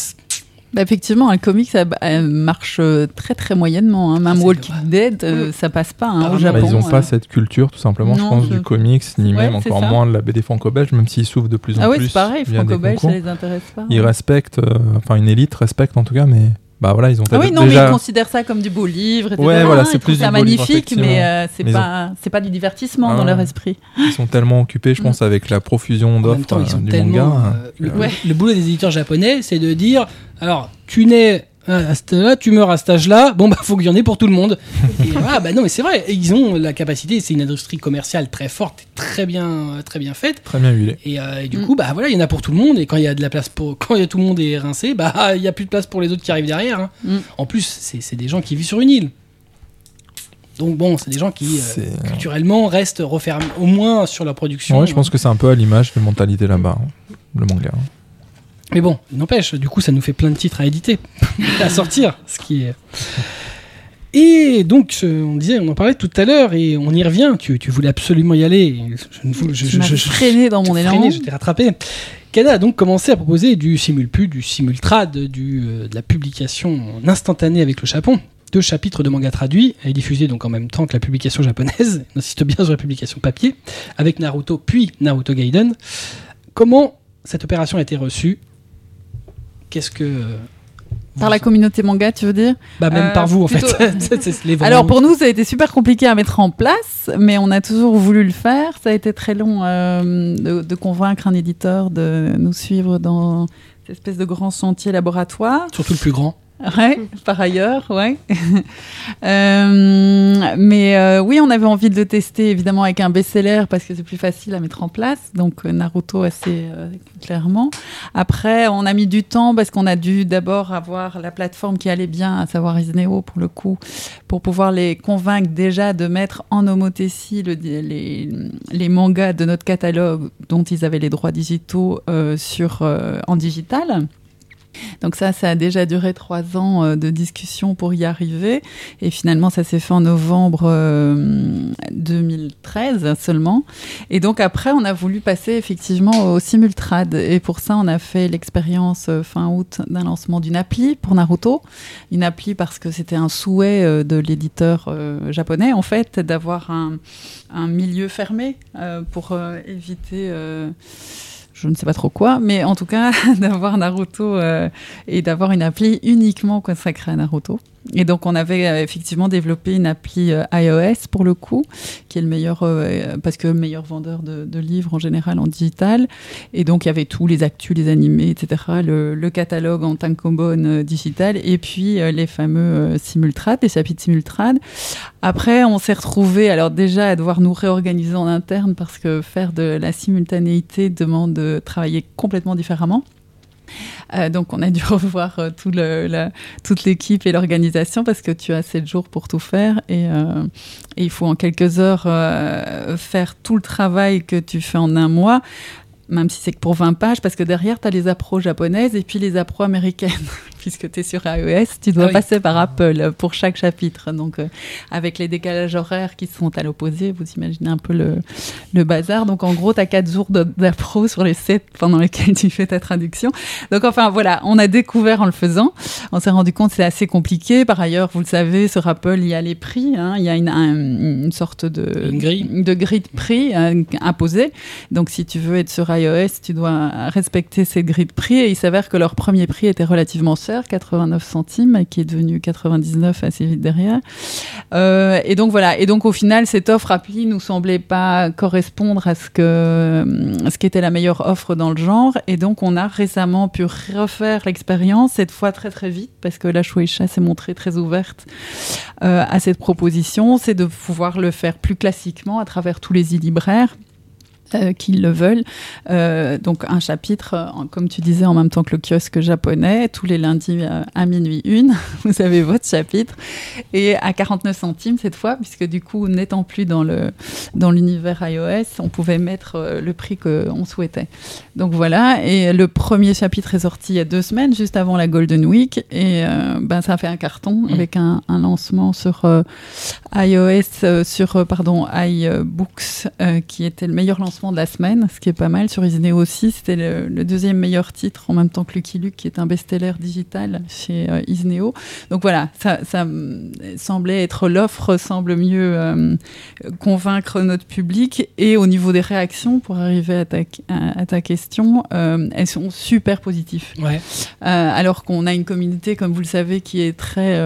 Bah, effectivement, un comic, ça euh, marche euh, très très moyennement. hein. Même c'est Walking vrai. Dead, euh, ça passe pas hein, au. Bah, Japon. ils n'ont euh. pas cette culture, tout simplement, je Non, pense, je- du comics, ni Ouais, même encore ça. moins de la BD franco-belge, même s'ils souffrent de plus en Ah oui, plus. c'est pareil, franco-belge, ça les intéresse pas. Ils respectent, euh, enfin une élite respecte en tout cas, mais bah voilà, ils ont Ah oui, non, mais ils considèrent ça comme du beau livre. etc. Ouais, voilà, c'est plus du beau livre, magnifique, mais euh, c'est pas, c'est pas du divertissement Ah dans ouais. leur esprit. Ils sont tellement occupés, je Mm. pense, avec la profusion d'offres euh, du manga. euh, le, Ouais. le boulot des éditeurs japonais, c'est de dire alors, tu nais à cet âge-là, tu meurs à cet âge-là, bon bah faut qu'il y en ait pour tout le monde. et voilà, bah non mais c'est vrai, Et ils ont la capacité, c'est une industrie commerciale très forte, et très bien, très bien faite. Très bien huilé. Et, euh, et du Mm. coup, bah voilà, il y en a pour tout le monde. Et quand il y a de la place pour, quand il y a tout le monde est rincé, bah il y a plus de place pour les autres qui arrivent derrière. hein. Mm. En plus, c'est des gens qui vivent sur une île. Donc bon, c'est des gens qui euh, C'est- culturellement restent refermés, au moins sur leur production. Ouais, je pense que c'est un peu à l'image de mentalité là-bas, hein, le manga. Mais bon, n'empêche, du coup, ça nous fait plein de titres à éditer, à sortir, ce qui est. Et donc, on disait, on en parlait tout à l'heure, et on y revient. Tu, tu voulais absolument y aller. Je, ne vou- je, Je, je- je- freiné dans mon élan. freiné, je t'ai rattrapé. Canada a donc commencé à proposer du simulpu, du simultrad, du, euh, de la publication en instantané avec le Japon. deux chapitres de manga traduits et diffusés donc en même temps que la publication japonaise. On insiste bien sur la publication papier avec Naruto puis Naruto Gaiden. Comment cette opération a été reçue? Qu'est-ce que euh, Par la communauté manga, tu veux dire bah même Euh, par vous en plutôt- fait. C'est- c'est les Alors pour nous, ça a été super compliqué à mettre en place, mais on a toujours voulu le faire. Ça a été très long euh, de, de convaincre un éditeur de nous suivre dans cette espèce de grand chantier laboratoire. surtout le plus grand. Ouais, par ailleurs, ouais. Euh, mais euh, oui, on avait envie de le tester évidemment avec un best-seller parce que c'est plus facile à mettre en place. Donc euh, Naruto assez clairement. Après, on a mis du temps parce qu'on a dû d'abord avoir la plateforme qui allait bien, à savoir Isneo pour le coup, pour pouvoir les convaincre déjà de mettre en homothétie le- les, mangas de notre catalogue dont ils avaient les droits digitaux en digital. Donc ça, ça a déjà duré trois ans euh, de discussion pour y arriver. Et finalement, ça s'est fait en novembre euh, 2013 seulement. Et donc après, on a voulu passer effectivement au simultrad. Et pour ça, on a fait l'expérience euh, fin août d'un lancement d'une appli pour Naruto. Une appli parce que c'était un souhait euh, de l'éditeur euh, japonais, en fait, d'avoir un, un milieu fermé euh, pour euh, éviter... je ne sais pas trop quoi, mais en tout cas d'avoir Naruto euh, et d'avoir une appli uniquement consacrée à Naruto. Et donc on avait euh, effectivement développé une appli euh, iOS pour le coup, qui est le meilleur, euh, parce que le meilleur vendeur de, livres en général en digital. Et donc il y avait tous les actus, les animés, etc., le, catalogue en tankobon euh, digital, et puis les fameux simultrades, les chapitres simultrades. Après, on s'est retrouvé alors déjà à devoir nous réorganiser en interne parce que faire de la simultanéité demande de travailler complètement différemment. Euh, donc, on a dû revoir euh, toute l'équipe et l'organisation parce que tu as sept jours pour tout faire et, euh, et il faut en quelques heures faire tout le travail que tu fais en un mois. Même si c'est que pour 20 pages, parce que derrière, tu as les appros japonaises et puis les appros américaines. Puisque tu es sur iOS, tu dois Ah oui. passer par Apple pour chaque chapitre. Donc, euh, avec les décalages horaires qui sont à l'opposé, vous imaginez un peu le, le bazar. Donc, en gros, tu as 4 jours d'appro sur les 7 pendant lesquels tu fais ta traduction. Donc, enfin, voilà, on a découvert en le faisant. On s'est rendu compte que c'est assez compliqué. Par ailleurs, vous le savez, sur Apple, il y a les prix. hein. Il y a une, un- une sorte de, Une grille. de grille de prix euh, imposée. Donc, si tu veux être sur iOS, tu dois respecter cette grille de prix. Et il s'avère que leur premier prix était relativement cher, 89 centimes, qui est devenu 99 assez vite derrière. Euh, et donc voilà. Et donc au final, cette offre appli nous semblait pas correspondre à ce que ce qui était la meilleure offre dans le genre. Et donc on a récemment pu refaire l'expérience cette fois très très vite parce que la Shueisha s'est montrée très ouverte euh, à cette proposition, c'est de pouvoir le faire plus classiquement à travers tous les e-libraires. Euh, qui le veulent. Euh, donc un chapitre, euh, comme tu disais, en même temps que le kiosque japonais, tous les lundis à minuit une, vous avez votre chapitre, et à 49 centimes cette fois, puisque du coup, n'étant plus dans le dans l'univers iOS, on pouvait mettre le prix qu'on souhaitait. Donc voilà, et le premier chapitre est sorti il y a deux semaines, juste avant la Golden Week, et ben, ça a fait un carton avec un, un lancement sur iOS, sur pardon, iBooks, qui était le meilleur lancement de la semaine, ce qui est pas mal. Sur Isneo aussi, c'était le, le deuxième meilleur titre en même temps que Lucky Luke, qui est un best-seller digital chez euh, Isneo. Donc voilà, ça, semblait être l'offre, semble mieux euh, convaincre notre public. Et au niveau des réactions, pour arriver à ta, à, à ta question, euh, elles sont super positives. Ouais. Euh, alors qu'on a une communauté, comme vous le savez, qui est très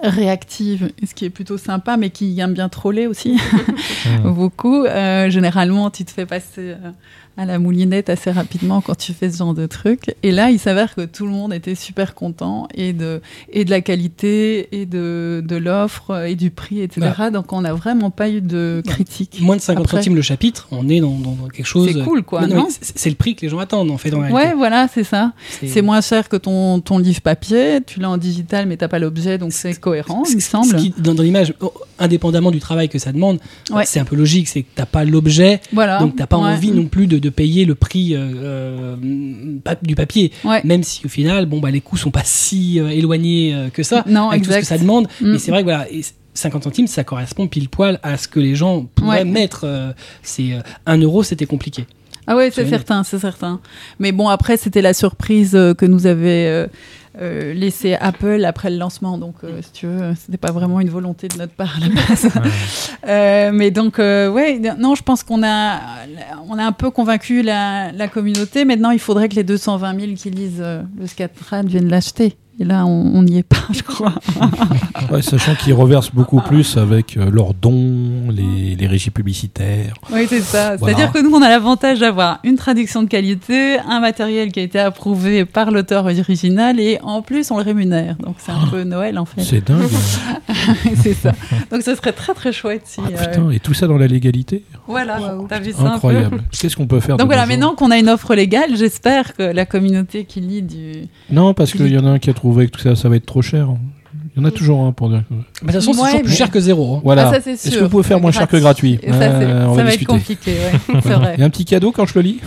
réactive, ce qui est plutôt sympa, mais qui aime bien troller aussi beaucoup. Euh, généralement, tu te fais passer euh, à la moulinette assez rapidement quand tu fais ce genre de truc. Et là, il s'avère que tout le monde était super content et de, et de la qualité, et de, de l'offre, et du prix, etc. Donc, on n'a vraiment pas eu de critiques. Moins de 50 Après- centimes le chapitre, on est dans, quelque chose. C'est cool, quoi, non c'est le prix que les gens attendent en fait dans la Ouais, réalité. voilà, c'est ça. C'est moins cher que ton, ton livre papier. Tu l'as en digital, mais t'as pas l'objet, donc c'est cohérent, il me semble. qui, dans, dans l'image, oh, indépendamment du travail que ça demande, Ouais. c'est un peu logique, c'est que t'as pas l'objet, Voilà. donc t'as pas Ouais. envie non plus de, de payer le prix euh, euh, du papier, Ouais. même si au final, bon bah les coûts sont pas si euh, éloignés que ça, Non, avec tout ce que ça demande. Mm. Mais c'est vrai que voilà. et 50 centimes, ça correspond pile poil à ce que les gens pourraient Ouais. mettre. c'est euh, 1 euro, c'était compliqué. Ah ouais, c'est certain, c'est certain. Mais bon, après, c'était la surprise que nous avait euh, laissé Apple après le lancement. Donc, euh, si tu veux, c'était pas vraiment une volonté de notre part à la base. Euh, mais donc, euh, ouais, non, je pense qu'on a, on a un peu convaincu la, la communauté. Maintenant, il faudrait que les 220 000 qui lisent euh, le Scatrad viennent l'acheter. Et là, on n'y est pas, je crois. Ouais, sachant qu'ils reversent beaucoup plus avec euh, leurs dons, les, les régies publicitaires. Oui, c'est ça. Voilà. C'est-à-dire que nous, on a l'avantage d'avoir une traduction de qualité, un matériel qui a été approuvé par l'auteur original et en plus, on le rémunère. Donc, c'est un peu Noël, en fait. C'est dingue. c'est ça. Donc, ce serait très, très chouette si. Ah, euh, putain, et tout ça dans la légalité Voilà, Waouh. t'as vu ça un peu Incroyable. Qu'est-ce qu'on peut faire Donc de voilà, maintenant qu'on a une offre légale, j'espère que la communauté qui lit du. Non, parce qu'il y en a un qui a trouvé que tout ça, ça va être trop cher. Il y en a toujours un pour dire. que- Bah, De toute façon, c'est Ouais, toujours plus mais- cher que zéro. hein. Voilà. Ah, Est-ce sûr. que vous pouvez faire moins cher que gratuit Et ça, c'est- Euh, on ça va, être discuter. compliqué, ouais. Il y a un petit cadeau quand je le lis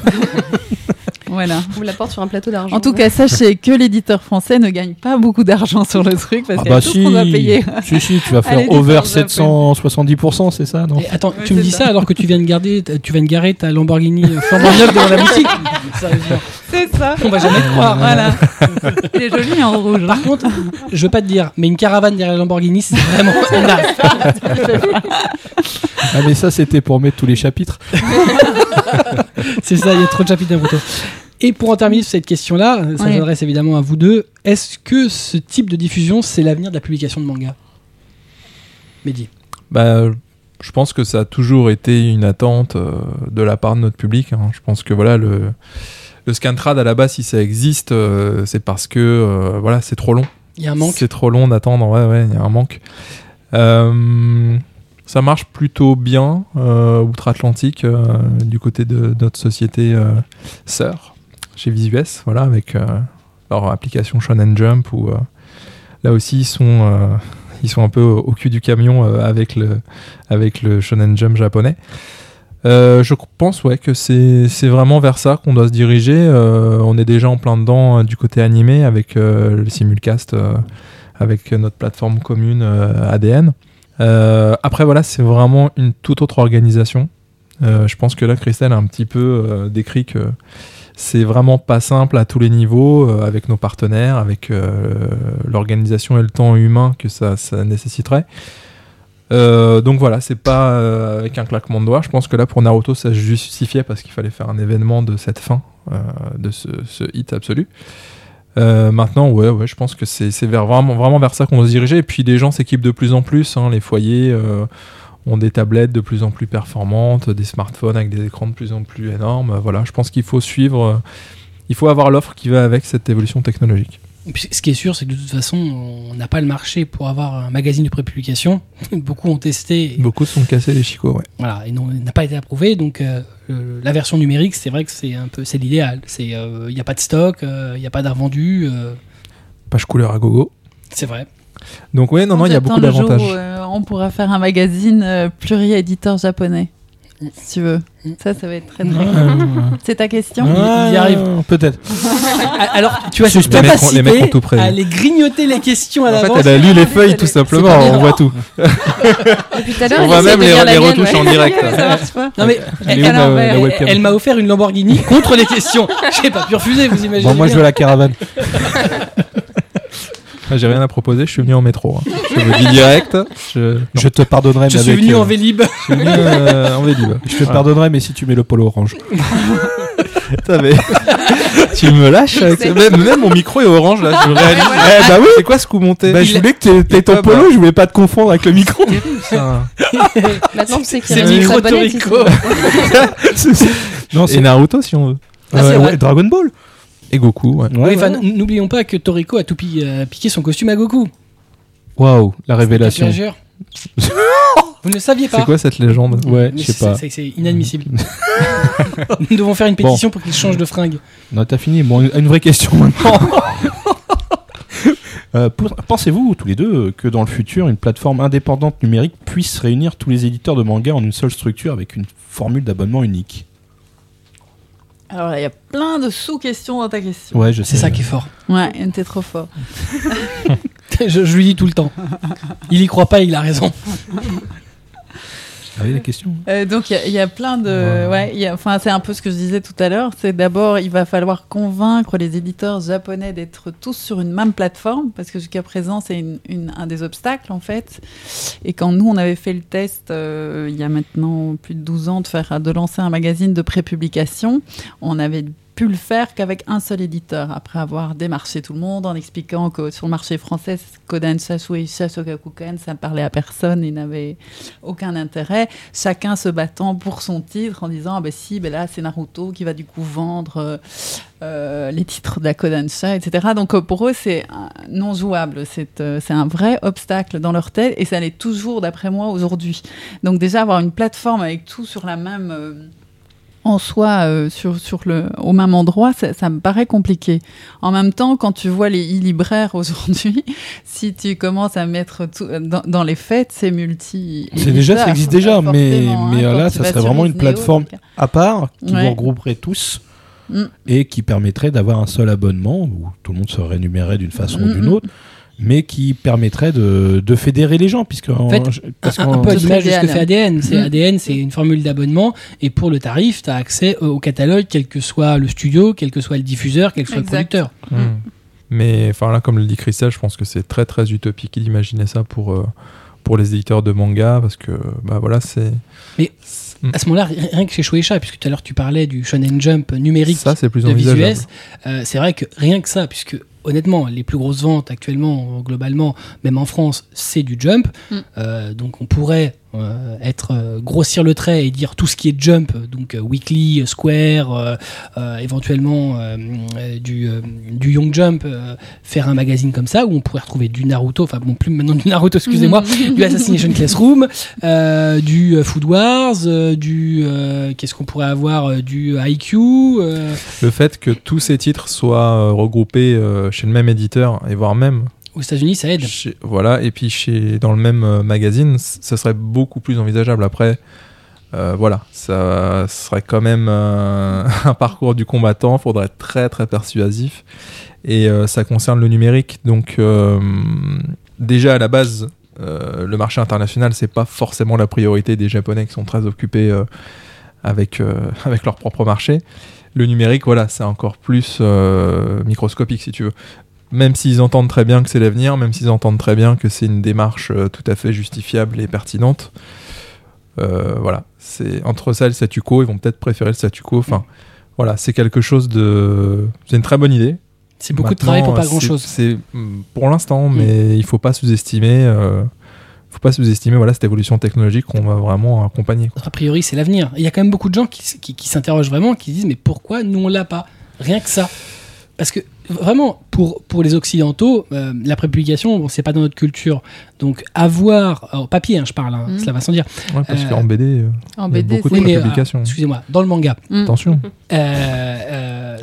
Voilà. On vous l'apporte sur un plateau d'argent. En tout cas, sachez que l'éditeur français ne gagne pas beaucoup d'argent sur le truc parce Ah qu'il y a bah tout ce si. qu'on doit payer. si, si, tu vas À faire over japonais. 770%, c'est ça, non Et attends, Ouais, tu me c'est dis ça. ça alors que tu viens de garder, tu viens de garer ta Lamborghini neuve devant la boutique. Sérieusement, C'est ça. on va jamais te croire. Voilà. Il est joli en rouge. hein. Par contre, je veux pas te dire, mais une caravane derrière la Lamborghini, c'est vraiment. Ah, mais ça, c'était pour mettre tous les chapitres. C'est ça, il y a trop de chapitres Naruto. Et pour en terminer sur cette question-là, ça Ouais. s'adresse évidemment à vous deux. Est-ce que ce type de diffusion, c'est l'avenir de la publication de manga? Mehdi. Bah, je pense que ça a toujours été une attente euh, de la part de notre public. hein. Je pense que voilà le le Scantrad à la base, si ça existe, euh, c'est parce que euh, voilà, c'est trop long. Il y a un manque. C'est trop long d'attendre. Ouais, ouais, il y a un manque. Euh, ça marche plutôt bien euh, outre-Atlantique euh, du côté de notre société euh, sœur chez Visues, voilà, avec euh, leur application Shonen Jump où euh, là aussi ils sont euh, ils sont un peu au, cul du camion avec le avec le Shonen Jump japonais. Je pense ouais que c'est vraiment vers ça qu'on doit se diriger. On est déjà en plein dedans du côté animé avec le simulcast, avec notre plateforme commune ADN. Après voilà, c'est vraiment une toute autre organisation. Je pense que là, Christelle a un petit peu décrit que c'est vraiment pas simple à tous les niveaux, euh, avec nos partenaires, avec euh, l'organisation et le temps humain que ça, nécessiterait. Euh, donc voilà, c'est pas avec un claquement de doigts. Je pense que là pour Naruto, ça justifiait parce qu'il fallait faire un événement de cette fin, de ce, hit absolu. Maintenant, ouais, ouais, je pense que c'est vraiment, vraiment vers ça qu'on doit se diriger. Et puis les gens s'équipent de plus en plus. hein. les foyers ont des tablettes de plus en plus performantes, des smartphones avec des écrans de plus en plus énormes. Euh, Voilà, je pense qu'il faut suivre. euh, il faut avoir l'offre qui va avec cette évolution technologique. Ce qui est sûr, c'est que de toute façon, on n'a pas le marché pour avoir un magazine de prépublication. Beaucoup ont testé, et, Beaucoup se sont cassés les chicots, ouais. voilà, et n'a pas été approuvé. Donc, euh, euh, la version numérique, c'est vrai que c'est un peu, c'est l'idéal. C'est, euh, il n'y a pas de stock, euh, il n'y a pas d'art vendu. euh, Page couleur à gogo. c'est vrai. Donc ouais, non, non, il y a beaucoup d'avantages. euh, on pourra faire un magazine euh, pluri-éditeur japonais. Si tu veux. Ça, ça va être très drôle. C'est ta question Il y arrive. Peut-être. Alors, tu as cette ont- les mecs ont capacité tout prévu. à aller grignoter les questions à En fait, l'avance. elle a lu les feuilles tout simplement, on voit tout. Depuis tout à l'heure, On voit même les, retouches ouais. en direct. Ça marche pas. Non mais Elle m'a offert une Lamborghini contre les questions. J'ai pas pu refuser, vous imaginez Bon, moi, je veux la caravane. Ah, J'ai rien à proposer, je suis venu en métro. hein. Je vous dis direct. Je, Je te pardonnerai, Je mais suis avec, venu euh, en Vélib. je suis venu euh, en Vélib. Je te pardonnerai, mais si tu mets le polo orange. Putain, mais- tu me lâches avec ça. même, même mon micro est orange là, je réalise. Eh bah oui C'est quoi ce coup monté Bah, je voulais que t'aies- t'aies ton Ah, polo, bah. je voulais pas te confondre avec le micro. Putain. Maintenant, tu sais qu'il C'est y a un Micro tu sais. non, Et c'est Naruto si on veut. Ah, c'est vrai. ouais, Dragon Ball. Et Goku, ouais. N'oublions pas que Toriko a tout pi- euh, piqué son costume à Goku. Waouh, la C'est révélation. Vous ne saviez pas C'est quoi cette légende Ouais, je sais c'est- pas. c'est- inadmissible. Nous devons faire une Bon. pétition pour qu'il change de fringue. Non, t'as fini. Bon, une une vraie question maintenant. Euh, Pensez-vous, tous les deux, que dans le futur, une plateforme indépendante numérique puisse réunir tous les éditeurs de manga en une seule structure avec une formule d'abonnement unique? Alors là, il y a plein de sous-questions dans ta question. Ouais, je C'est sais. ça qui est fort. Ouais, t'es trop fort. je, je lui dis tout le temps. Il y croit pas, il a raison. Oui, la question. Euh, donc il y a- il y, a plein de, Ouais. ouais, enfin c'est un peu ce que je disais tout à l'heure. C'est d'abord il va falloir convaincre les éditeurs japonais d'être tous sur une même plateforme parce que jusqu'à présent c'est une- une- un des obstacles en fait. Et quand nous on avait fait le test euh, il y a maintenant plus de 12 ans de faire de lancer un magazine de prépublication, on avait pu le faire qu'avec un seul éditeur, après avoir démarché tout le monde en expliquant que sur le marché français, Kodansha, Shueisha, Shogakukan, ça ne parlait à personne et n'avait aucun intérêt. Chacun se battant pour son titre en disant, ah ben si, ben là c'est Naruto qui va du coup vendre euh, euh, les titres de la Kodansha, etc. Donc euh, pour eux, c'est non jouable. C'est euh, un vrai obstacle dans leur tête et ça l'est toujours, d'après moi, aujourd'hui. Donc déjà, avoir une plateforme avec tout sur la même... en soi euh, sur, sur le, au même endroit, ça, ça me paraît compliqué. En même temps, quand tu vois les e-libraires aujourd'hui, si tu commences à mettre tout dans, dans les fêtes, c'est multi. C'est déjà, ça existe déjà, mais, mais hein, euh, quand là, ça serait vraiment une plateforme donc, à part qui Ouais. vous regrouperait tous Mm. et qui permettrait d'avoir un seul abonnement où tout le monde serait rémunéré d'une façon ou Mm, d'une mm. Mais qui permettrait de, de fédérer les gens, puisque en- fait, parce un, un peu l'image de ce que fait ADN. C'est Mm. ADN, c'est une formule d'abonnement et pour le tarif, tu as accès au catalogue, quel que soit le studio, quel que soit le diffuseur, quel que soit Exact. le producteur. Hmm. Mais enfin là, comme le dit Christelle, je pense que c'est très très utopique d'imaginer ça pour, euh, pour les éditeurs de manga parce que bah voilà, c'est. Mais c'est- À ce moment-là, ri- rien que chez Shueisha, puisque tout à l'heure tu parlais du Shonen Jump numérique ça c'est plus de. Visues, euh, c'est vrai que rien que ça, puisque honnêtement, les plus grosses ventes actuellement, globalement, même en France, c'est du Jump. Mm. Euh, donc on pourrait euh, être euh, grossir le trait et dire tout ce qui est Jump, donc euh, Weekly, Square, euh, euh, éventuellement du, euh, du Young Jump, euh, faire un magazine comme ça où on pourrait retrouver du Naruto, enfin bon, plus maintenant du Naruto, excusez-moi, du Assassination Classroom, euh, du euh, Food Wars, euh, du euh, qu'est-ce qu'on pourrait avoir, du IQ. euh, Le fait que tous ces titres soient regroupés euh, chez le même éditeur et voire même aux États-Unis, ça aide. voilà et puis chez dans le même euh, magazine, ça serait beaucoup plus envisageable. Après, euh, voilà, ça serait quand même euh, un parcours du combattant. Faudrait être très très persuasif et ça concerne le numérique. Donc déjà à la base, le marché international c'est pas forcément la priorité des Japonais qui sont très occupés avec avec leur propre marché. Le numérique, voilà, c'est encore plus microscopique si tu veux. Même s'ils entendent très bien que c'est l'avenir, même s'ils entendent très bien que c'est une démarche euh, tout à fait justifiable et pertinente, euh, voilà, c'est entre ça et le statu quo, ils vont peut-être préférer le statu quo. Enfin, voilà, c'est quelque chose de, c'est une très bonne idée. C'est beaucoup de travail pour pas grand-chose. C'est mm, pour l'instant, mais il faut pas sous-estimer. euh, faut pas sous-estimer voilà cette évolution technologique qu'on va vraiment accompagner. quoi. A priori, c'est l'avenir. Il y a quand même beaucoup de gens qui, qui, qui s'interrogent vraiment, qui se disent mais pourquoi nous on l'a pas? Rien que ça. Parce que vraiment, pour, pour les Occidentaux, euh, la prépublication, bon, c'est pas dans notre culture. Donc avoir, en papier, hein, je parle, hein, Mhm. cela va sans dire. Ouais, parce Euh, qu'en BD, euh, En il y a BD, beaucoup de mais, euh, publications. Excusez-moi, dans le manga, Mm. Attention. euh, euh,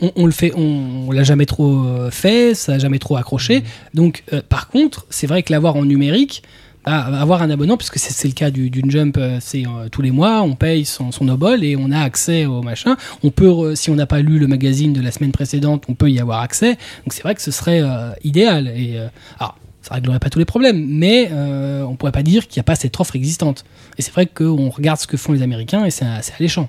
on, on le fait, on, on l'a jamais trop fait, ça a jamais trop accroché. Donc, euh, par contre, c'est vrai que l'avoir en numérique, avoir un abonnement, puisque c'est le cas du- d'une jump, euh, c'est euh, tous les mois, on paye son, son obol et on a accès au machin. On peut, si on n'a pas lu le magazine de la semaine précédente, on peut y avoir accès. Donc c'est vrai que ce serait euh, idéal. Et alors, ça réglerait pas tous les problèmes, mais on pourrait pas dire qu'il n'y a pas cette offre existante. Et c'est vrai qu'on regarde ce que font les Américains et c'est alléchant.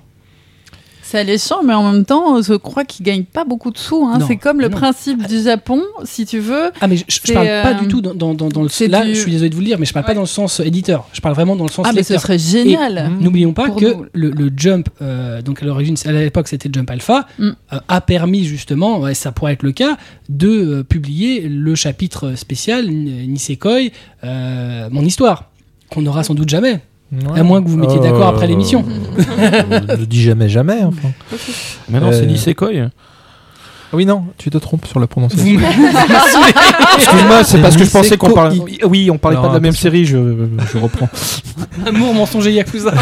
C'est alléchant, mais en même temps, je crois qu'ils gagnent pas beaucoup de sous. hein. C'est comme le non. principe du Japon, si tu veux. Ah mais je, je parle pas euh, du tout dans, dans, dans, dans le là du- je suis désolé de vous le dire mais je parle pas dans le sens éditeur je parle vraiment dans le sens Ah, mais ce serait génial. Mm. N'oublions pas Pour que le, le Jump, euh, donc à l'origine, à l'époque c'était Jump Alpha, Mm. euh, a permis justement, ouais, ça pourrait être le cas, de euh, publier le chapitre spécial Nisekoi, euh, mon histoire, qu'on n'aura sans doute jamais, Ouais. à moins que vous vous mettiez d'accord après l'émission. je dis jamais jamais. Enfin. Mais non, c'est Euh, Nisekoi. Ah Oui, non, tu te trompes sur la prononciation. Excuse-moi, c'est parce que je pensais qu'on parlait. Oui, on parlait pas de la même série, je, je reprends. Amour, mensonger, Yakuza.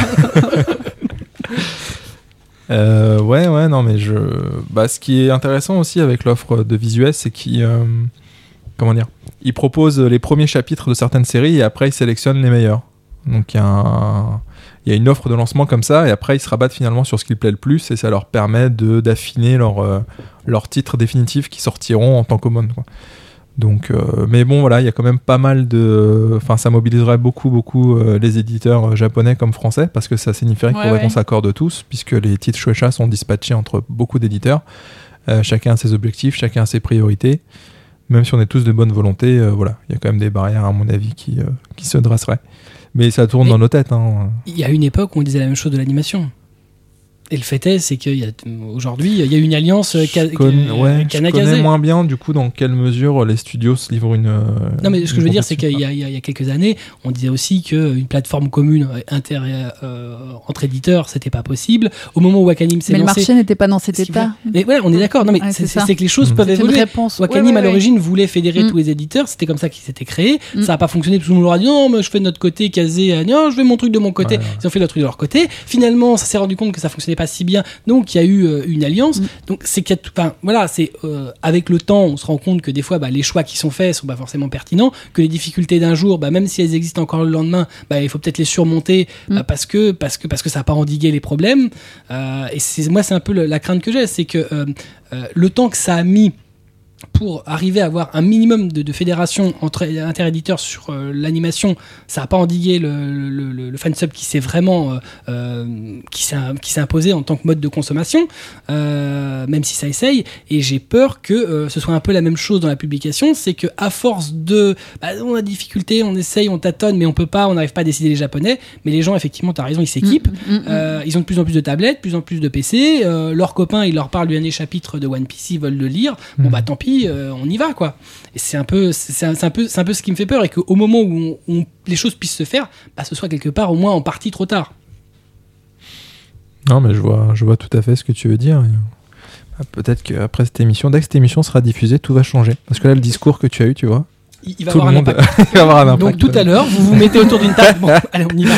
Euh, ouais, ouais, non, mais je. Bah, ce qui est intéressant aussi avec l'offre de Visuel, c'est qu'il. euh, Comment dire Il propose les premiers chapitres de certaines séries et après il sélectionne les meilleurs. Donc il y, a un- il y a une offre de lancement comme ça et après ils se rabattent finalement sur ce qui plaît le plus et ça leur permet de d'affiner leur, euh, leurs titres définitifs qui sortiront en tant qu'aumône. Donc, euh, mais bon, voilà, il y a quand même pas mal de. Enfin, ça mobiliserait beaucoup, beaucoup euh, les éditeurs euh, japonais comme français, parce que ça signifierait qu'il faudrait qu'on s'accorde tous, puisque les titres Shueisha sont dispatchés entre beaucoup d'éditeurs. Chacun a ses objectifs, chacun a ses priorités. Même si on est tous de bonne volonté, voilà, il y a quand même des barrières, à mon avis, qui, qui se dresseraient. Mais ça tourne Mais- dans nos têtes. Hein. Il y a une époque où on disait la même chose de l'animation. Et le fait est, c'est qu'aujourd'hui, il y a une alliance euh, connais, euh, ouais, je connais moins bien, du coup, dans quelle mesure les studios se livrent une. euh, Non, mais ce que je veux dire, c'est qu'il y, a- y quelques années, on disait aussi qu'une plateforme commune euh, inter, euh, entre éditeurs, c'était pas possible. Au moment où Wakanim s'est Mais le lancé. marché n'était pas dans cet état. Mais ouais, on est d'accord. Non, mais Ouais, c'est que les choses Mm. peuvent C'est une évoluer. réponse. Wakanim, Ouais, ouais, à l'origine, voulait fédérer Mm. tous les éditeurs. C'était comme ça qu'il s'était créé. Mm. Ça n'a pas fonctionné. Tout le monde leur a dit non, mais je fais de notre côté. Kazé, euh, non, je fais mon truc de mon côté. Ouais, ouais. Ils ont fait leur truc de leur côté. Finalement, ça s'est rendu compte que ça fonctionnait pas si bien. Donc, il y a eu euh, une alliance. Mm. Donc, c'est qu'il y a tout- enfin, voilà, c'est euh, avec le temps, on se rend compte que des fois, bah, les choix qui sont faits sont pas forcément pertinents. Que les difficultés d'un jour, bah, même si elles existent encore le lendemain, bah, il faut peut-être les surmonter Mm. euh, parce que parce que parce que ça n'a pas endigué les problèmes. Euh, et c'est moi, c'est un peu le- la crainte que j'ai, c'est que le temps que ça a mis pour arriver à avoir un minimum de, de fédération entre interéditeurs sur euh, l'animation, ça n'a pas endigué le, le, le, le fansub qui s'est vraiment euh, euh, qui s'est qui s'est imposé en tant que mode de consommation, euh, même si ça essaye. Et j'ai peur que euh, ce soit un peu la même chose dans la publication, c'est que à force de, bah, on a des difficultés, on essaye, on tâtonne, mais on peut pas, on n'arrive pas à décider les japonais. Mais les gens, effectivement, tu as raison, ils s'équipent. Mm, mm, mm. Euh, ils ont de plus en plus de tablettes, de plus en plus de PC. euh, leurs copains, ils leur parlent du dernier chapitre de One Piece, ils veulent le lire. Bon bah tant pis, euh, on y va quoi. Et c'est un peu, c'est un, peu, un peu ce qui me fait peur et qu'au moment où les choses puissent se faire, bah, ce soit quelque part au moins en partie trop tard. Non, mais je vois, je vois tout à fait ce que tu veux dire. Peut-être qu'après cette émission, dès que cette émission sera diffusée, tout va changer. Parce que là, le discours que tu as eu, tu vois, Il, il va tout le avoir un monde impact. il va avoir un impact. Donc tout à l'heure, vous vous mettez autour d'une table. Bon, allez, on y va.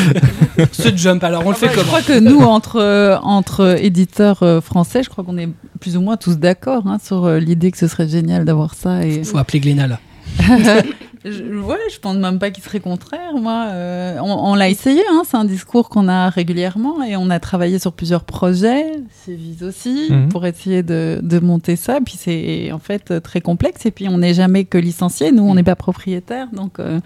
Ce jump, alors on le fait Je comment crois que nous, entre, euh, entre éditeurs euh, français, je crois qu'on est plus ou moins tous d'accord hein, sur euh, l'idée que ce serait génial d'avoir ça. Et... Faut appeler Glénat là. je, ouais, je pense même pas qu'il serait contraire. Moi, Euh, on, on l'a essayé. Hein, c'est un discours qu'on a régulièrement et on a travaillé sur plusieurs projets, Viz aussi, Mhm. pour essayer de, de monter ça. Puis c'est en fait très complexe. Et puis on n'est jamais que licencié. Nous, on n'est pas propriétaire, donc euh,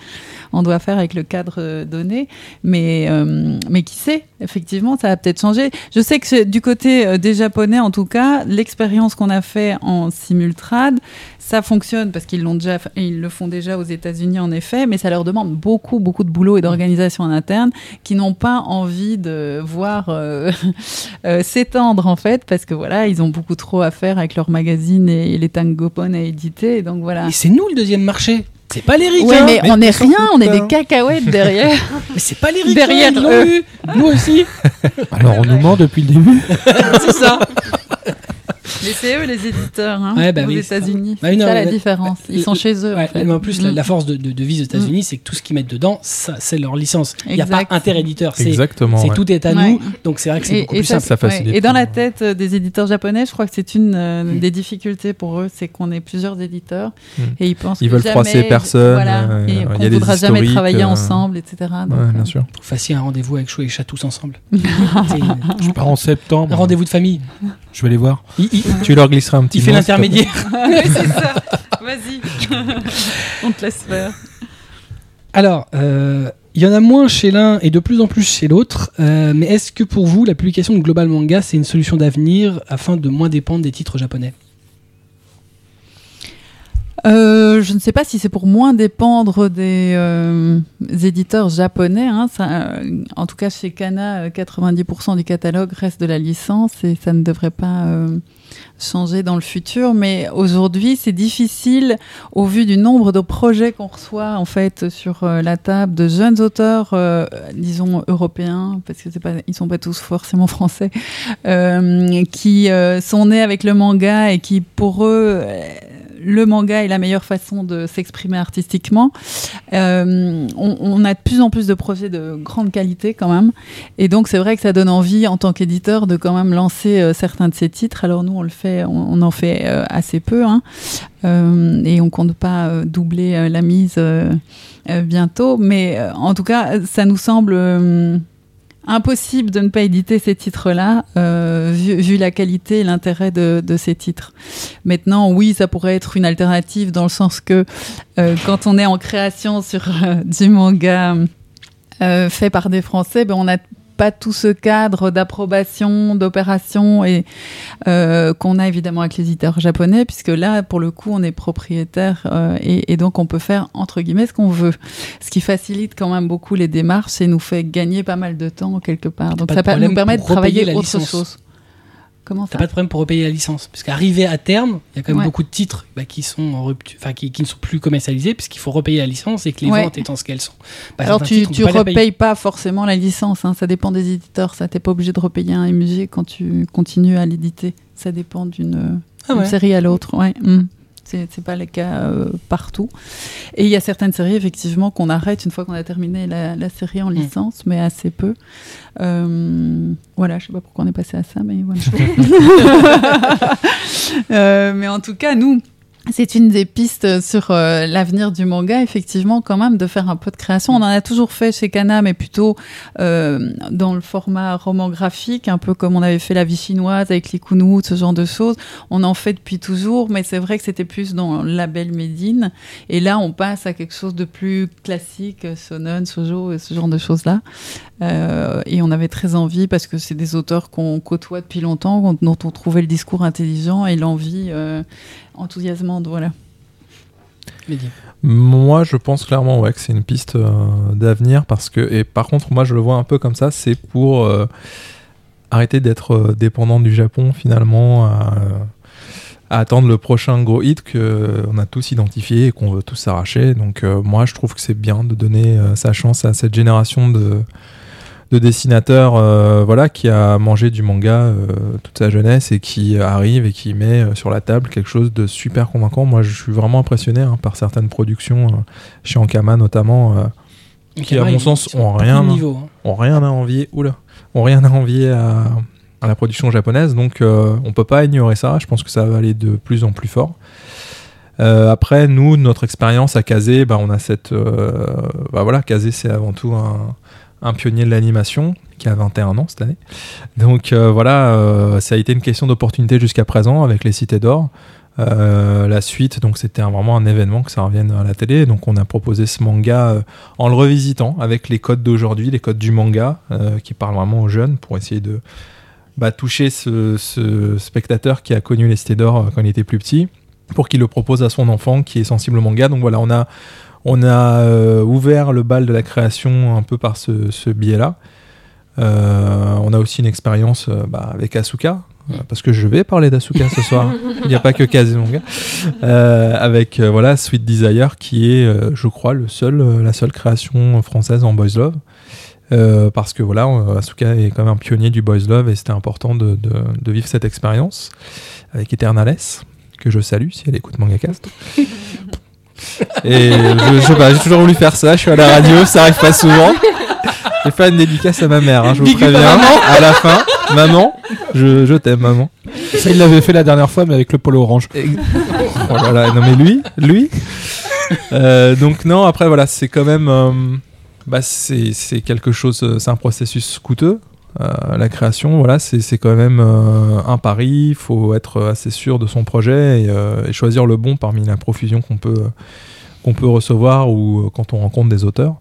on doit faire avec le cadre donné. Mais euh, mais qui sait Effectivement, ça a peut-être changé. Je sais que du côté euh, des Japonais, en tout cas, l'expérience qu'on a fait en simultrade, ça fonctionne parce qu'ils l'ont déjà, ils le font déjà aux États-Unis en effet, mais ça leur demande beaucoup, beaucoup de boulot et d'organisation en interne, qui n'ont pas envie de voir euh, euh, s'étendre en fait, parce que voilà, ils ont beaucoup trop à faire avec leur magazine et les tangopon à éditer, et donc voilà. Et c'est nous le deuxième marché. C'est pas les ricains. Ouais, mais, mais on s'en rien, on est des cacahuètes derrière. Mais c'est pas les ricains. Derrière ils l'ont eux. eu. Nous aussi. Alors on nous ment depuis le début. c'est ça. Mais c'est eux les éditeurs, hein, Ouais, bah aux oui. États-Unis. Bah c'est ça la mais- différence. Ils le- sont chez eux. en fait. mais en plus, la, Mm. la force de, de, de Viz aux États-Unis, c'est que tout ce qu'ils mettent dedans, c'est leur licence. Il n'y a pas interéditeur. C'est Exactement. c'est ouais. tout est à Ouais. nous. Donc c'est vrai que c'est beaucoup plus ça, simple. ça. Et dans la tête euh, des éditeurs japonais, je crois que c'est une euh, Mm. des difficultés pour eux, c'est qu'on est plusieurs éditeurs Mm. et ils pensent Ils veulent froisser personne, euh, et il y a qu'on des voudra jamais travailler euh, ensemble, etc. Euh, bien sûr. Vous fassiez un rendez-vous avec Chou et Chat tous ensemble. Je pars en septembre. un rendez-vous de famille. Je vais les voir. Il, il- Tu leur glisseras un petit il fait l'intermédiaire. Ouais, c'est ça. Vas-y. On te laisse faire. Alors, euh, il y en a moins chez l'un et de plus en plus chez l'autre. euh, mais est-ce que pour vous, la publication de Global Manga, c'est une solution d'avenir afin de moins dépendre des titres japonais? Euh, je ne sais pas si c'est pour moins dépendre des euh, éditeurs japonais. hein. Ça, euh, en tout cas, chez Kana, euh, 90% du catalogue reste de la licence et ça ne devrait pas euh, changer dans le futur. Mais aujourd'hui, c'est difficile au vu du nombre de projets qu'on reçoit en fait sur la table de jeunes auteurs, disons européens, parce que c'est pas, ils sont pas tous forcément français, qui sont nés avec le manga et qui pour eux le manga est la meilleure façon de s'exprimer artistiquement. Euh, on, on a de plus en plus de projets de grande qualité quand même. Et donc c'est vrai que ça donne envie en tant qu'éditeur de quand même lancer euh, certains de ces titres. Alors nous on le fait, on, en fait euh, assez peu. Hein. Euh, et on compte pas doubler la mise bientôt. Mais en tout cas, ça nous semble... impossible de ne pas éditer ces titres-là, euh, vu, vu la qualité et l'intérêt de, de ces titres. Maintenant, oui, ça pourrait être une alternative dans le sens que euh, quand on est en création sur euh, du manga euh, fait par des Français, ben, on n'a pas tout ce cadre d'approbation, d'opération et euh, qu'on a évidemment avec les éditeurs japonais, puisque là, pour le coup, on est propriétaire euh, et, et donc on peut faire entre guillemets ce qu'on veut, ce qui facilite quand même beaucoup les démarches et nous fait gagner pas mal de temps quelque part. Donc ça nous permet de travailler autre chose. Comment T'as pas de problème pour repayer la licence. Parce qu'arrivé à terme, il y a quand même Ouais. beaucoup de titres bah, qui sont en rupture, enfin qui, qui ne sont plus commercialisés puisqu'il faut repayer la licence et que les Ouais. ventes étant ce qu'elles sont. bah, Alors tu, titres, tu pas repayes pas forcément la licence, hein, ça dépend des éditeurs. Ça t'es pas obligé de repayer un musée quand tu continues à l'éditer. Ça dépend d'une Ah ouais. série à l'autre. Ouais. mm. C'est c'est pas le cas euh, partout. Et il y a certaines séries effectivement qu'on arrête une fois qu'on a terminé la, la série en Mm. licence, mais assez peu. Euh, voilà, je sais pas pourquoi on est passé à ça, mais voilà. Euh, mais en tout cas, nous, c'est une des pistes sur euh, l'avenir du manga, effectivement, quand même, de faire un peu de création. On en a toujours fait chez Kana, mais plutôt euh, dans le format roman graphique, un peu comme on avait fait la vie chinoise avec les kunus, ce genre de choses. On en fait depuis toujours, mais c'est vrai que c'était plus dans le label Medine. Et là, on passe à quelque chose de plus classique, Sonon, Sojo, ce genre de choses-là. Euh, et on avait très envie, parce que c'est des auteurs qu'on côtoie depuis longtemps, dont on trouvait le discours intelligent et l'envie euh, enthousiasmante. Voilà. Moi, je pense clairement ouais, que c'est une piste euh, d'avenir parce que, et par contre, moi, je le vois un peu comme ça, c'est pour euh, arrêter d'être euh, dépendant du Japon finalement, à, attendre le prochain gros hit que on a tous identifié et qu'on veut tous s'arracher. Donc, moi, je trouve que c'est bien de donner sa chance à cette génération de de dessinateurs euh, voilà qui a mangé du manga euh, toute sa jeunesse et qui arrive et qui met euh, sur la table quelque chose de super convaincant moi je suis vraiment impressionné hein, par certaines productions chez Ankama notamment Qui, à mon sens, ont rien, hein. niveau. hein. ont rien à envier oula ont rien à envier à, à la production japonaise donc on peut pas ignorer ça je pense que ça va aller de plus en plus fort Euh, après nous notre expérience à Kazé bah, on a cette euh, bah voilà Kazé c'est avant tout un, un pionnier de l'animation qui a 21 ans cette année donc euh, voilà euh, ça a été une question d'opportunité jusqu'à présent avec les cités d'or Euh, la suite, donc c'était vraiment un événement que ça revienne à la télé. Donc on a proposé ce manga en le revisitant avec les codes d'aujourd'hui, les codes du manga qui parlent vraiment aux jeunes pour essayer de bah, toucher ce, ce spectateur qui a connu les cités d'or quand il était plus petit, pour qu'il le propose à son enfant qui est sensible au manga. Donc voilà, on a on a euh, ouvert le bal de la création un peu par ce, ce biais-là. Euh, on a aussi une expérience euh, bah, avec Asuka, parce que je vais parler d'Asuka ce soir. Il n'y a pas que Kazemanga. Avec voilà Sweet Desire, qui est, je crois, le seul, la seule création française en boys love. Euh, parce que voilà, Asuka est quand même un pionnier du boys love et c'était important de, de, de vivre cette expérience avec Eternales, que je salue si elle écoute Mangacast. Et je, je sais pas, j'ai toujours voulu faire ça. Je suis à la radio, ça arrive pas souvent. J'ai fait une dédicace à ma mère, hein, je vous Big up à préviens. maman. À la fin, maman, je, je t'aime, maman. Ça, il l'avait fait la dernière fois, mais avec le polo orange. Oh là là, non mais lui, lui. Euh, donc non, après voilà, c'est quand même, euh, bah c'est c'est quelque chose, euh, c'est un processus coûteux. Euh, la création, voilà, c'est quand même euh, un pari. Il faut être assez sûr de son projet et, euh, choisir le bon parmi la profusion qu'on peut peut recevoir ou quand on rencontre des auteurs.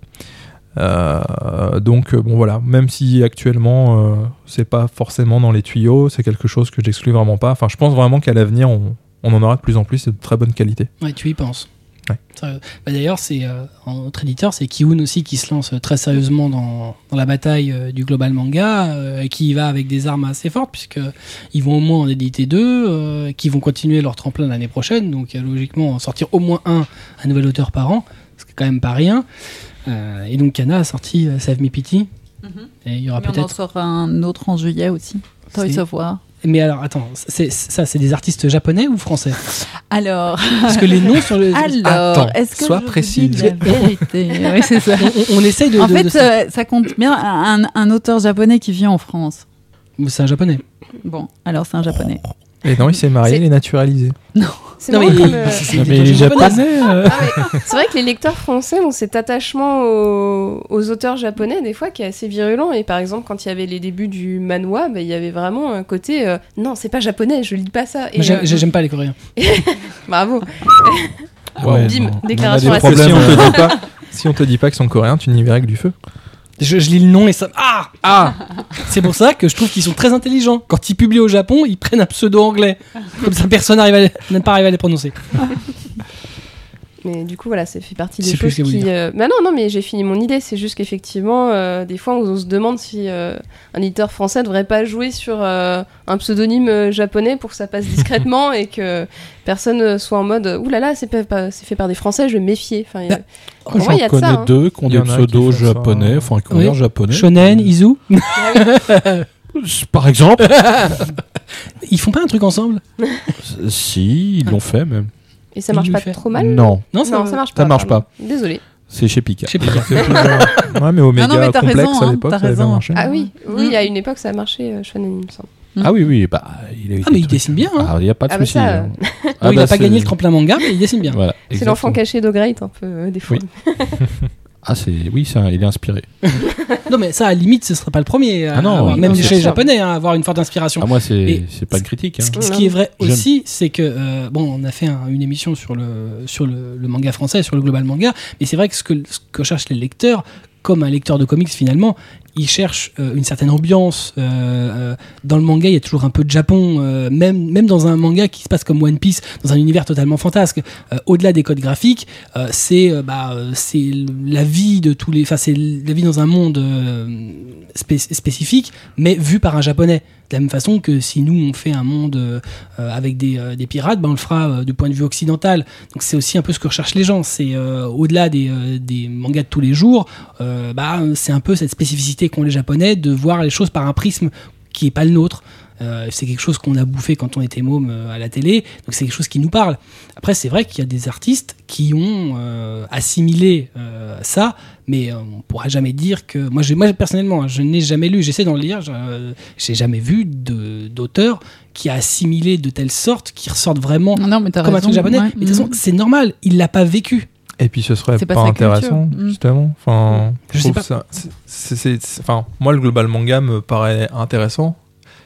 Donc bon voilà, même si actuellement c'est pas forcément dans les tuyaux, c'est quelque chose que j'exclus vraiment pas. Enfin, je pense vraiment qu'à l'avenir on, on en aura de plus en plus et de très bonne qualité. Ouais, tu y penses. Ouais. Bah, D'ailleurs, c'est euh, notre éditeur, c'est Kiun aussi qui se lance euh, très sérieusement dans, dans la bataille euh, du global manga, euh, et qui y va avec des armes assez fortes puisque ils vont au moins en éditer deux, euh, qui vont continuer leur tremplin l'année prochaine, donc logiquement en sortir au moins un, un nouvel auteur par an, ce qui est quand même pas rien. Euh, et donc Kana a sorti euh, Save Me Pity, et il y aura Mais on en peut-être. sort un autre en juillet aussi. Toys of War. Mais alors attends, c'est ça, c'est des artistes japonais ou français? Alors, Parce que les noms sur le. alors, Attends, est-ce que sois la vérité? Oui, c'est ça. on, on- on essaye de. en de- fait, de- euh, ça compte bien un, un auteur japonais qui vit en France. c'est un japonais. Bon, alors c'est un japonais. Et non, il s'est marié, il est naturalisé. C'est Non, mais il- euh, c'est- Non, mais japonaises. japonais. euh, Ah, mais c'est vrai que les lecteurs français ont cet attachement aux, aux auteurs japonais, des fois, qui est assez virulent. Et par exemple, quand il y avait les débuts du manhwa, bah, il y avait vraiment un côté euh, non, c'est pas japonais, je lis pas ça. Euh, J'aime pas les Coréens. Bravo. Ouais, Bim, non. déclaration On a des raciste. Si on te dit pas, si on te dit pas qu'ils sont coréens, tu n'y verrais que du feu. Je, je lis le nom et ça. Ah Ah C'est pour ça que je trouve qu'ils sont très intelligents. Quand ils publient au Japon, ils prennent un pseudo anglais. Comme ça, personne n'arrive à les- pas arrivé à les prononcer. Mais du coup, voilà, ça fait partie des choses qui. euh, Bah non, non, mais j'ai fini mon idée. C'est juste qu'effectivement, euh, des fois, on, se demande si euh, un éditeur français devrait pas jouer sur euh, un pseudonyme japonais pour que ça passe discrètement et que personne soit en mode Ouh là là, c'est fait par des Français, je vais me méfier. Enfin, il y a- Bah, il y J'en a de ça, connais hein. deux qui ont des en pseudos japonais, enfin qui ont japonais. Shonen, Izu. Par exemple. Ils font pas un truc ensemble? Si, ils l'ont fait même. Et ça Il marche pas fait. trop mal Non, Non, Non, ça marche pas. Ça marche pardon. Désolé. c'est chez pas. Plus, euh, ouais, mais Omega Ah non, mais t'as complexe raison, à hein, l'époque, ça avait bien marché. Ah oui, oui, Mm. à une époque, ça a marché, euh, Shonen, il me semble. Ah oui, oui, bah, il a eu Ah, mais il dessine bien, hein. Ah, il n'y a pas de Ah bah souci. ça, hein. Bon, Ah il bah, n'a pas c'est- gagné le tremplin manga, mais il dessine bien. Voilà, C'est l'enfant caché de Great, un peu, euh, des fois. Oui. Ah, c'est oui, un- il est inspiré. Non, mais ça, à la limite, ce serait pas le premier. à Ah non, oui, même non, chez les. Japonais, hein, avoir une forte inspiration. Ah, moi, c'est pas une critique. hein. Ce, ce qui est vrai aussi, c'est que euh, bon, on a fait un- une émission sur le sur le, le manga français, sur le global manga, mais c'est vrai que ce que ce que cherchent les lecteurs, comme un lecteur de comics finalement, ils cherchent euh, une certaine ambiance. euh, euh, dans le manga, il y a toujours un peu de Japon, même même dans un manga qui se passe comme One Piece, dans un univers totalement fantasque. Au-delà des codes graphiques, c'est bah c'est la vie de tous les, enfin c'est la vie dans un monde spé- spécifique, mais vu par un japonais. De la même façon que si nous on fait un monde avec des, des pirates, ben on le fera du point de vue occidental. Donc c'est aussi un peu ce que recherchent les gens. C'est au-delà des, des mangas de tous les jours, bah, c'est un peu cette spécificité qu'ont les Japonais de voir les choses par un prisme qui est pas le nôtre. Euh, c'est quelque chose qu'on a bouffé quand on était môme euh, à la télé, donc c'est quelque chose qui nous parle. Après, c'est vrai qu'il y a des artistes qui ont euh, assimilé euh, ça, mais on pourra jamais dire que moi, moi personnellement, hein, je n'ai jamais lu. J'essaie d'en lire, je- j'ai jamais vu de- d'auteur qui a assimilé de telle sorte, qui ressortent vraiment Non, mais t'as comme un raison. truc japonais. ouais. Mais de toute façon, Mm. c'est normal, il l'a pas vécu. Et puis ce serait pas, pas sa culture. intéressant, Mm. justement. Enfin, Je sais pas. ça- enfin, moi, le global manga me paraît intéressant.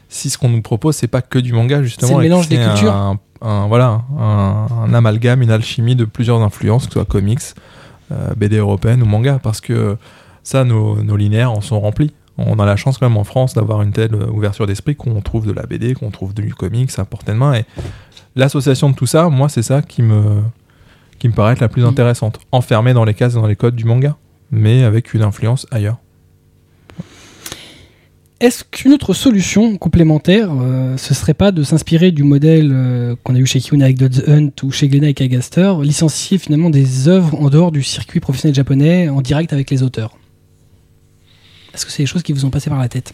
Si ce qu'on nous propose, c'est pas que du manga, justement. C'est le mélange des cultures. Un, un- voilà, un, un amalgame, une alchimie de plusieurs influences, que ce soit comics, euh, BD européenne ou manga, parce que ça, nos, nos linéaires en sont remplis. On a la chance quand même en France d'avoir une telle ouverture d'esprit qu'on trouve de la BD, qu'on trouve du comics à portée de main. Et l'association de tout ça, moi, c'est ça qui me, qui me paraît être la plus Mm. intéressante. Enfermée dans les cases et dans les codes du manga, mais avec une influence ailleurs. Est-ce qu'une autre solution complémentaire, euh, ce serait pas de s'inspirer du modèle euh, qu'on a eu chez Kiuna avec Dodds Hunt ou chez Glénat avec Agaster, licencier finalement des œuvres en dehors du circuit professionnel japonais en direct avec les auteurs? Est-ce que c'est des choses qui vous ont passé par la tête?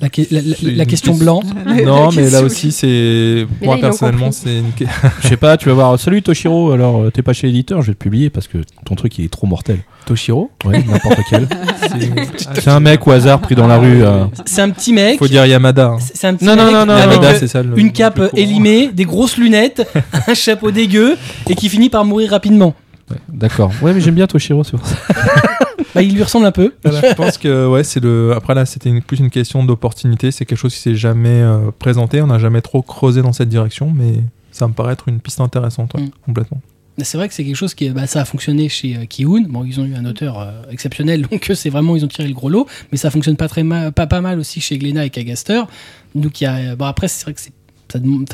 La, que- la- la- C'est la une question question- blanc. non, mais là aussi, c'est. Moi, là, personnellement, c'est une. Je sais pas, tu vas voir. Salut Toshiro, alors euh, t'es pas chez l'éditeur, je vais te publier parce que ton truc il est trop mortel. Toshiro Ouais, n'importe quel. C'est- C'est un mec au hasard pris dans la rue. euh. C'est un petit mec. Faut dire Yamada. hein. C'est un petit Non, non, mec non, non, avec Yamada, euh, c'est ça le- une cape élimée, des grosses lunettes, un chapeau dégueu et qui finit par mourir rapidement. Ouais, D'accord. Ouais, mais j'aime bien Toshiro, c'est pour ça. Bah, il lui ressemble un peu. Voilà, je pense que ouais, c'est le. Après là, c'était plus une question d'opportunité. C'est quelque chose qui s'est jamais euh, présenté. On n'a jamais trop creusé dans cette direction, mais ça me paraît être une piste intéressante, ouais, Mm. complètement. C'est vrai que c'est quelque chose qui bah, ça a fonctionné chez euh, Kiun. Bon, ils ont eu un auteur euh, exceptionnel, donc euh, c'est vraiment ils ont tiré le gros lot. Mais ça fonctionne pas très mal, pas, pas mal aussi chez Glénat et Kagaster. Donc il y a, bon après c'est vrai que c'est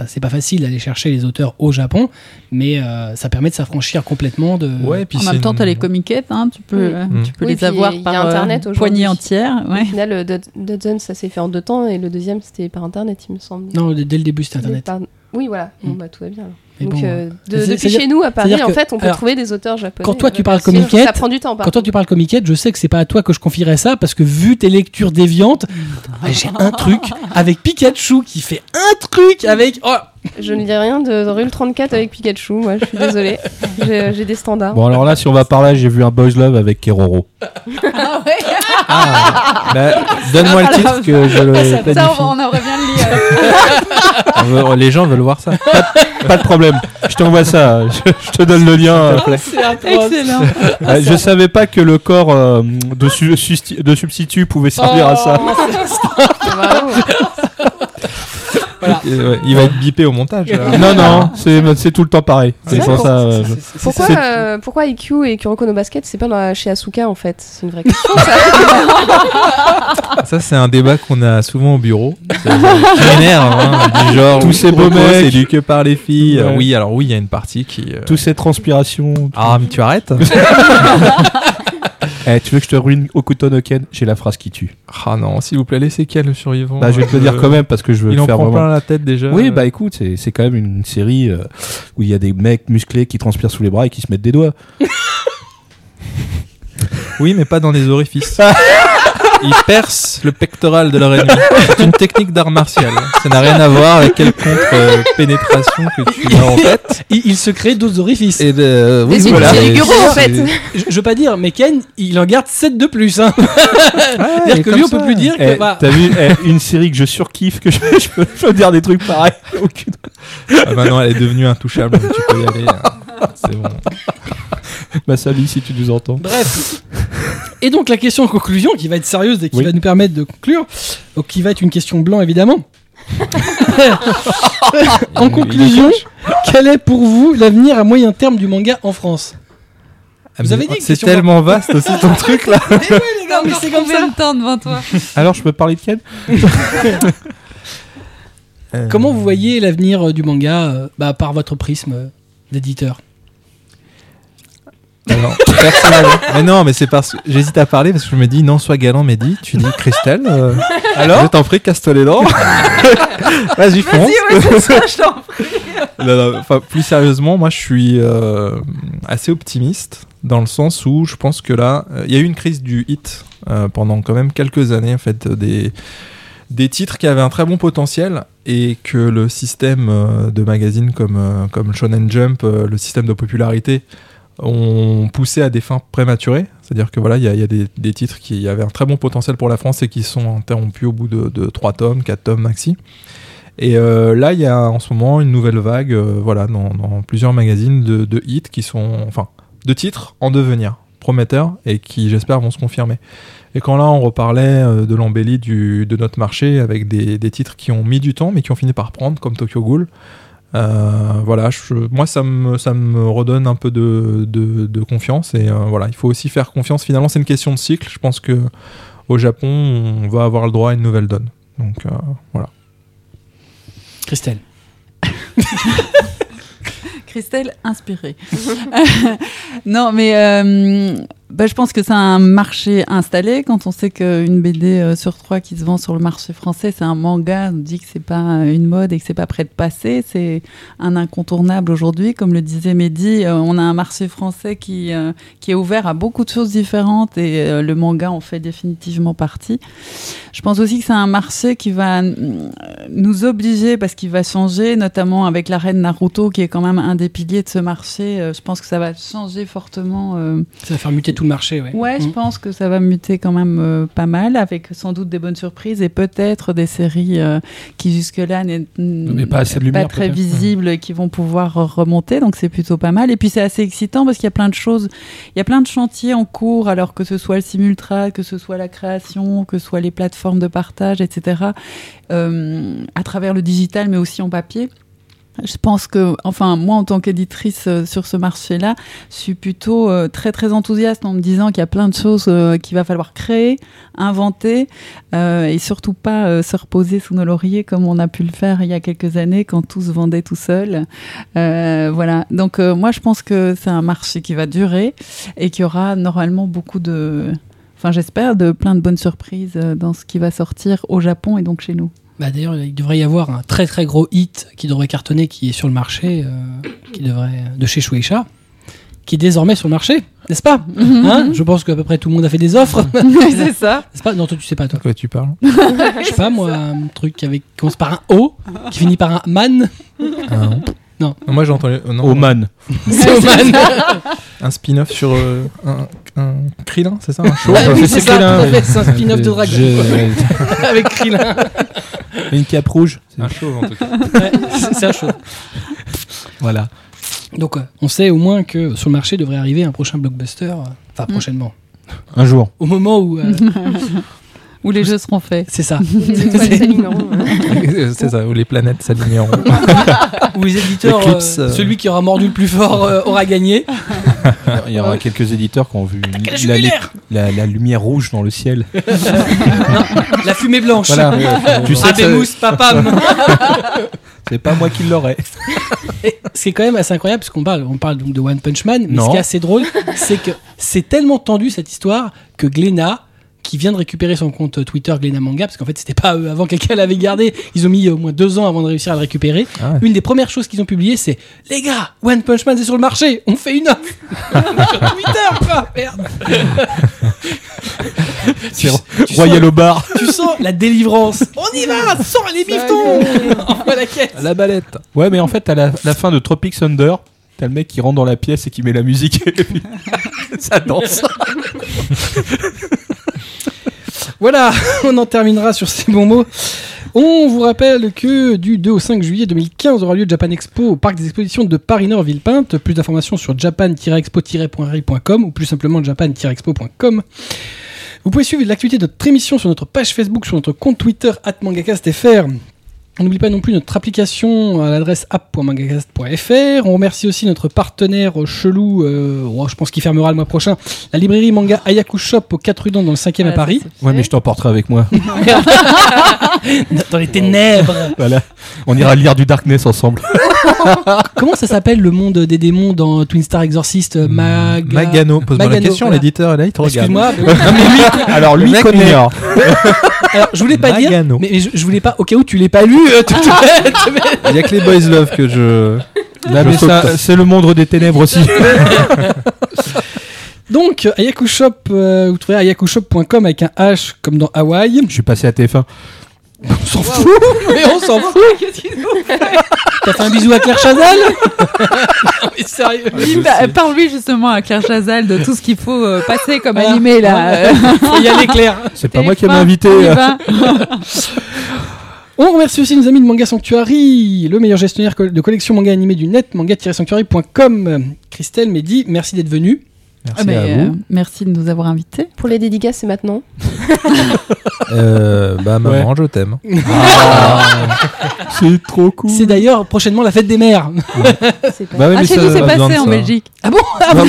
c'est pas facile d'aller chercher les auteurs au Japon, mais euh, ça permet de s'affranchir complètement de. Ouais, et puis En même temps, une- t'as les comiquettes, hein, tu peux, Oui. euh, Mm. tu peux Oui, les avoir il y a par euh, Internet aujourd'hui. poignée entière. Au Ouais. final, euh, Dod- Dodson, ça s'est fait en deux temps, et le deuxième, c'était par Internet, il me semble. Non, dès le début c'était C'était Internet. par- Oui, voilà. Bon, Mm. bah, tout va bien. alors. Mais Donc, bon, euh, de- c'est- depuis c'est-à-dire- chez nous, à Paris, c'est-à-dire en que- fait, on peut alors, trouver des auteurs japonais. quand toi, tu euh, parles faciles. comiquette, Ça prend du temps, par Quand toi tu parles comiquette, je sais que c'est pas à toi que je confierais ça parce que vu tes lectures déviantes, ah, j'ai un truc avec Pikachu qui fait un truc avec. Oh, Je ne dis rien de, de Rule 34 avec Pikachu, moi, je suis désolée. J'ai j'ai des standards. Bon, alors là, si on va par là, j'ai vu un Boys Love avec Keroro. Ah ouais. Bah, Donne-moi le titre que je le Ça, on, planifie. on aurait bien On veut- les gens veulent voir ça. Pas de problème. Je t'envoie ça. Je, je te donne le lien. Ah, atroce. Excellent. Euh, je savais pas que le corps euh, de, su- susti- de substitut pouvait servir à ça. Oh, c'est- Bravo. Voilà. Et, ouais, il va être bipé au montage. là. Non, non, c'est c'est tout le temps pareil. C'est pour ça. euh, C'est- c'est- Pourquoi, c'est- euh, pourquoi IQ et Kuroko no Basket, c'est pas dans- chez Asuka en fait? C'est une vraie question. Ça, c'est un débat qu'on a souvent au bureau. C'est- Qui m'énerve, hein, du genre. Tous ces beaux mecs. C'est du que par les filles. Ouais. Oui, alors oui, il y a une partie qui. euh, Tous ces transpirations. tout- Ah, mais tu arrêtes Eh, tu veux que je te ruine Okuto no Ken? J'ai la phrase qui tue. Ah non, s'il vous plaît, laissez quel le survivant Bah, je vais te le dire Euh, quand même parce que je veux Il en faire prend vraiment. plein la tête déjà. Oui, bah écoute, c'est c'est quand même une série euh, où il y a des mecs musclés qui transpirent sous les bras et qui se mettent des doigts. Oui, mais pas dans les orifices. Ils percent le pectoral de leur ennemi. C'est une technique d'art martial. Ça n'a rien à voir avec quelconque euh, pénétration que tu as en tête. Il, il se crée d'autres orifices. Et de, oui, Des voilà. en c'est- fait. Je, je veux pas dire, mais Ken, il en garde 7 de plus. Hein. Ouais, C'est-à-dire et que lui, on peut plus dire Eh, que. bah, T'as vu eh, une série que je surkiffe, que je, je peux, je peux dire des trucs pareils. Aucune- Ah, maintenant, elle est devenue intouchable. tu peux y aller. hein. C'est bon. Bah salut si tu nous entends. Bref. Et donc la question en conclusion, qui va être sérieuse et qui Oui. va nous permettre de conclure, donc qui va être une question blanc évidemment. en conclusion, quel est pour vous l'avenir à moyen terme du manga en France? Ah, Vous mais avez dit que C'est tellement vaste aussi ton truc là. les gars, mais c'est comme ça. temps devant toi Alors je peux parler de Ken? Comment vous voyez l'avenir euh, du manga euh, bah, par votre prisme euh, d'éditeur? Non, personnellement. mais non, mais c'est parce que j'hésite à parler parce que je me dis non, sois galant, Mehdi. Tu dis Christelle. euh, alors Je t'en prie, casse-toi les dents. Vas-y, fonce. Non, non, enfin, plus sérieusement, moi je suis euh, assez optimiste dans le sens où je pense que là, euh, il y a eu une crise du hit euh, pendant quand même quelques années, en fait, des, des titres qui avaient un très bon potentiel et que le système euh, de magazines comme, euh, comme Shonen Jump, euh, le système de popularité, ont poussé à des fins prématurées. C'est-à-dire que voilà, il y a, des, titres qui avaient un très bon potentiel pour la France et qui sont interrompus au bout de, de 3 tomes, 4 tomes maxi. Et euh, là, il y a en ce moment une nouvelle vague, euh, voilà, dans, plusieurs magazines de, hits qui sont, enfin, de titres en devenir, prometteurs et qui, j'espère, vont se confirmer. Et quand là, on reparlait euh, de l'embellie de notre marché avec des, des titres qui ont mis du temps mais qui ont fini par prendre, comme Tokyo Ghoul. Euh, voilà, je- moi ça me, ça me redonne un peu de, de, de confiance et euh, voilà, il faut aussi faire confiance. Finalement, c'est une question de cycle. Je pense que au Japon, on va avoir le droit à une nouvelle donne. Donc euh, voilà. Christelle. Christelle, inspirée. non, mais euh, bah, je pense que c'est un marché installé. Quand on sait qu'une BD euh, sur trois qui se vend sur le marché français, c'est un manga, on dit que c'est pas euh, une mode et que c'est pas prêt de passer. C'est un incontournable aujourd'hui. Comme le disait Mehdi, euh, on a un marché français qui, qui est ouvert à beaucoup de choses différentes et le manga en fait définitivement partie. Je pense aussi que c'est un marché qui va nous obliger, parce qu'il va changer, notamment avec la reine Naruto, qui est quand même un des piliers de ce marché. Je pense que ça va changer fortement. Ça va faire muter tout le marché, ouais. Ouais, je Mm. pense que ça va muter quand même euh, pas mal, avec sans doute des bonnes surprises et peut-être des séries euh, qui jusque-là n'est Mais pas assez de lumière, très visibles et qui vont pouvoir remonter. Donc c'est plutôt pas mal. Et puis c'est assez excitant parce qu'il y a plein de choses, il y a plein de chantiers en cours, alors que ce soit le simultra, que ce soit la création, que ce soit les plateformes de partage, etc. euh, à travers le digital, mais aussi en papier. Je pense que, enfin, moi, en tant qu'éditrice euh, sur ce marché-là, je suis plutôt euh, très, très enthousiaste en me disant qu'il y a plein de choses euh, qu'il va falloir créer, inventer, euh, et surtout pas se reposer sous nos lauriers comme on a pu le faire il y a quelques années quand tout se vendait tout seul. Voilà. Donc, moi, je pense que c'est un marché qui va durer et qu'il y aura normalement beaucoup de, enfin, j'espère, de plein de bonnes surprises dans ce qui va sortir au Japon et donc chez nous. Bah, D'ailleurs, il devrait y avoir un très très gros hit qui devrait cartonner, qui est sur le marché, euh, qui devrait de chez Shueisha, qui est désormais sur le marché, n'est-ce pas? Hein? Je pense qu'à peu près tout le monde a fait des offres, c'est ça. n'est-ce pas? Non, toi tu sais pas, De toi. quoi tu parles? Je sais pas, moi, un truc avec, qui commence par un O, qui finit par un man. Ah, non. Non. Moi j'ai entendu euh, non, Oman. C'est au man. un spin-off sur euh, un, un Krillin, c'est ça? Un show? ça, oui. c'est un spin-off de dragon, Je- avec Krillin. Une cape rouge. Un chauve en tout cas. Ouais, c'est c'est un show. Voilà. Donc, euh, on sait au moins que sur le marché devrait arriver un prochain blockbuster, euh, enfin Mm. prochainement. Un jour. Au moment où. euh, Où les jeux seront faits. c'est ça. C'est ça, où les planètes s'aligneront. Où les éditeurs, Eclipse, euh, euh. celui qui aura mordu le plus fort euh, aura gagné. Il y aura quelques éditeurs qui ont vu la, jugulaire la- la lumière rouge dans le ciel. La fumée blanche. Voilà. tu sais ça- papam. c'est pas moi qui l'aurais. Et ce qui est quand même assez incroyable, parce qu'on parle, on parle donc de One Punch Man, mais Non. ce qui est assez drôle, c'est que c'est tellement tendu cette histoire que Glénat, qui vient de récupérer son compte Twitter Glénat Manga, parce qu'en fait c'était pas eux avant quelqu'un l'avait gardé, ils ont mis au moins deux ans avant de réussir à le récupérer. Ah ouais. Une des premières choses qu'ils ont publiées, c'est les gars, One Punch Man c'est sur le marché, on fait une offre sur Twitter, quoi, merde. C'est tu Royal sens- au bar. Tu sens la délivrance. On y va, sors les bifetons. Envoie la caisse. La balette. Ouais, mais en fait, à la, la fin de Tropic Thunder, t'as le mec qui rentre dans la pièce et qui met la musique. et puis ça danse. Voilà, on en terminera sur ces bons mots. On vous rappelle que du 2 au 5 juillet 2015 aura lieu Japan Expo au parc des expositions de Paris-Nord Villepinte. Plus d'informations sur japan-expo-.com ou plus simplement japan-expo.com. Vous pouvez suivre l'actualité de notre émission sur notre page Facebook, sur notre compte Twitter @mangacastfr. On n'oublie pas non plus notre application à l'adresse app.mangacast.fr. On remercie aussi notre partenaire chelou, euh, oh, je pense qu'il fermera le mois prochain, la librairie manga Ayaku Shop au 4 rue dans le 5e à Paris. Ouais, mais je t'emporterai avec moi. Dans les ténèbres. voilà. On ira lire du Darkness ensemble. Comment ça s'appelle le monde des démons dans Twin Star Exorcist euh, Maga... Magano, pose-moi la question, voilà. l'éditeur est là, il te regarde. Excuse-moi. Non, mais lui, Alors, lui, connaît. alors, je voulais pas dire, Magano. mais, mais je, je voulais pas, au cas où tu l'aies pas lu, euh, Il y a que les Boys Love que je. Là, Je mais saute. ça, c'est le monde des ténèbres aussi. Donc, Ayaku Shop, euh, vous trouverez ayakushop.com avec un H comme dans Hawaï. Je suis passé à TF1. On s'en fout, mais on s'en fout. T'as fait un bisou à Claire Chazal Non, mais sérieux. Oui, bah, Parle-lui justement à Claire Chazal de tout ce qu'il faut euh, passer comme Voilà. animé là. Faut y aller, Claire. C'est pas moi qui ai TF1, invité. on euh. remercie aussi nos amis de Manga Sanctuary, le meilleur gestionnaire de collection manga animé du net, manga-sanctuary.com. Christelle, Mehdi, merci d'être venu. Merci Ah, mais, à euh, merci de nous avoir invités. Pour les dédicaces, c'est maintenant. Euh, bah, maman, je t'aime. C'est trop cool. C'est d'ailleurs prochainement la fête des mères. C'est pas- Bah oui, ah, mais chez nous, c'est passé en ça. Belgique. Ah bon Ah bon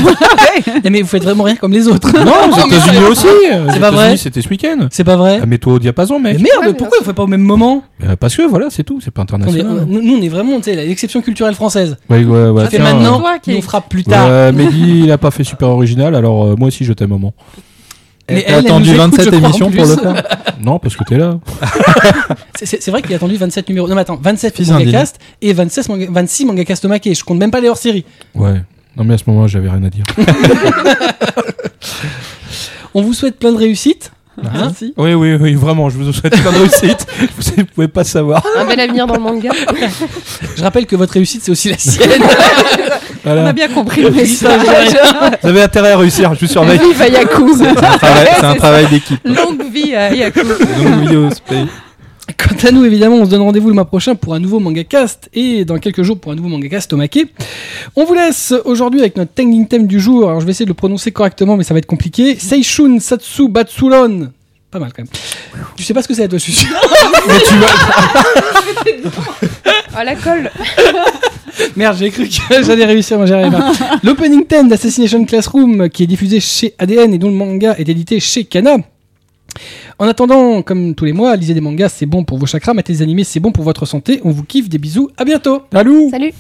Eh, Mais vous faites vraiment rien comme les autres. Non, aux mais États-Unis aussi. C'est pas vrai C'était ce week-end. C'est pas vrai Ah, Mets-toi au diapason, Mais mec. merde, Ouais, mais pourquoi on fait pas au même moment Euh, Parce que voilà, c'est tout. C'est pas international. euh, nous, on est vraiment l'exception culturelle française. Ouais, ouais, ouais. Ça fait tiens, maintenant, toi qui- nous on fera plus tard. ouais, Mehdi, il a pas fait super original, alors euh, moi aussi je t'aime, maman. Mais T'as elle, elle attendu nous écoute, 27 je crois, en émissions pour plus. le faire Non, parce que t'es là. C'est- C'est c'est vrai qu'il a attendu 27 numéros. Non, mais attends, 27 Fils mangacast et 26, manga, 26 mangacast maqués. Je compte même pas les hors-séries. Ouais. Non, mais à ce moment, j'avais rien à dire. On vous souhaite plein de réussite. Hein Merci. oui, oui, oui, vraiment, je vous souhaite plein de réussite. vous pouvez pas savoir. Un bel avenir dans le manga. Je rappelle que votre réussite, c'est aussi la sienne. On a bien compris le message. Vous avez intérêt à réussir, je vous surveille. Vive Ayaku. C'est un travail, c'est un travail d'équipe. Longue vie à Ayaku. Donc, vidéo, space. Quant à nous, évidemment, on se donne rendez-vous le mois prochain pour un nouveau manga cast et dans quelques jours pour un nouveau manga cast Tomake. On vous laisse aujourd'hui avec notre tending theme du jour. Alors, je vais essayer de le prononcer correctement, mais ça va être compliqué. Seishun Satsu Batsuron. Pas mal quand même. Tu sais pas ce que c'est, toi, je suis sûr. Mais tu vas. Ah, la colle. Merde, j'ai cru que j'allais réussir, moi j'y arrive pas. L'opening theme d'Assassination Classroom qui est diffusé chez ADN et dont le manga est édité chez Kana. En attendant, comme tous les mois, lisez des mangas, c'est bon pour vos chakras, matez des animés, c'est bon pour votre santé. On vous kiffe, des bisous, à bientôt. Allô Salut.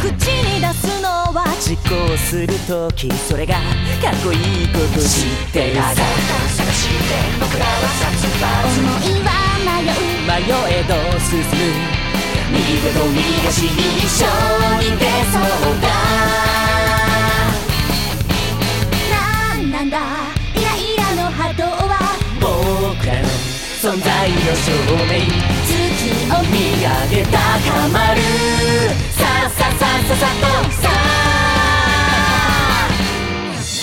口に出すのは実行するときそれがかっこいいこと知ってるさ探して僕らは殺伐思いは 迷えど進む右手と右足に一緒に出そうだなんなんだイライラの波動は僕らの存在の証明月を見上げ高まるささあさあさあさあとさあ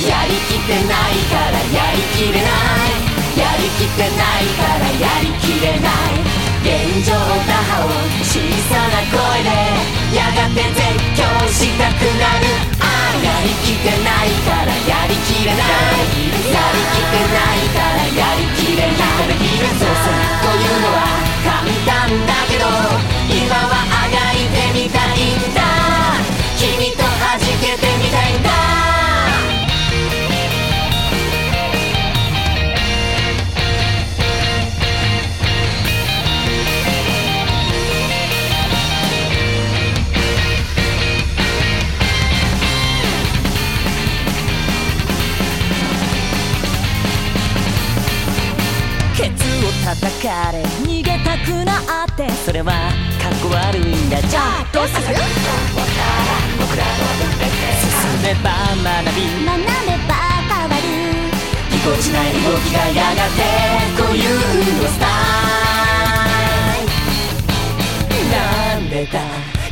やりきってないからやりきれないやりきってないからやりきれない現状打破を小さな声でやがて絶叫したくなるああやりきてないからやりきれない。やりきてないからやりきれないそうそうというのは簡単だけど今はあがいて叩かれ逃げたくなって。それはかっこ悪いんだ。じゃあどうする？進めば学び。学べば変わる。ぎこちない動きがやがて固有のスタイ。ルなんでだ？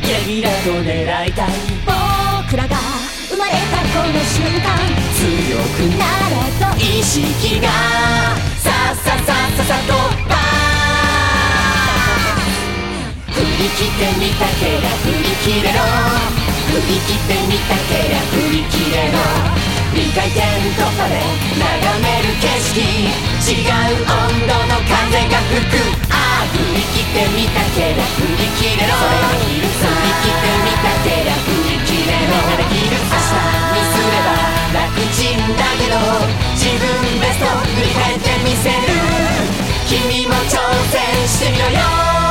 ゲリラと狙いたい。僕らが生まれたこの瞬間。強くなれと意識が。さっささっささとり切ってみたけりゃ振り切れろ。振り切ってみたけりゃ振り切れろ。2回転突破で眺める景色。違う温度の風が吹く。ああ振り切ってみたけりゃ振り切れろ。振り切ってみたけりゃ振り切れろ。明日にすれば楽ちんだけど自分ベスト振り返ってみせる。君も挑戦してみろよ。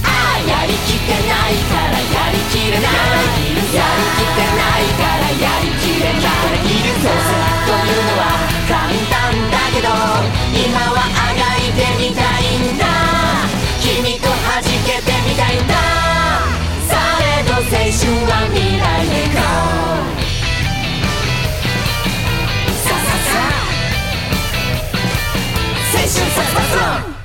やりきってないからやりきれない。やりきってない。からやりきれない。人いるぞというのは簡単だけど今はあがいてみたいんだ。君と弾けてみたいんだ。されど青春は未来へ GO さささ青春さささ